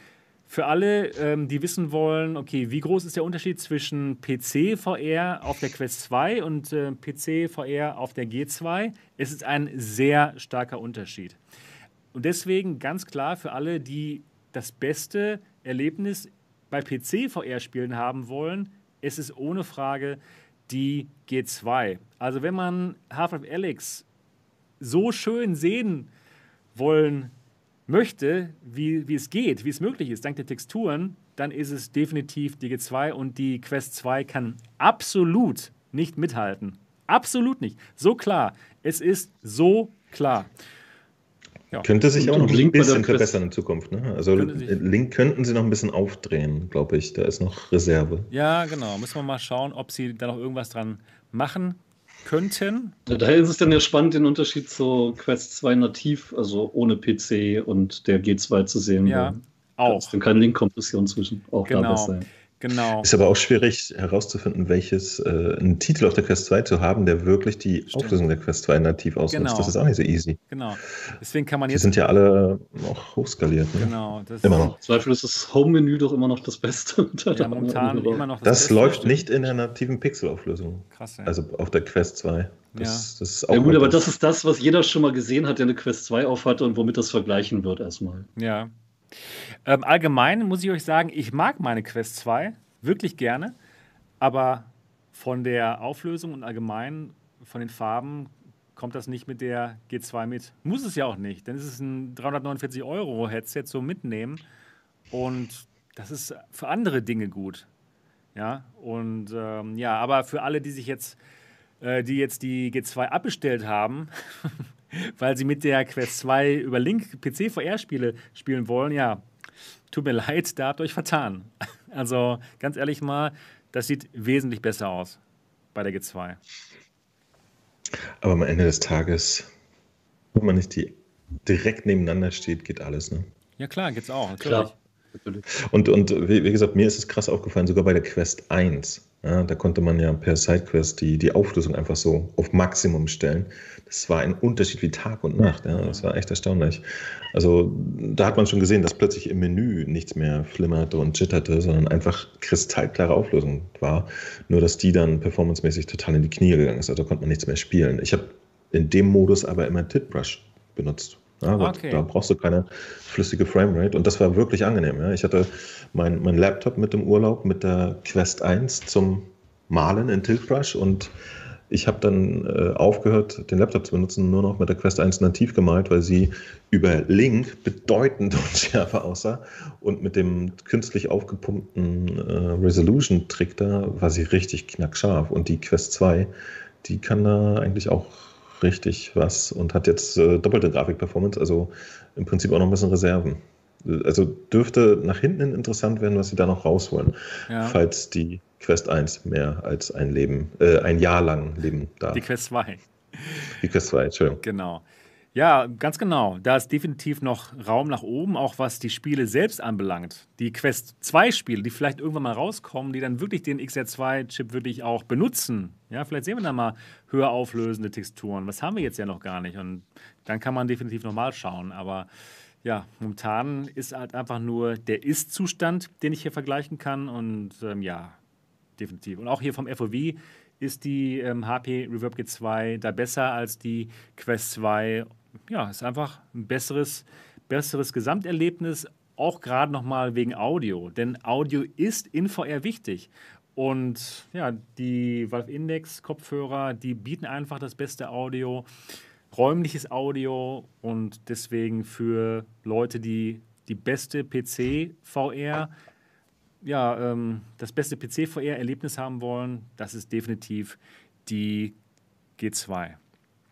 Speaker 1: für alle, ähm, die wissen wollen, okay, wie groß ist der Unterschied zwischen PC VR auf der Quest 2 und äh, PC VR auf der G2? Es ist ein sehr starker Unterschied. Und deswegen ganz klar für alle, die das beste Erlebnis bei PC VR Spielen haben wollen, es ist ohne Frage die G2. Also wenn man Half-Life Alyx so schön sehen wollen möchte, wie, wie es geht, wie es möglich ist, dank der Texturen, dann ist es definitiv die G2 und die Quest 2 kann absolut nicht mithalten. Absolut nicht. So klar. Es ist so klar.
Speaker 3: Ja. Könnte sich und, auch noch ein bisschen verbessern in Zukunft. Ne? Also Link könnten sie noch ein bisschen aufdrehen, glaube ich. Da ist noch Reserve.
Speaker 1: Ja, genau. Müssen wir mal schauen, ob sie da noch irgendwas dran machen könnten.
Speaker 2: Ja, daher ist es dann ja spannend, den Unterschied zu Quest 2 nativ, also ohne PC und der G2 zu sehen.
Speaker 1: Ja, auch.
Speaker 2: Dann keine Link-Kompression zwischen. Auch
Speaker 1: genau. da besser. Genau.
Speaker 3: Ist aber auch schwierig herauszufinden, welches äh, einen Titel auf der Quest 2 zu haben, der wirklich die Stimmt. Auflösung der Quest 2 nativ ausnutzt. Genau. Das ist auch nicht so easy.
Speaker 1: Genau. Deswegen kann man jetzt.
Speaker 3: Die sind ja alle auch hochskaliert. Ne?
Speaker 1: Genau.
Speaker 2: immer noch. Zweifel ist das Home-Menü doch immer noch das Beste.
Speaker 1: ja, momentan immer noch
Speaker 3: das, das Beste. läuft nicht in der nativen Pixelauflösung. Krass, ja. Also auf der Quest 2.
Speaker 2: Das, ja. das ist auch ja gut, aber das ist das, was jeder schon mal gesehen hat, der eine Quest 2 aufhatte und womit das vergleichen wird erstmal.
Speaker 1: Ja. Ähm, allgemein muss ich euch sagen, ich mag meine Quest 2 wirklich gerne, aber von der Auflösung und allgemein von den Farben kommt das nicht mit der G2 mit. Muss es ja auch nicht, denn es ist ein 349 Euro Headset zum Mitnehmen und das ist für andere Dinge gut. Ja, und ähm, ja, aber für alle, die sich jetzt, äh, die jetzt die G2 abbestellt haben, weil sie mit der Quest 2 über Link PC VR-Spiele spielen wollen, ja, tut mir leid, da habt ihr euch vertan. Also ganz ehrlich mal, das sieht wesentlich besser aus bei der G2.
Speaker 3: Aber am Ende des Tages, wenn man nicht die direkt nebeneinander steht, geht alles, ne?
Speaker 1: Ja klar, geht's auch,
Speaker 2: natürlich. Klar.
Speaker 3: Und, und wie, wie, gesagt, mir ist es krass aufgefallen, sogar bei der Quest 1. Ja, da konnte man ja per Sidequest die, die Auflösung einfach so auf Maximum stellen. Das war ein Unterschied wie Tag und Nacht. Ja, das war echt erstaunlich. Also da hat man schon gesehen, dass plötzlich im Menü nichts mehr flimmerte und jitterte, sondern einfach kristallklare Auflösung war. Nur, dass die dann performancemäßig total in die Knie gegangen ist. Also konnte man nichts mehr spielen. Ich habe in dem Modus aber immer Titbrush benutzt. Ja, okay. Da brauchst du keine flüssige Framerate und das war wirklich angenehm. Ja. Ich hatte mein, mein Laptop mit im Urlaub mit der Quest 1 zum Malen in Tiltbrush und ich habe dann äh, aufgehört, den Laptop zu benutzen, nur noch mit der Quest 1 nativ gemalt, weil sie über Link bedeutend unschärfer aussah. Und mit dem künstlich aufgepumpten äh, Resolution-Trick da war sie richtig knackscharf. Und die Quest 2, die kann da eigentlich auch richtig was und hat jetzt äh, doppelte Grafikperformance, also im Prinzip auch noch ein bisschen Reserven. Also dürfte nach hinten interessant werden, was sie da noch rausholen, ja. falls die Quest 1 mehr als ein Leben, äh, ein Jahr lang leben darf.
Speaker 1: Die Quest 2.
Speaker 3: Die Quest 2, Entschuldigung.
Speaker 1: Genau. Ja, ganz genau. Da ist definitiv noch Raum nach oben, auch was die Spiele selbst anbelangt. Die Quest 2 Spiele, die vielleicht irgendwann mal rauskommen, die dann wirklich den XR2-Chip wirklich auch benutzen. Ja, vielleicht sehen wir dann mal höher auflösende Texturen. Was haben wir jetzt ja noch gar nicht. Und dann kann man definitiv nochmal schauen. Aber ja, momentan ist halt einfach nur der Ist-Zustand, den ich hier vergleichen kann. Und ähm, ja, definitiv. Und auch hier vom FOV ist die ähm, HP Reverb G2 da besser als die Quest 2 ja, ist einfach ein besseres, besseres Gesamterlebnis, auch gerade nochmal wegen Audio. Denn Audio ist in VR wichtig. Und ja, die Valve Index Kopfhörer, die bieten einfach das beste Audio, räumliches Audio und deswegen für Leute, die die beste PC VR, ja, ähm, das beste PC VR Erlebnis haben wollen, das ist definitiv die G2.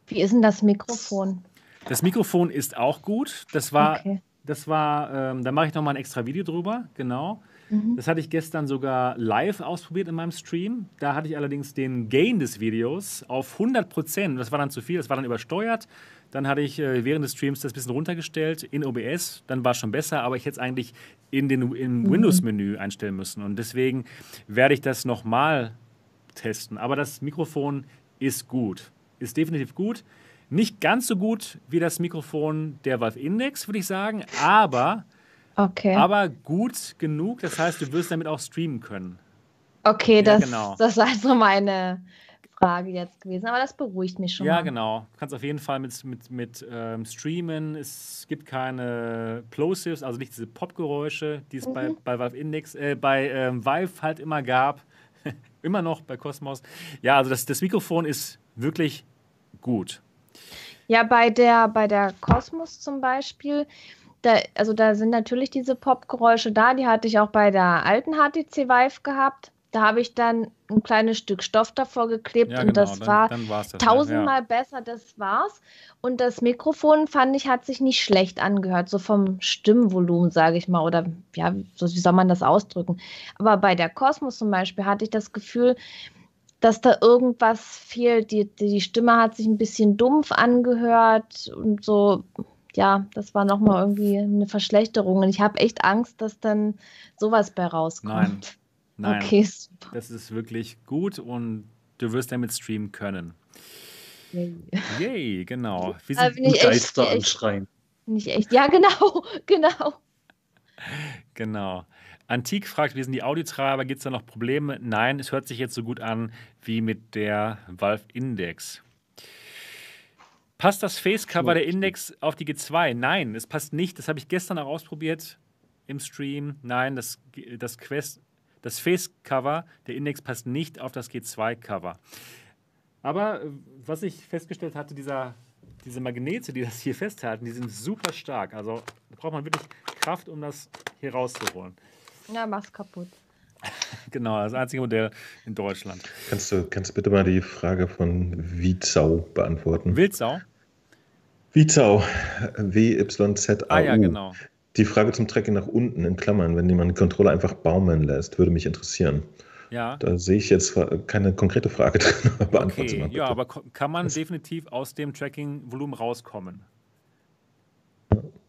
Speaker 4: Wie ist denn das Mikrofon?
Speaker 1: Das Mikrofon ist auch gut. Das war, okay. das war, ähm, da mache ich nochmal ein extra Video drüber, genau. Mhm. Das hatte ich gestern sogar live ausprobiert in meinem Stream. Da hatte ich allerdings den Gain des Videos auf 100 Prozent. Das war dann zu viel, das war dann übersteuert. Dann hatte ich äh, während des Streams das ein bisschen runtergestellt in OBS. Dann war es schon besser, aber ich hätte es eigentlich in den, im mhm. Windows-Menü einstellen müssen. Und deswegen werde ich das nochmal testen. Aber das Mikrofon ist gut. Ist definitiv gut. Nicht ganz so gut wie das Mikrofon der Valve Index, würde ich sagen, aber,
Speaker 4: okay.
Speaker 1: aber gut genug. Das heißt, du wirst damit auch streamen können.
Speaker 4: Okay, ja, das, genau. das ist also meine Frage jetzt gewesen, aber das beruhigt mich schon.
Speaker 1: Ja,
Speaker 4: mal.
Speaker 1: genau. Du kannst auf jeden Fall mit, mit, mit ähm, streamen. Es gibt keine Plosives, also nicht diese Popgeräusche, die es mhm. bei, bei Valve Index, äh, bei ähm, Vive halt immer gab. immer noch bei Cosmos. Ja, also das, das Mikrofon ist wirklich gut.
Speaker 4: Ja, bei der, bei der Cosmos zum Beispiel, da, also da sind natürlich diese Popgeräusche da, die hatte ich auch bei der alten HTC Vive gehabt. Da habe ich dann ein kleines Stück Stoff davor geklebt ja, und genau, das dann, war dann das tausendmal ja. besser, das war's. Und das Mikrofon fand ich, hat sich nicht schlecht angehört, so vom Stimmvolumen, sage ich mal, oder ja, so, wie soll man das ausdrücken. Aber bei der Cosmos zum Beispiel hatte ich das Gefühl, dass da irgendwas fehlt. Die, die Stimme hat sich ein bisschen dumpf angehört und so. Ja, das war nochmal irgendwie eine Verschlechterung. Und ich habe echt Angst, dass dann sowas bei rauskommt.
Speaker 1: Nein, nein. Okay, super. Das ist wirklich gut und du wirst damit streamen können. Yay, Yay genau.
Speaker 2: Wie sind die Geister anschreien?
Speaker 4: Nicht echt. Ja, genau, genau.
Speaker 1: Genau. Antik fragt, wie sind die Audiotreiber? Gibt es da noch Probleme? Nein, es hört sich jetzt so gut an wie mit der Valve Index. Passt das Facecover der Index auf die G2? Nein, es passt nicht. Das habe ich gestern auch ausprobiert im Stream. Nein, das, das Quest, das Facecover der Index passt nicht auf das G2-Cover. Aber äh, was ich festgestellt hatte, dieser, diese Magnete, die das hier festhalten, die sind super stark. Also da braucht man wirklich Kraft, um das hier rauszuholen.
Speaker 4: Ja, mach's kaputt.
Speaker 1: genau, das einzige Modell in Deutschland.
Speaker 3: Kannst du, kannst bitte mal die Frage von Wiezau beantworten?
Speaker 1: Wildsau?
Speaker 3: Wiezau, W-Y-Z-A-U.
Speaker 1: Ah ja, genau.
Speaker 3: Die Frage zum Tracking nach unten in Klammern, wenn jemand den Controller einfach baumeln lässt, würde mich interessieren.
Speaker 1: Ja.
Speaker 3: Da sehe ich jetzt keine konkrete Frage drin.
Speaker 1: okay, ja, aber kann man definitiv aus dem Tracking-Volumen rauskommen?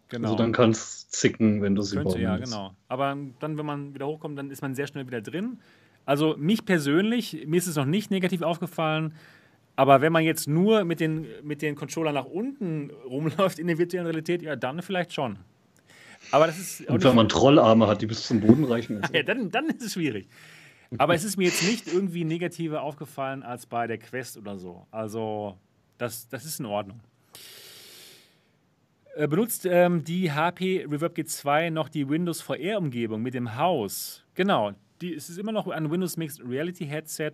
Speaker 2: Genau. Also dann kann es zicken, wenn du sie
Speaker 1: Könnte, Ja, genau. Aber dann, wenn man wieder hochkommt, dann ist man sehr schnell wieder drin. Also mich persönlich, mir ist es noch nicht negativ aufgefallen, aber wenn man jetzt nur mit den, mit den Controllern nach unten rumläuft in der virtuellen Realität, ja, dann vielleicht schon. Aber das ist.
Speaker 2: Und wenn man Trollarme hat, die bis zum Boden reichen.
Speaker 1: ja, dann, dann ist es schwierig. Aber es ist mir jetzt nicht irgendwie negativer aufgefallen als bei der Quest oder so. Also, das, das ist in Ordnung. Äh, benutzt ähm, die HP Reverb G2 noch die Windows VR-Umgebung mit dem Haus? Genau, die, es ist immer noch ein Windows Mixed Reality Headset,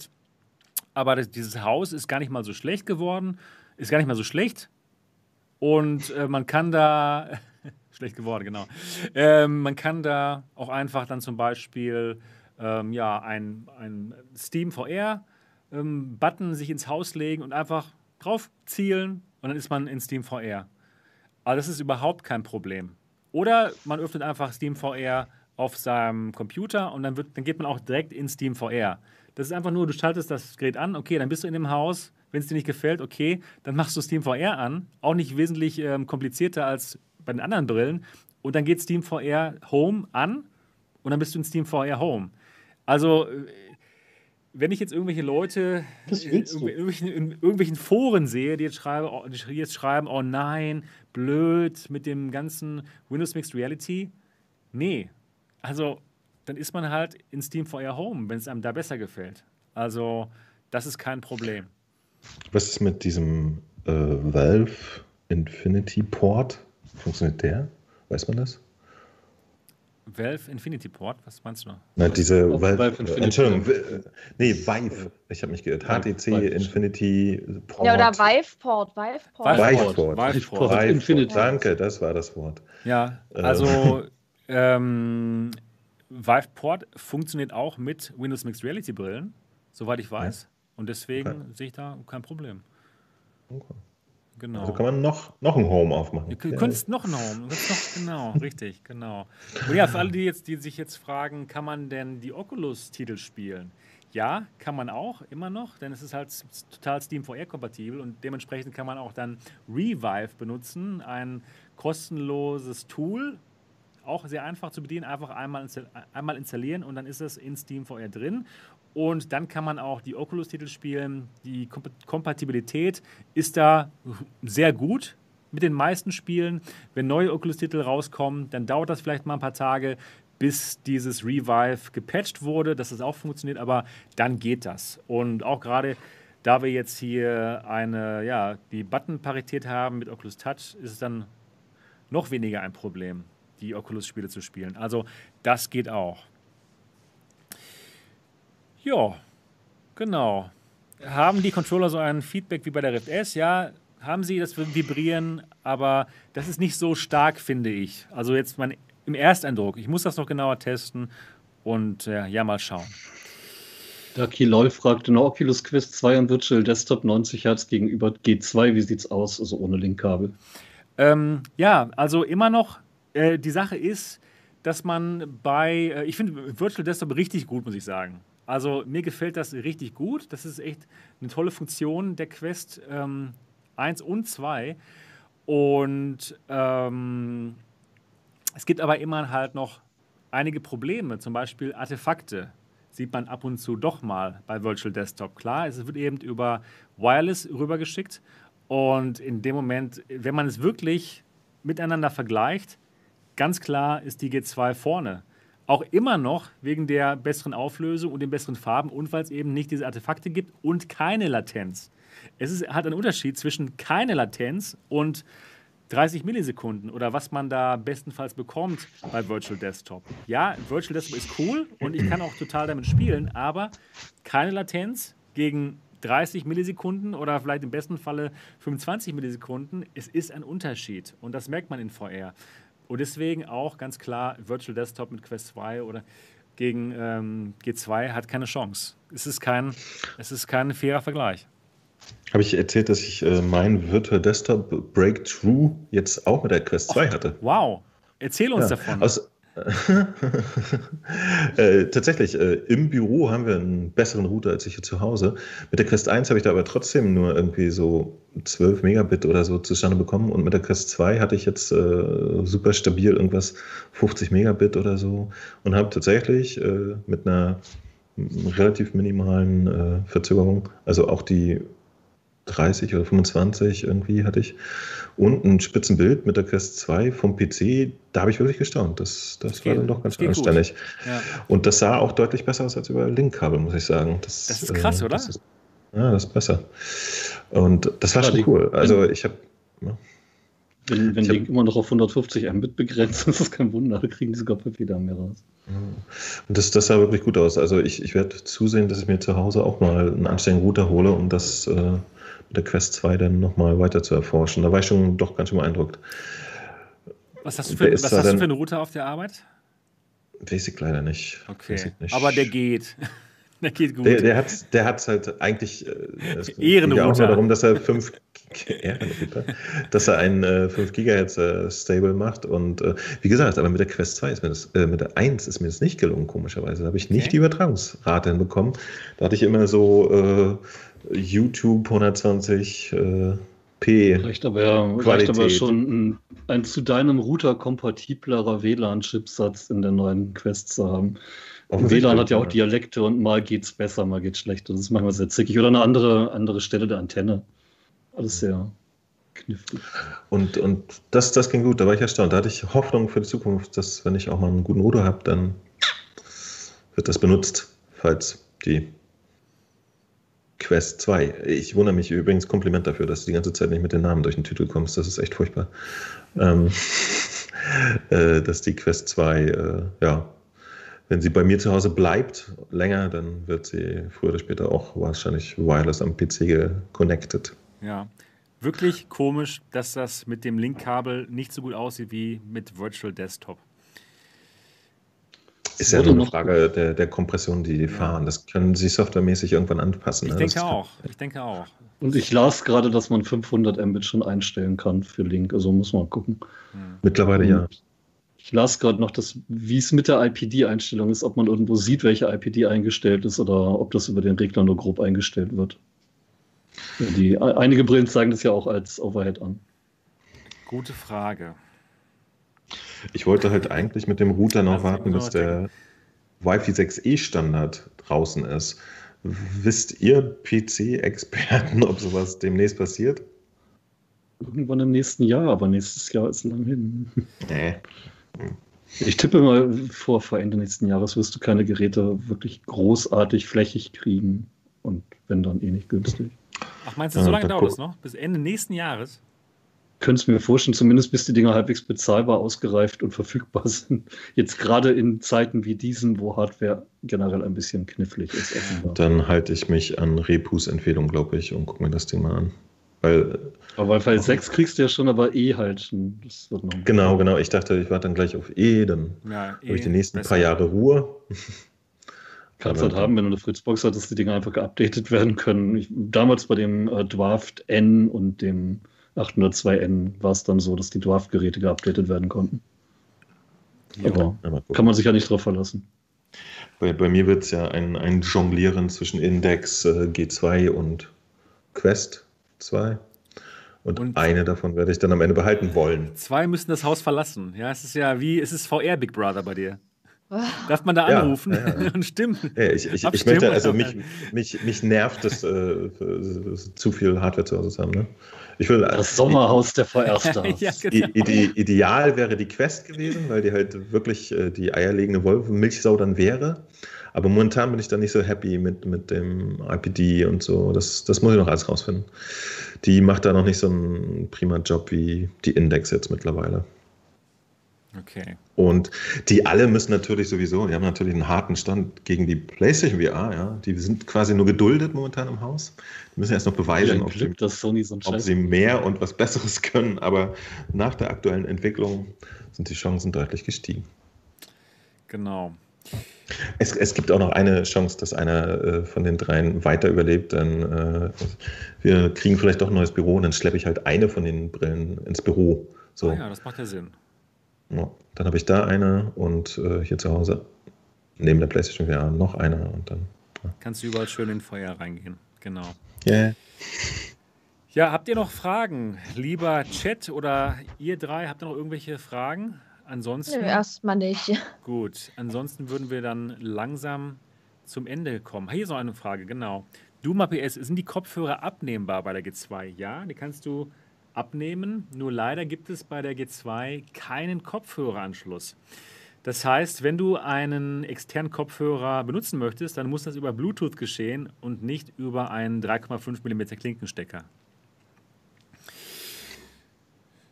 Speaker 1: aber das, dieses Haus ist gar nicht mal so schlecht geworden, ist gar nicht mal so schlecht und äh, man kann da, schlecht geworden, genau, ähm, man kann da auch einfach dann zum Beispiel ähm, ja, ein, ein Steam VR ähm, Button sich ins Haus legen und einfach drauf zielen und dann ist man in Steam VR. Aber das ist überhaupt kein Problem. Oder man öffnet einfach Steam VR auf seinem Computer und dann, wird, dann geht man auch direkt in Steam VR. Das ist einfach nur, du schaltest das Gerät an, okay, dann bist du in dem Haus. Wenn es dir nicht gefällt, okay, dann machst du Steam VR an. Auch nicht wesentlich ähm, komplizierter als bei den anderen Brillen. Und dann geht Steam VR Home an und dann bist du in Steam VR Home. Also, äh, wenn ich jetzt irgendwelche Leute in irgendwelchen, in irgendwelchen, Foren sehe, die jetzt, schreibe, die jetzt schreiben, oh nein, blöd mit dem ganzen Windows Mixed Reality. Nee, also dann ist man halt in Steam VR Home, wenn es einem da besser gefällt. Also das ist kein Problem.
Speaker 3: Was ist mit diesem äh, Valve Infinity Port? Funktioniert der? Weiß man das?
Speaker 1: Valve Infinity Port, was meinst du?
Speaker 3: Nein, diese Valve, Valve Entschuldigung, nee, Vive, ich habe mich geirrt. HTC Vive. Infinity
Speaker 4: Port. Ja, oder Vive Port, Vive Port.
Speaker 3: Vive Port. Vive Port. Vive Port. Danke, das war das Wort.
Speaker 1: Ja, also ähm, Vive Port funktioniert auch mit Windows Mixed Reality Brillen, soweit ich weiß. Ja. Und deswegen okay. sehe ich da kein Problem.
Speaker 3: Okay. Genau. Also kann man noch, noch ein Home aufmachen.
Speaker 1: Du könntest noch ein Home. Noch, genau, richtig, genau. Und ja, für alle, die, jetzt, die sich jetzt fragen, kann man denn die Oculus-Titel spielen? Ja, kann man auch, immer noch, denn es ist halt total Steam VR-kompatibel und dementsprechend kann man auch dann Revive benutzen, ein kostenloses Tool, auch sehr einfach zu bedienen, einfach einmal, einmal installieren und dann ist es in Steam VR drin. Und dann kann man auch die Oculus-Titel spielen. Die Kompatibilität ist da sehr gut mit den meisten Spielen. Wenn neue Oculus-Titel rauskommen, dann dauert das vielleicht mal ein paar Tage, bis dieses Revive gepatcht wurde, dass es das auch funktioniert, aber dann geht das. Und auch gerade da wir jetzt hier eine, ja, die Button-Parität haben mit Oculus Touch, ist es dann noch weniger ein Problem, die Oculus-Spiele zu spielen. Also das geht auch. Ja, genau. Haben die Controller so ein Feedback wie bei der Rift S? Ja, haben sie das Vibrieren, aber das ist nicht so stark, finde ich. Also jetzt mein, im Ersteindruck. Ich muss das noch genauer testen und äh, ja, mal schauen.
Speaker 2: Daki Loy fragt, eine Oculus Quest 2 am Virtual Desktop 90 Hertz gegenüber G2, wie sieht's aus? Also ohne Linkkabel.
Speaker 1: Ähm, ja, also immer noch, äh, die Sache ist, dass man bei, äh, ich finde Virtual Desktop richtig gut, muss ich sagen. Also mir gefällt das richtig gut. Das ist echt eine tolle Funktion der Quest ähm, 1 und 2. Und ähm, es gibt aber immer halt noch einige Probleme, zum Beispiel Artefakte sieht man ab und zu doch mal bei Virtual Desktop. Klar, es wird eben über Wireless rübergeschickt und in dem Moment, wenn man es wirklich miteinander vergleicht, ganz klar ist die G2 vorne. Auch immer noch wegen der besseren Auflösung und den besseren Farben und weil es eben nicht diese Artefakte gibt und keine Latenz. Es ist, hat einen Unterschied zwischen keine Latenz und 30 Millisekunden oder was man da bestenfalls bekommt bei Virtual Desktop. Ja, Virtual Desktop ist cool und ich kann auch total damit spielen, aber keine Latenz gegen 30 Millisekunden oder vielleicht im besten Falle 25 Millisekunden. Es ist ein Unterschied und das merkt man in VR. Und deswegen auch ganz klar, Virtual Desktop mit Quest 2 oder gegen ähm, G2 hat keine Chance. Es ist kein, es ist kein fairer Vergleich.
Speaker 3: Habe ich erzählt, dass ich äh, mein Virtual Desktop Breakthrough jetzt auch mit der Quest 2 hatte?
Speaker 1: Wow. Erzähl uns ja, davon.
Speaker 3: Aus, äh, tatsächlich, äh, im Büro haben wir einen besseren Router als ich hier zu Hause. Mit der Quest 1 habe ich da aber trotzdem nur irgendwie so 12 Megabit oder so zustande bekommen und mit der Quest 2 hatte ich jetzt äh, super stabil irgendwas 50 Megabit oder so und habe tatsächlich äh, mit einer relativ minimalen äh, Verzögerung, also auch die 30 oder 25 irgendwie hatte ich. Und ein Spitzenbild mit der Quest 2 vom PC, da habe ich wirklich gestaunt. Das, das, das war dann doch ganz anständig. Ja. Und das sah auch deutlich besser aus als über Linkkabel, muss ich sagen.
Speaker 1: Das, das ist krass, äh, oder?
Speaker 3: Ist, ja, das ist besser. Und das war schon cool. Also ich habe. Ja.
Speaker 2: Wenn, wenn die immer noch auf 150 Mbit begrenzt, ist das kein Wunder, da kriegen die sogar wieder mehr raus.
Speaker 3: Und das, das sah wirklich gut aus. Also ich, ich werde zusehen, dass ich mir zu Hause auch mal einen anständigen Router hole, um das äh, der Quest 2 dann nochmal weiter zu erforschen. Da war ich schon doch ganz schön beeindruckt.
Speaker 1: Was hast du für, was hast du für eine Route auf der Arbeit?
Speaker 3: Weiß ich leider nicht.
Speaker 1: Okay, nicht. aber der geht.
Speaker 3: Der geht gut. Der, der hat es der halt eigentlich. Äh, es
Speaker 1: Ehrenrouter.
Speaker 3: auch darum, dass er 5 dass er ein äh, 5 GHz äh, Stable macht. Und äh, wie gesagt, aber mit der Quest 2 ist mir das, äh, mit der 1 ist mir das nicht gelungen, komischerweise. Da habe ich nicht okay. die Übertragungsrate hinbekommen. Da hatte ich immer so äh, YouTube 120 äh, P.
Speaker 2: Reicht aber, ja, reicht aber schon ein, ein zu deinem Router kompatiblerer WLAN-Chipsatz in der neuen Quest zu haben. WLAN hat ja auch Dialekte und mal geht's besser, mal geht's schlechter. Das ist manchmal sehr zickig. Oder eine andere, andere Stelle der Antenne. Alles sehr knifflig.
Speaker 3: Und, und das, das ging gut, da war ich erstaunt. Da hatte ich Hoffnung für die Zukunft, dass wenn ich auch mal einen guten Router habe, dann wird das benutzt, falls die Quest 2. Ich wundere mich übrigens Kompliment dafür, dass du die ganze Zeit nicht mit den Namen durch den Titel kommst. Das ist echt furchtbar. Ähm, äh, dass die Quest 2, äh, ja, wenn sie bei mir zu Hause bleibt, länger, dann wird sie früher oder später auch wahrscheinlich wireless am PC connected.
Speaker 1: Ja, wirklich komisch, dass das mit dem Linkkabel nicht so gut aussieht wie mit Virtual Desktop.
Speaker 3: Ist ja nur eine Frage der, der Kompression, die die ja. fahren. Das können sie softwaremäßig irgendwann anpassen.
Speaker 1: Ich
Speaker 3: ne?
Speaker 1: denke auch. Ich denke auch.
Speaker 2: Und ich las gerade, dass man 500 Mbit schon einstellen kann für Link. Also muss man gucken.
Speaker 3: Hm. Mittlerweile Und ja.
Speaker 2: Ich las gerade noch, dass, wie es mit der IPD-Einstellung ist, ob man irgendwo sieht, welche IPD eingestellt ist oder ob das über den Regler nur grob eingestellt wird. Die, einige Brillen zeigen das ja auch als Overhead an.
Speaker 1: Gute Frage.
Speaker 3: Ich wollte halt eigentlich mit dem Router noch warten, bis der Wi-Fi 6E Standard draußen ist. Wisst ihr PC-Experten, ob sowas demnächst passiert?
Speaker 2: Irgendwann im nächsten Jahr, aber nächstes Jahr ist lang hin. Nee. Ich tippe mal vor, vor Ende nächsten Jahres wirst du keine Geräte wirklich großartig flächig kriegen. Und wenn dann eh nicht günstig.
Speaker 1: Ach, meinst du, so lange dauert es noch? Bis Ende nächsten Jahres?
Speaker 2: Könnte es mir vorstellen, zumindest bis die Dinger halbwegs bezahlbar, ausgereift und verfügbar sind. Jetzt gerade in Zeiten wie diesen, wo Hardware generell ein bisschen knifflig ist.
Speaker 3: Offenbar. Dann halte ich mich an Repus Empfehlung, glaube ich, und gucke mir das Ding mal an. Weil,
Speaker 2: aber Wi-Fi 6 kriegst du ja schon, aber E halt.
Speaker 3: genau, genau. Ich dachte, ich warte dann gleich auf E, dann ja, e habe ich die nächsten besser. paar Jahre Ruhe.
Speaker 2: Kannst halt haben, wenn du eine Fritzbox hast, dass die Dinge einfach geupdatet werden können. Ich, damals bei dem äh, Dwarft N und dem 802N war es dann so, dass die Dwarf-Geräte geupdatet werden konnten. Aber ja, kann man sich ja nicht drauf verlassen.
Speaker 3: Bei, bei mir wird es ja ein, ein Jonglieren zwischen Index äh, G2 und Quest 2. Und, und, eine davon werde ich dann am Ende behalten wollen.
Speaker 1: Zwei müssen das Haus verlassen. Ja, es ist ja wie, es ist VR Big Brother bei dir. Darf man da anrufen ja, ja, ja. und stimmen?
Speaker 3: Ich, ich, ich möchte, also mich, mich, mich nervt es, äh, zu viel Hardware zu Hause zu haben. Ne?
Speaker 2: Ich will, das Sommerhaus der VR-Stars.
Speaker 3: ja, genau. Ide ideal wäre die Quest gewesen, weil die halt wirklich äh, die eierlegende Wolf Milchsau dann wäre. Aber momentan bin ich da nicht so happy mit, mit dem IPD und so. Das, das muss ich noch alles rausfinden. Die macht da noch nicht so einen prima Job wie die Index jetzt mittlerweile.
Speaker 1: Okay.
Speaker 3: Und die alle müssen natürlich sowieso, die haben natürlich einen harten Stand gegen die PlayStation VR, ja. Die sind quasi nur geduldet momentan im Haus. Die müssen erst noch beweisen, ob, Glück, sie, so ob sie mehr und was Besseres können. Aber nach der aktuellen Entwicklung sind die Chancen deutlich gestiegen.
Speaker 1: Genau.
Speaker 3: Es, es gibt auch noch eine Chance, dass einer äh, von den dreien weiter überlebt. Dann äh, wir kriegen vielleicht doch ein neues Büro und dann schleppe ich halt eine von den Brillen ins Büro. So. Ah
Speaker 1: ja, das macht ja Sinn.
Speaker 3: Ja, dann habe ich da eine und äh, hier zu Hause neben der PlayStation VR noch eine und dann.
Speaker 1: Ja. Kannst du überall schön in Feuer reingehen. Genau.
Speaker 3: Yeah.
Speaker 1: Ja, habt ihr noch Fragen? Lieber Chat oder ihr drei, habt ihr noch irgendwelche Fragen? Ansonsten.
Speaker 4: Nö, erstmal nicht.
Speaker 1: Gut, ansonsten würden wir dann langsam zum Ende kommen. Hier ist noch eine Frage, genau. Duma PS, sind die Kopfhörer abnehmbar bei der G2? Ja, die kannst du abnehmen. Nur leider gibt es bei der G2 keinen Kopfhöreranschluss. Das heißt, wenn du einen externen Kopfhörer benutzen möchtest, dann muss das über Bluetooth geschehen und nicht über einen 3,5 mm Klinkenstecker.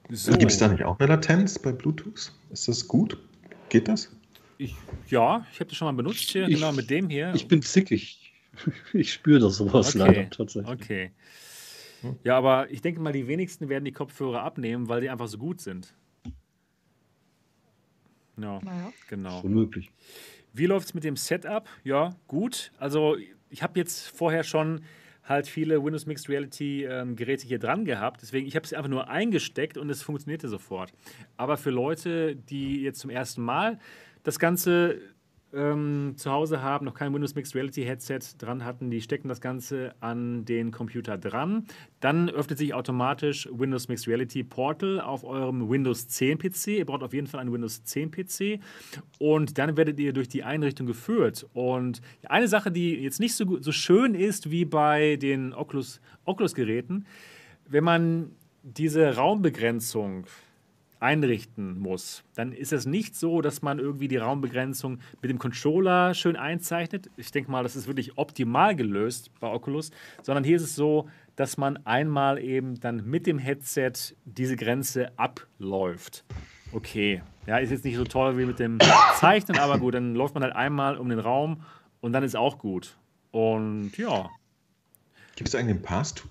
Speaker 3: So. Gibt es da nicht auch eine Latenz bei Bluetooth? Ist das gut? Geht das?
Speaker 1: Ich, ja, ich habe das schon mal benutzt hier, ich, genau mit dem hier.
Speaker 2: Ich bin zickig. Ich spüre das sowas
Speaker 1: okay. leider tatsächlich. Okay. Ja, aber ich denke mal, die wenigsten werden die Kopfhörer abnehmen, weil die einfach so gut sind. Ja, naja. genau.
Speaker 2: Unmöglich.
Speaker 1: Wie läuft es mit dem Setup? Ja, gut. Also ich habe jetzt vorher schon halt viele Windows Mixed Reality ähm, Geräte hier dran gehabt. Deswegen, ich habe es einfach nur eingesteckt und es funktionierte sofort. Aber für Leute, die jetzt zum ersten Mal das Ganze ähm, zu Hause haben, noch kein Windows Mixed Reality Headset dran hatten, die stecken das Ganze an den Computer dran. Dann öffnet sich automatisch Windows Mixed Reality Portal auf eurem Windows 10 PC. Ihr braucht auf jeden Fall einen Windows 10 PC und dann werdet ihr durch die Einrichtung geführt. Und eine Sache, die jetzt nicht so, so schön ist wie bei den Oculus, Oculus wenn man diese Raumbegrenzung einrichten muss, dann ist es nicht so, dass man irgendwie die Raumbegrenzung mit dem Controller schön einzeichnet. Ich denke mal, das ist wirklich optimal gelöst bei Oculus, sondern hier ist es so, dass man einmal eben dann mit dem Headset diese Grenze abläuft. Okay, ja, ist jetzt nicht so toll wie mit dem Zeichnen, aber gut, dann läuft man halt einmal um den Raum und dann ist auch gut. Und ja.
Speaker 3: Gibt es eigentlich einen Pass-Through?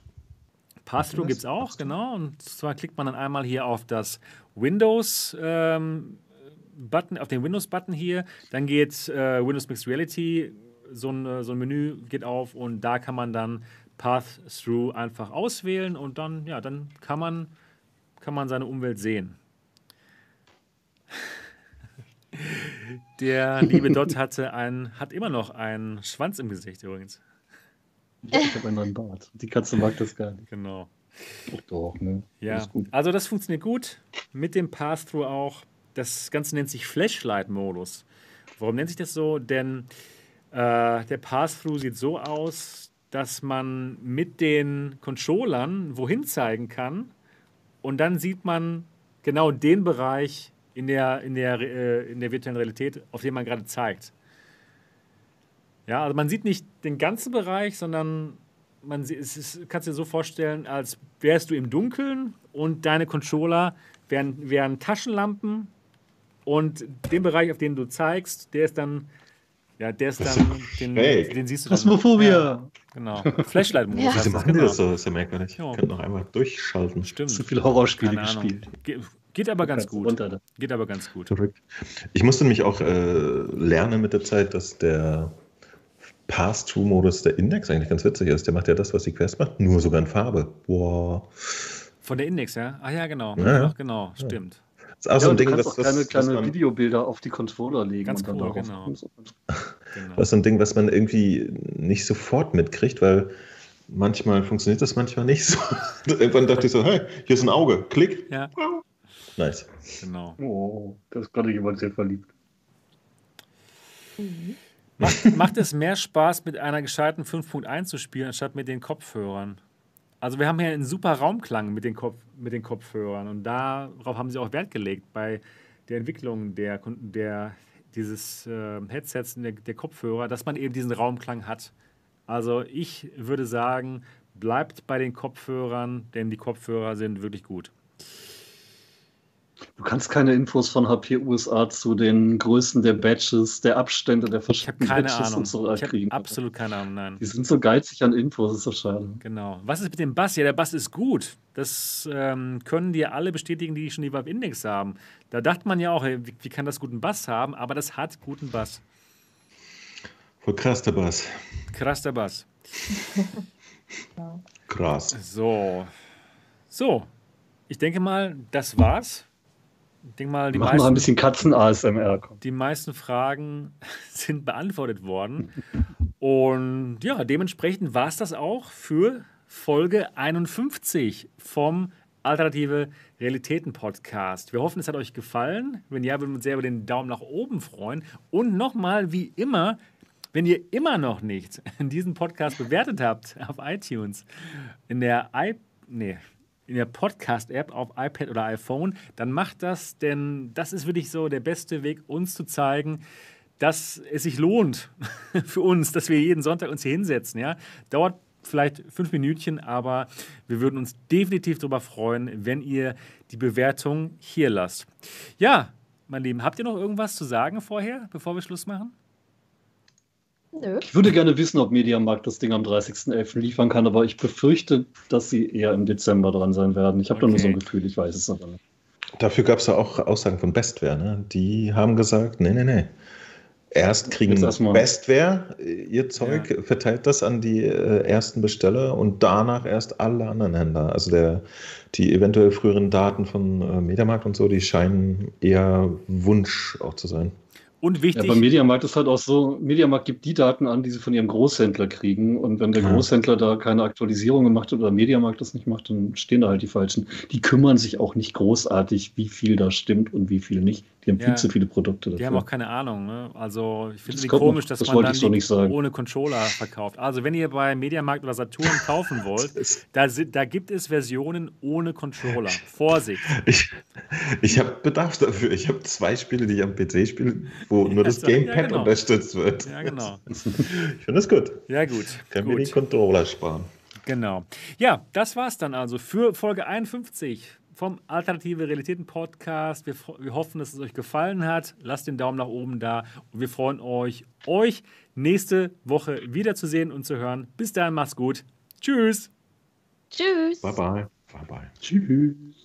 Speaker 1: Pass-Through gibt es auch, genau. Und zwar klickt man dann einmal hier auf das Windows ähm, Button, auf den Windows-Button hier. Dann geht äh, Windows Mixed Reality, so ein, äh, so ein Menü geht auf und da kann man dann Path-Through einfach auswählen und dann, ja, dann kann man, kann man seine Umwelt sehen. Der liebe Dot hatte ein, hat immer noch einen Schwanz im Gesicht übrigens.
Speaker 2: Ich habe einen neuen Bart. Die Katze mag das gar nicht.
Speaker 1: Genau.
Speaker 2: Doch, ne?
Speaker 1: Ja, also das funktioniert gut. Mit dem Pass-Through auch. Das Ganze nennt sich Flashlight-Modus. Warum nennt sich das so? Denn äh, der Pass-Through sieht so aus, dass man mit den Controllern wohin zeigen kann und dann sieht man genau den Bereich in der, in der, äh, in der virtuellen Realität, auf den man gerade zeigt. Ja, also man sieht nicht den ganzen Bereich, sondern man es ist, kannst dir so vorstellen, als wärst du im Dunkeln und deine Controller wären, wären Taschenlampen und den Bereich, auf den du zeigst, der ist dann, ja, der ist dann, den, den, siehst du dann.
Speaker 2: Phasmophobia. Ja,
Speaker 1: genau. Flashlight-Modus.
Speaker 3: Ja. Wieso machen genau. das so? Das ist ja merkwürdig. Ja. Könnt noch einmal durchschalten.
Speaker 1: Stimmt.
Speaker 2: Zu viele Horrorspiele gespielt.
Speaker 1: Ge geht aber ganz gut. Runter, geht aber ganz gut.
Speaker 3: Verrückt. Ich musste nämlich auch äh, lernen mit der Zeit, dass der Pass-Through-Modus der Index eigentlich ganz witzig ist. Der macht ja das, was die Quest macht, nur sogar in Farbe. Wow.
Speaker 1: Von der Index, ja? Ah ja, genau. Ja, Ach, genau, ja. stimmt.
Speaker 2: Das ist auch ja, so ein Ding, was, auch kleine, was, kleine was Videobilder auf die Controller legen.
Speaker 1: Ganz und cool, genau. genau.
Speaker 3: Das ist so ein Ding, was man irgendwie nicht sofort mitkriegt, weil manchmal funktioniert das, manchmal nicht so. Irgendwann dachte ich so, hey, hier ist ein Auge, klick.
Speaker 1: Ja.
Speaker 3: Nice.
Speaker 1: Genau.
Speaker 2: Oh, da ist gerade jemand sehr verliebt.
Speaker 1: Mhm. Macht, macht es mehr Spaß, mit einer gescheiten 5.1 zu spielen, anstatt mit den Kopfhörern? Also wir haben hier einen super Raumklang mit den, Kopf, mit den Kopfhörern und darauf haben sie auch Wert gelegt bei der Entwicklung der, der, dieses äh, Headsets, der, der Kopfhörer, dass man eben diesen Raumklang hat. Also ich würde sagen, bleibt bei den Kopfhörern, denn die Kopfhörer sind wirklich gut.
Speaker 2: Du kannst keine Infos von HP USA zu den Größen der Badges, der Abstände der verschiedenen
Speaker 1: Badges Ahnung. und so ich kriegen. Absolut keine Ahnung, nein.
Speaker 2: Die sind so geizig an Infos, ist so schade.
Speaker 1: Genau. Was ist mit dem Bass? Ja, der Bass ist gut. Das ähm, können dir alle bestätigen, die schon die Valve Index haben. Da dachte man ja auch, wie, wie kann das guten Bass haben? Aber das hat guten Bass.
Speaker 3: Voll krass der Bass.
Speaker 1: Krass der Bass.
Speaker 3: krass.
Speaker 1: So. So. Ich denke mal, das war's ich denke mal, die
Speaker 2: Mach meisten, noch ein bisschen Katzen-ASMR.
Speaker 1: Die meisten Fragen sind beantwortet worden. Und ja, dementsprechend war es das auch für Folge 51 vom Alternative Realitäten Podcast. Wir hoffen, es hat euch gefallen. Wenn ja, würden wir uns sehr über den Daumen nach oben freuen. Und nochmal, wie immer, wenn ihr immer noch nicht diesen Podcast bewertet habt auf iTunes, in der i nee, in der Podcast-App auf iPad oder iPhone, dann macht das, denn das ist wirklich so der beste Weg, uns zu zeigen, dass es sich lohnt für uns, dass wir jeden Sonntag uns hier hinsetzen. Ja? Dauert vielleicht fünf Minütchen, aber wir würden uns definitiv darüber freuen, wenn ihr die Bewertung hier lasst. Ja, mein Lieben, habt ihr noch irgendwas zu sagen vorher, bevor wir Schluss machen?
Speaker 2: Nö. Ich würde gerne wissen, ob Mediamarkt das Ding am 30.11. liefern kann, aber ich befürchte, dass sie eher im Dezember dran sein werden. Ich habe okay. da nur so ein Gefühl, ich weiß es aber nicht.
Speaker 3: Dafür gab es ja auch Aussagen von Bestware. Ne? Die haben gesagt, nee, nee, nee. Erst kriegen Bestware äh, ihr Zeug, ja. verteilt das an die äh, ersten Besteller und danach erst alle anderen Händler. Also der, die eventuell früheren Daten von äh, Mediamarkt und so, die scheinen eher Wunsch auch zu sein.
Speaker 2: Und wichtig. Ja, bei Mediamarkt ist halt auch so, Mediamarkt gibt die Daten an, die sie von ihrem Großhändler kriegen. Und wenn der Großhändler da keine Aktualisierungen macht oder Mediamarkt das nicht macht, dann stehen da halt die Falschen. Die kümmern sich auch nicht großartig, wie viel da stimmt und wie viel nicht. Die haben ja, viel zu viele Produkte
Speaker 1: dafür. Die haben auch keine Ahnung. Ne? Also ich finde es komisch, dass das man dann so ohne Controller verkauft. Also wenn ihr bei Mediamarkt oder Saturn kaufen wollt, da, da gibt es Versionen ohne Controller. Vorsicht.
Speaker 3: Ich, ich habe Bedarf dafür. Ich habe zwei Spiele, die ich am PC spiele, wo nur das Gamepad ja, genau. unterstützt wird. Ja, genau. Ich finde das gut.
Speaker 1: Ja, gut.
Speaker 3: Können wir die Controller sparen.
Speaker 1: Genau. Ja, das war's dann also für Folge 51 vom Alternative Realitäten Podcast. Wir, wir, hoffen, dass es euch gefallen hat. Lasst den Daumen nach oben da und wir freuen euch, euch nächste Woche wiederzusehen und zu hören. Bis dahin, macht's gut. Tschüss.
Speaker 4: Tschüss.
Speaker 3: Bye bye. Bye bye.
Speaker 2: Tschüss.